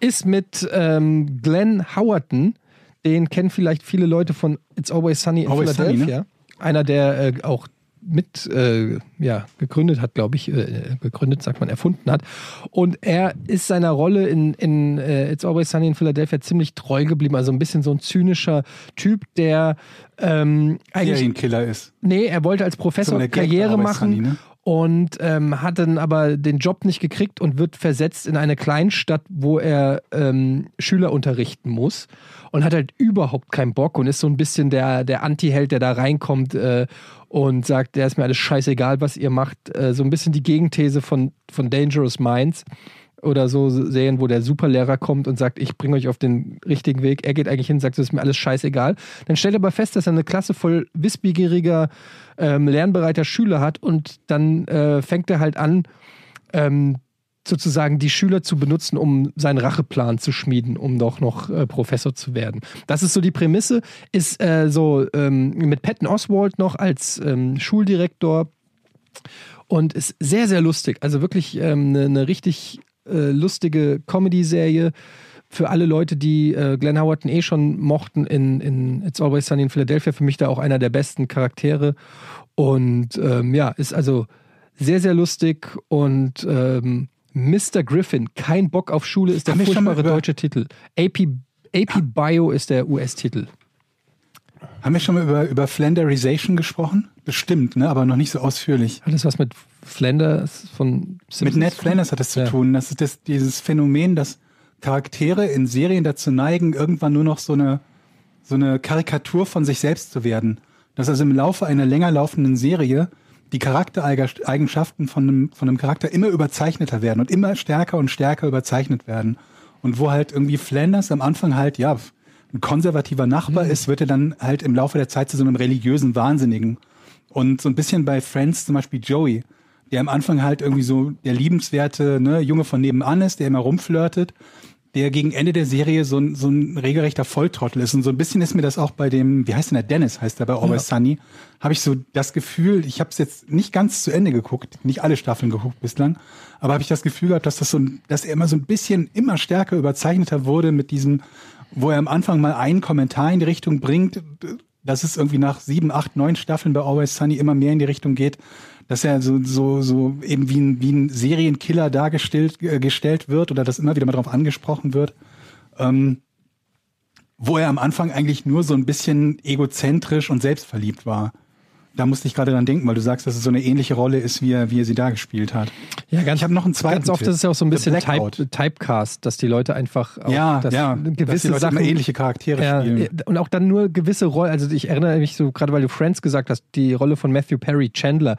ist mit ähm, Glenn Howerton, den kennen vielleicht viele Leute von It's Always Sunny in Always Sunny, ne? Philadelphia. Einer, der äh, auch mit äh, ja, gegründet hat, glaube ich, äh, gegründet, sagt man, erfunden hat. Und er ist seiner Rolle in, in äh, It's Always Sunny in Philadelphia ziemlich treu geblieben. Also ein bisschen so ein zynischer Typ, der ähm, eigentlich Serienkiller ist. Nee, er wollte als Professor So Karriere machen Sunny, ne? Und ähm, hat dann aber den Job nicht gekriegt und wird versetzt in eine Kleinstadt, wo er ähm, Schüler unterrichten muss und hat halt überhaupt keinen Bock und ist so ein bisschen der, der Anti-Held, der da reinkommt äh, und sagt, der ist mir alles scheißegal, was ihr macht. Äh, so ein bisschen die Gegenthese von, von Dangerous Minds oder so Serien, wo der Superlehrer kommt und sagt, ich bringe euch auf den richtigen Weg. Er geht eigentlich hin und sagt, das ist mir alles scheißegal. Dann stellt er aber fest, dass er eine Klasse voll wissbegieriger, ähm, lernbereiter Schüler hat und dann äh, fängt er halt an, ähm, sozusagen die Schüler zu benutzen, um seinen Racheplan zu schmieden, um doch noch äh, Professor zu werden. Das ist so die Prämisse, ist äh, so ähm, mit Patton Oswald noch als ähm, Schuldirektor und ist sehr, sehr lustig. Also wirklich ähm, eine, eine richtig äh, lustige Comedy-Serie für alle Leute, die äh, Glenn Howerton eh schon mochten in, in It's Always Sunny in Philadelphia. Für mich da auch einer der besten Charaktere. Und ähm, ja, ist also sehr, sehr lustig und ähm, Mr. Griffin, kein Bock auf Schule, ist der furchtbare deutsche Titel. AP, AP Bio ist der US-Titel. Haben wir schon mal über, über Flanderization gesprochen? Bestimmt, ne? aber noch nicht so ausführlich. Hat das was mit Flanders von Simpsons Mit Ned? Flanders hat das zu Ja. tun. Das ist das, dieses Phänomen, dass Charaktere in Serien dazu neigen, irgendwann nur noch so eine, so eine Karikatur von sich selbst zu werden. Dass also im Laufe einer länger laufenden Serie die Charaktereigenschaften von einem, von einem Charakter immer überzeichneter werden und immer stärker und stärker überzeichnet werden. Und wo halt irgendwie Flanders am Anfang halt, ja, ein konservativer Nachbar ist, wird er dann halt im Laufe der Zeit zu so einem religiösen Wahnsinnigen. Und so ein bisschen bei Friends zum Beispiel Joey, der am Anfang halt irgendwie so der liebenswerte ne, Junge von nebenan ist, der immer rumflirtet, der gegen Ende der Serie so ein, so ein regelrechter Volltrottel ist. Und so ein bisschen ist mir das auch bei dem, wie heißt denn der Dennis, heißt der bei Always Sunny, habe ich so das Gefühl, ich habe es jetzt nicht ganz zu Ende geguckt, nicht alle Staffeln geguckt bislang, aber habe ich das Gefühl gehabt, dass das so dass er immer so ein bisschen immer stärker überzeichneter wurde mit diesem, wo er am Anfang mal einen Kommentar in die Richtung bringt, dass es irgendwie nach sieben, acht, neun Staffeln bei Always Sunny immer mehr in die Richtung geht, dass er so, so, so eben wie ein, wie ein Serienkiller dargestellt äh, gestellt wird oder dass immer wieder mal darauf angesprochen wird. Ähm, wo er am Anfang eigentlich nur so ein bisschen egozentrisch und selbstverliebt war. Da musste ich gerade dran denken, weil du sagst, dass es so eine ähnliche Rolle ist, wie er, wie er sie da gespielt hat. Ja, ganz, Ich habe noch einen zweiten Ganz oft Tipp. ist es ja auch so ein bisschen. Type, Typecast, dass die Leute einfach auch ja, dass ja, gewisse dass die Leute Sachen ähnliche Charaktere ja, spielen. und auch dann nur gewisse Rollen. Also ich erinnere mich so, gerade weil du Friends gesagt hast, die Rolle von Matthew Perry, Chandler.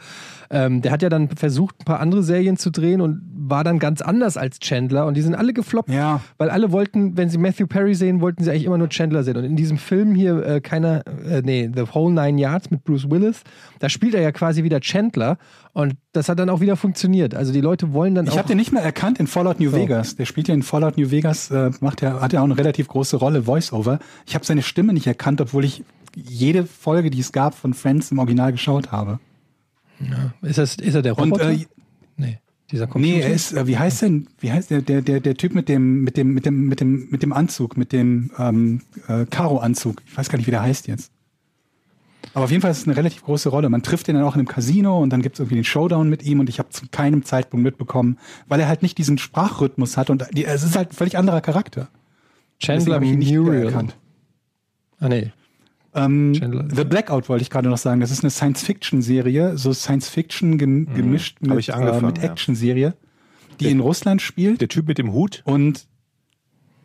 Ähm, der hat ja dann versucht, ein paar andere Serien zu drehen und war dann ganz anders als Chandler. Und die sind alle gefloppt, Ja. weil alle wollten, wenn sie Matthew Perry sehen, wollten sie eigentlich immer nur Chandler sehen. Und in diesem Film hier, äh, keiner, äh, nee, The Whole Nine Yards mit Bruce Willis, da spielt er ja quasi wieder Chandler. Und das hat dann auch wieder funktioniert. Also die Leute wollen dann Ich auch. habe den nicht mehr erkannt in Fallout New So. Vegas. Der spielt ja in Fallout New Vegas, äh, macht ja, hat ja auch eine relativ große Rolle, Voice-Over. Ich habe seine Stimme nicht erkannt, obwohl ich jede Folge, die es gab von Friends im Original geschaut habe. ist, das, ist er der Und Roboter? äh, nee, dieser Computer. nee, er ist, äh, wie heißt denn, wie heißt der, der, der, der Typ mit dem, mit dem, mit dem, mit dem, mit dem Anzug, mit dem ähm, äh, Karo-Anzug. Ich weiß gar nicht, wie der heißt jetzt. Aber auf jeden Fall ist es eine relativ große Rolle. Man trifft ihn dann auch in einem Casino und dann gibt es irgendwie den Showdown mit ihm und ich habe zu keinem Zeitpunkt mitbekommen, weil er halt nicht diesen Sprachrhythmus hat und die, es ist halt ein völlig anderer Charakter. Chandler hab ich ihn nicht Muriel. wiedererkannt. Ah, nee. Ähm, Chandler. The Blackout wollte ich gerade noch sagen. Das ist eine Science-Fiction-Serie, so Science-Fiction gem gemischt Hab mit, äh, mit. Action-Serie, die in Russland spielt. Der Typ mit dem Hut, Und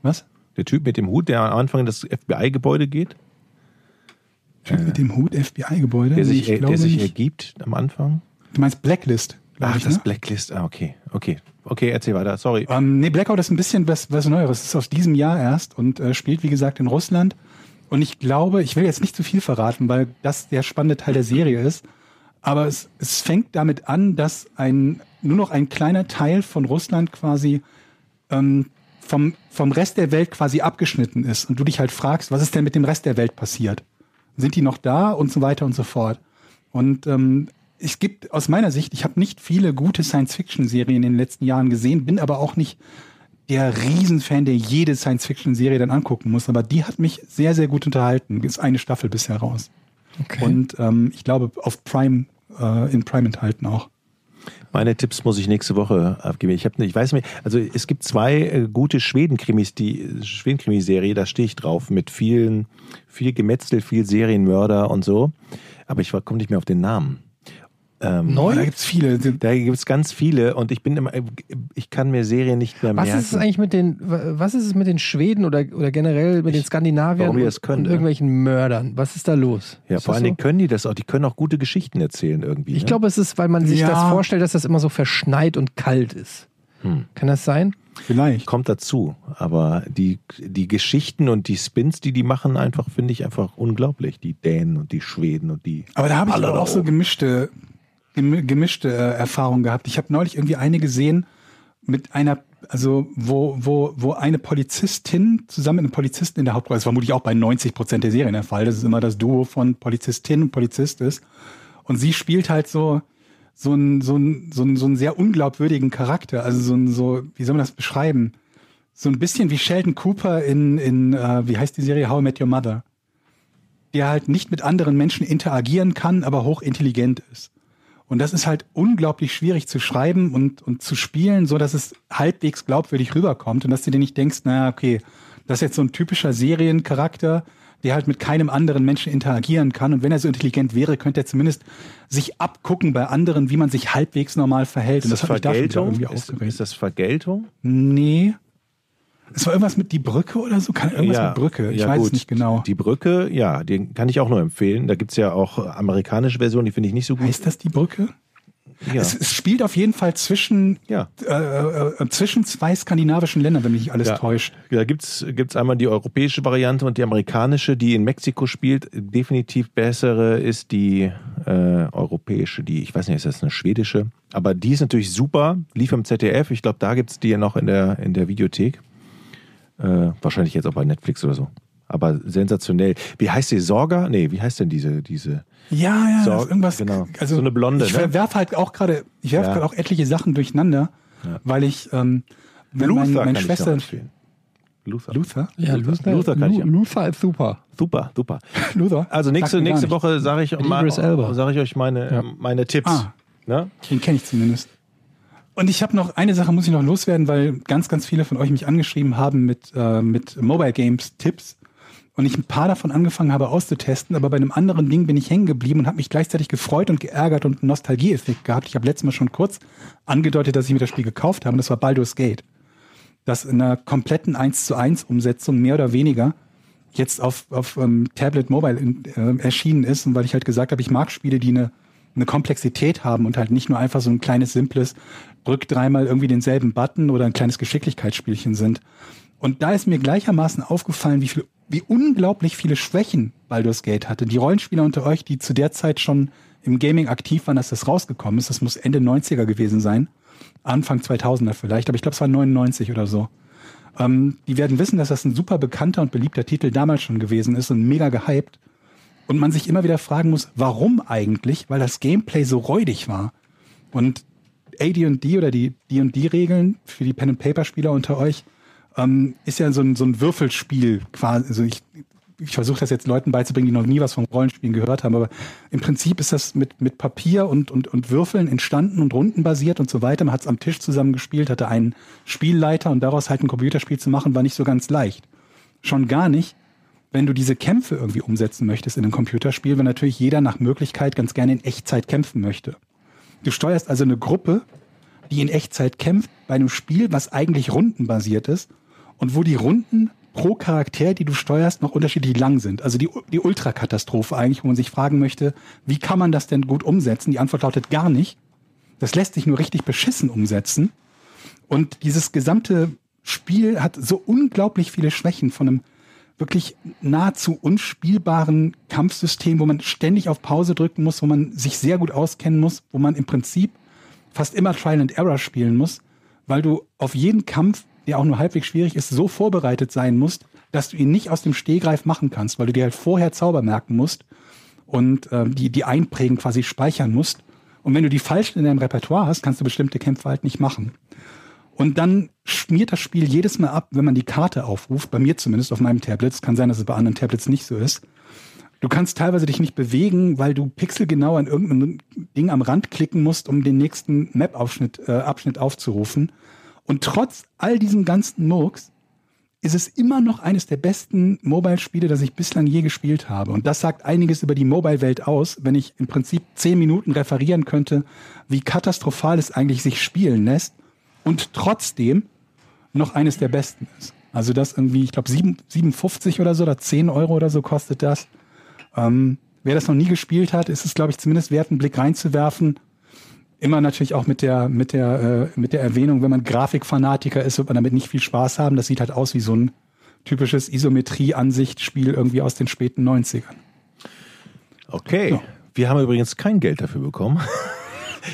was? der Typ mit dem Hut, der am Anfang in das FBI-Gebäude geht, Typ mit dem Hut, FBI-Gebäude? der sich, Ich glaube der sich nicht. ergibt am Anfang. Du meinst Blacklist? Ach, ich, das ne? Blacklist. Ah, okay. Okay. Okay, erzähl weiter. Sorry. Ähm, nee, Blackout ist ein bisschen was, was Neueres. Es ist aus diesem Jahr erst und äh, spielt, wie gesagt, in Russland. Und ich glaube, ich will jetzt nicht zu viel verraten, weil das der spannende Teil der Serie ist. Aber es, es fängt damit an, dass ein, nur noch ein kleiner Teil von Russland quasi ähm, vom, vom Rest der Welt quasi abgeschnitten ist. Und du dich halt fragst, was ist denn mit dem Rest der Welt passiert? Sind die noch da und so weiter und so fort? Und ähm, es gibt aus meiner Sicht, ich habe nicht viele gute Science-Fiction-Serien in den letzten Jahren gesehen, bin aber auch nicht der Riesenfan, der jede Science-Fiction-Serie dann angucken muss. Aber die hat mich sehr, sehr gut unterhalten. Ist eine Staffel bisher raus. Okay. Und ähm, ich glaube auf Prime, äh, in Prime enthalten auch. Meine Tipps muss ich nächste Woche abgeben. Ich habe, ich weiß nicht, also es gibt zwei äh, gute Schweden-Krimis, die Schweden-Krimiserie, da stehe ich drauf mit vielen, viel Gemetzel, viel Serienmörder und so. Aber ich komme nicht mehr auf den Namen. Ähm, Oh, da gibt's viele. Da gibt es ganz viele und ich bin immer, ich kann mir Serien nicht mehr Was merken. ist es eigentlich mit den, was ist es mit den Schweden oder, oder generell mit den Skandinaviern und, können, und irgendwelchen Mördern? Was ist da los? ja, Ist vor allen Dingen so? können die das auch. Die können auch gute Geschichten erzählen irgendwie. Ich ne? glaube, es ist, weil man sich Ja. das vorstellt, dass das immer so verschneit und kalt ist. Hm. Kann das sein? Vielleicht. kommt dazu. Aber die, die Geschichten und die Spins, die die machen, einfach finde ich einfach unglaublich. Die Dänen und die Schweden und die. Aber da habe ich auch so gemischte, gemi- gemischte äh, Erfahrungen gehabt. Ich habe neulich irgendwie eine gesehen mit einer, also wo, wo, wo eine Polizistin zusammen mit einem Polizisten in der Hauptrolle, das ist vermutlich auch bei 90 Prozent der Serien der Fall, das ist immer das Duo von Polizistin und Polizist ist. Und sie spielt halt so, so einen, so so einen, so einen sehr unglaubwürdigen Charakter. Also so ein, so, wie soll man das beschreiben? So ein bisschen wie Sheldon Cooper in, in äh, wie heißt die Serie How I Met Your Mother der halt nicht mit anderen Menschen interagieren kann, aber hochintelligent ist. Und das ist halt unglaublich schwierig zu schreiben und, und zu spielen, so dass es halbwegs glaubwürdig rüberkommt und dass du dir nicht denkst, naja, okay, das ist jetzt so ein typischer Seriencharakter, der halt mit keinem anderen Menschen interagieren kann. Und wenn er so intelligent wäre, könnte er zumindest sich abgucken bei anderen, wie man sich halbwegs normal verhält. und Ist das hat mich da irgendwie Ist, aufgeregt. ist das Vergeltung? Nee. Es war irgendwas mit die Brücke oder so? Kann irgendwas mit Brücke? Ich ja, weiß gut. es nicht genau. Die Brücke, ja, den kann ich auch nur empfehlen. Da gibt's ja auch amerikanische Versionen, die finde ich nicht so gut. Heißt das die Brücke? ja. Es, es spielt auf jeden Fall zwischen, Ja. äh, äh, zwischen zwei skandinavischen Ländern, wenn mich nicht alles Ja. täuscht. Da gibt's gibt's einmal die europäische Variante und die amerikanische, die in Mexiko spielt. Definitiv bessere ist die äh, europäische, die, ich weiß nicht, ist das eine schwedische? Aber die ist natürlich super, lief im ZDF. Ich glaube, da gibt's die ja noch in der, in der Videothek. Äh, wahrscheinlich jetzt auch bei Netflix oder so. Aber sensationell. Wie heißt die? Sorga? Nee, wie heißt denn diese, diese? Ja, ja, So, das ist irgendwas. genau. Also So eine Blonde, Ich ne? verwerf halt auch gerade, ich werfe Ja. gerade auch etliche Sachen durcheinander, weil ich, ähm, wenn mein, meine Schwester. Luther. Luther, Ja, Luther. Luther kann ich ja. Luther ist super. Super, super. Luther, Also nächste, nächste. Woche sage ich, mal, sag ich euch meine, meine Tipps. Ah. Ne? Den kenne ich zumindest. Und ich habe noch eine Sache, muss ich noch loswerden, weil ganz, ganz viele von euch mich angeschrieben haben mit, äh, mit Mobile Games Tipps. Und ich ein paar davon angefangen habe auszutesten, aber bei einem anderen Ding bin ich hängen geblieben und habe mich gleichzeitig gefreut und geärgert und einen Nostalgieeffekt gehabt. Ich habe letztes Mal schon kurz angedeutet, dass ich mir das Spiel gekauft habe, und das war Baldur's Gate. Das in einer kompletten 1 zu 1 Umsetzung, mehr oder weniger, jetzt auf, auf ähm, Tablet Mobile in, äh, erschienen ist und weil ich halt gesagt habe, ich mag Spiele, die eine, eine Komplexität haben und halt nicht nur einfach so ein kleines, simples, drück dreimal irgendwie denselben Button oder ein kleines Geschicklichkeitsspielchen sind. Und da ist mir gleichermaßen aufgefallen, wie viel, wie unglaublich viele Schwächen Baldur's Gate hatte. Die Rollenspieler unter euch, die zu der Zeit schon im Gaming aktiv waren, als das rausgekommen ist, das muss Ende 90er gewesen sein. Anfang 2000er vielleicht, aber ich glaube, es war 99 oder so. Ähm, die werden wissen, dass das ein super bekannter und beliebter Titel damals schon gewesen ist und mega gehypt. Und man sich immer wieder fragen muss, warum eigentlich? Weil das Gameplay so räudig war. Und AD&D oder die D&D-Regeln für die Pen-and-Paper-Spieler unter euch ähm, ist ja so ein, so ein Würfelspiel quasi. Also ich ich versuche das jetzt Leuten beizubringen, die noch nie was vom Rollenspielen gehört haben, aber im Prinzip ist das mit, mit Papier und, und, und Würfeln entstanden und rundenbasiert und so weiter. Man hat es am Tisch zusammen gespielt, hatte einen Spielleiter und daraus halt ein Computerspiel zu machen, war nicht so ganz leicht. Schon gar nicht, wenn du diese Kämpfe irgendwie umsetzen möchtest in einem Computerspiel, wenn natürlich jeder nach Möglichkeit ganz gerne in Echtzeit kämpfen möchte. Du steuerst also eine Gruppe, die in Echtzeit kämpft, bei einem Spiel, was eigentlich rundenbasiert ist und wo die Runden pro Charakter, die du steuerst, noch unterschiedlich lang sind. Also die, die Ultrakatastrophe eigentlich, wo man sich fragen möchte, wie kann man das denn gut umsetzen? Die Antwort lautet gar nicht. Das lässt sich nur richtig beschissen umsetzen. Und dieses gesamte Spiel hat so unglaublich viele Schwächen von einem wirklich nahezu unspielbaren Kampfsystem, wo man ständig auf Pause drücken muss, wo man sich sehr gut auskennen muss, wo man im Prinzip fast immer Trial and Error spielen muss, weil du auf jeden Kampf der auch nur halbwegs schwierig ist, so vorbereitet sein musst, dass du ihn nicht aus dem Stehgreif machen kannst, weil du dir halt vorher Zauber merken musst und äh, die, die einprägen quasi speichern musst. Und wenn du die falschen in deinem Repertoire hast, kannst du bestimmte Kämpfe halt nicht machen. Und dann schmiert das Spiel jedes Mal ab, wenn man die Karte aufruft, bei mir zumindest auf meinem Tablet, es kann sein, dass es bei anderen Tablets nicht so ist. Du kannst teilweise dich nicht bewegen, weil du pixelgenau an irgendeinem Ding am Rand klicken musst, um den nächsten Map-Abschnitt äh, Abschnitt aufzurufen. Und trotz all diesem ganzen Murks ist es immer noch eines der besten Mobile-Spiele, das ich bislang je gespielt habe. Und das sagt einiges über die Mobile-Welt aus, wenn ich im Prinzip zehn Minuten referieren könnte, wie katastrophal es eigentlich sich spielen lässt und trotzdem noch eines der besten ist. Also das irgendwie, ich glaube, 57 oder so oder 10 Euro oder so kostet das. Ähm, wer das noch nie gespielt hat, ist es, glaube ich, zumindest wert, einen Blick reinzuwerfen. Immer natürlich auch mit der, mit der, äh, mit der Erwähnung, wenn man Grafikfanatiker ist, wird man damit nicht viel Spaß haben. Das sieht halt aus wie so ein typisches Isometrie-Ansichtsspiel irgendwie aus den späten 90ern. Okay. Ja. Wir haben übrigens kein Geld dafür bekommen.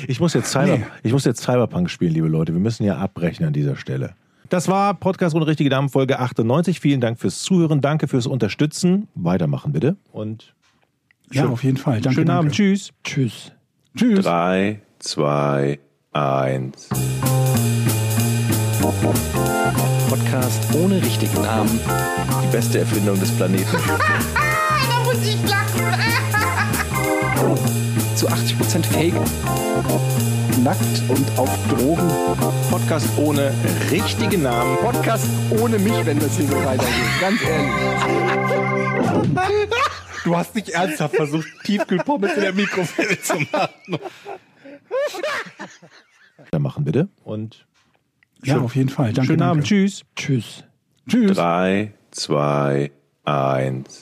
Ich muss, jetzt Cyber, nee. ich muss jetzt Cyberpunk spielen, liebe Leute. Wir müssen ja abbrechen an dieser Stelle. Das war Podcast und richtige Damen Folge 98. Vielen Dank fürs Zuhören. Danke fürs Unterstützen. Weitermachen bitte. Und ja, auf jeden Fall. Danke, schönen danke. Abend. Tschüss. Tschüss. Tschüss. Drei, zwei, eins. Podcast ohne richtigen Namen. Die beste Erfindung des Planeten. Zu 80% Fake. Nackt und auf Drogen. Podcast ohne richtigen Namen. Podcast ohne mich, wenn das hier so weitergeht. Ganz ehrlich. Du hast nicht ernsthaft versucht, Tiefkühlpommes in der Mikrowelle zu machen. Dann machen bitte. Und ja, schön, auf jeden Fall. Danke, schönen danke. Abend. Tschüss. Tschüss. Tschüss. Drei, zwei, eins.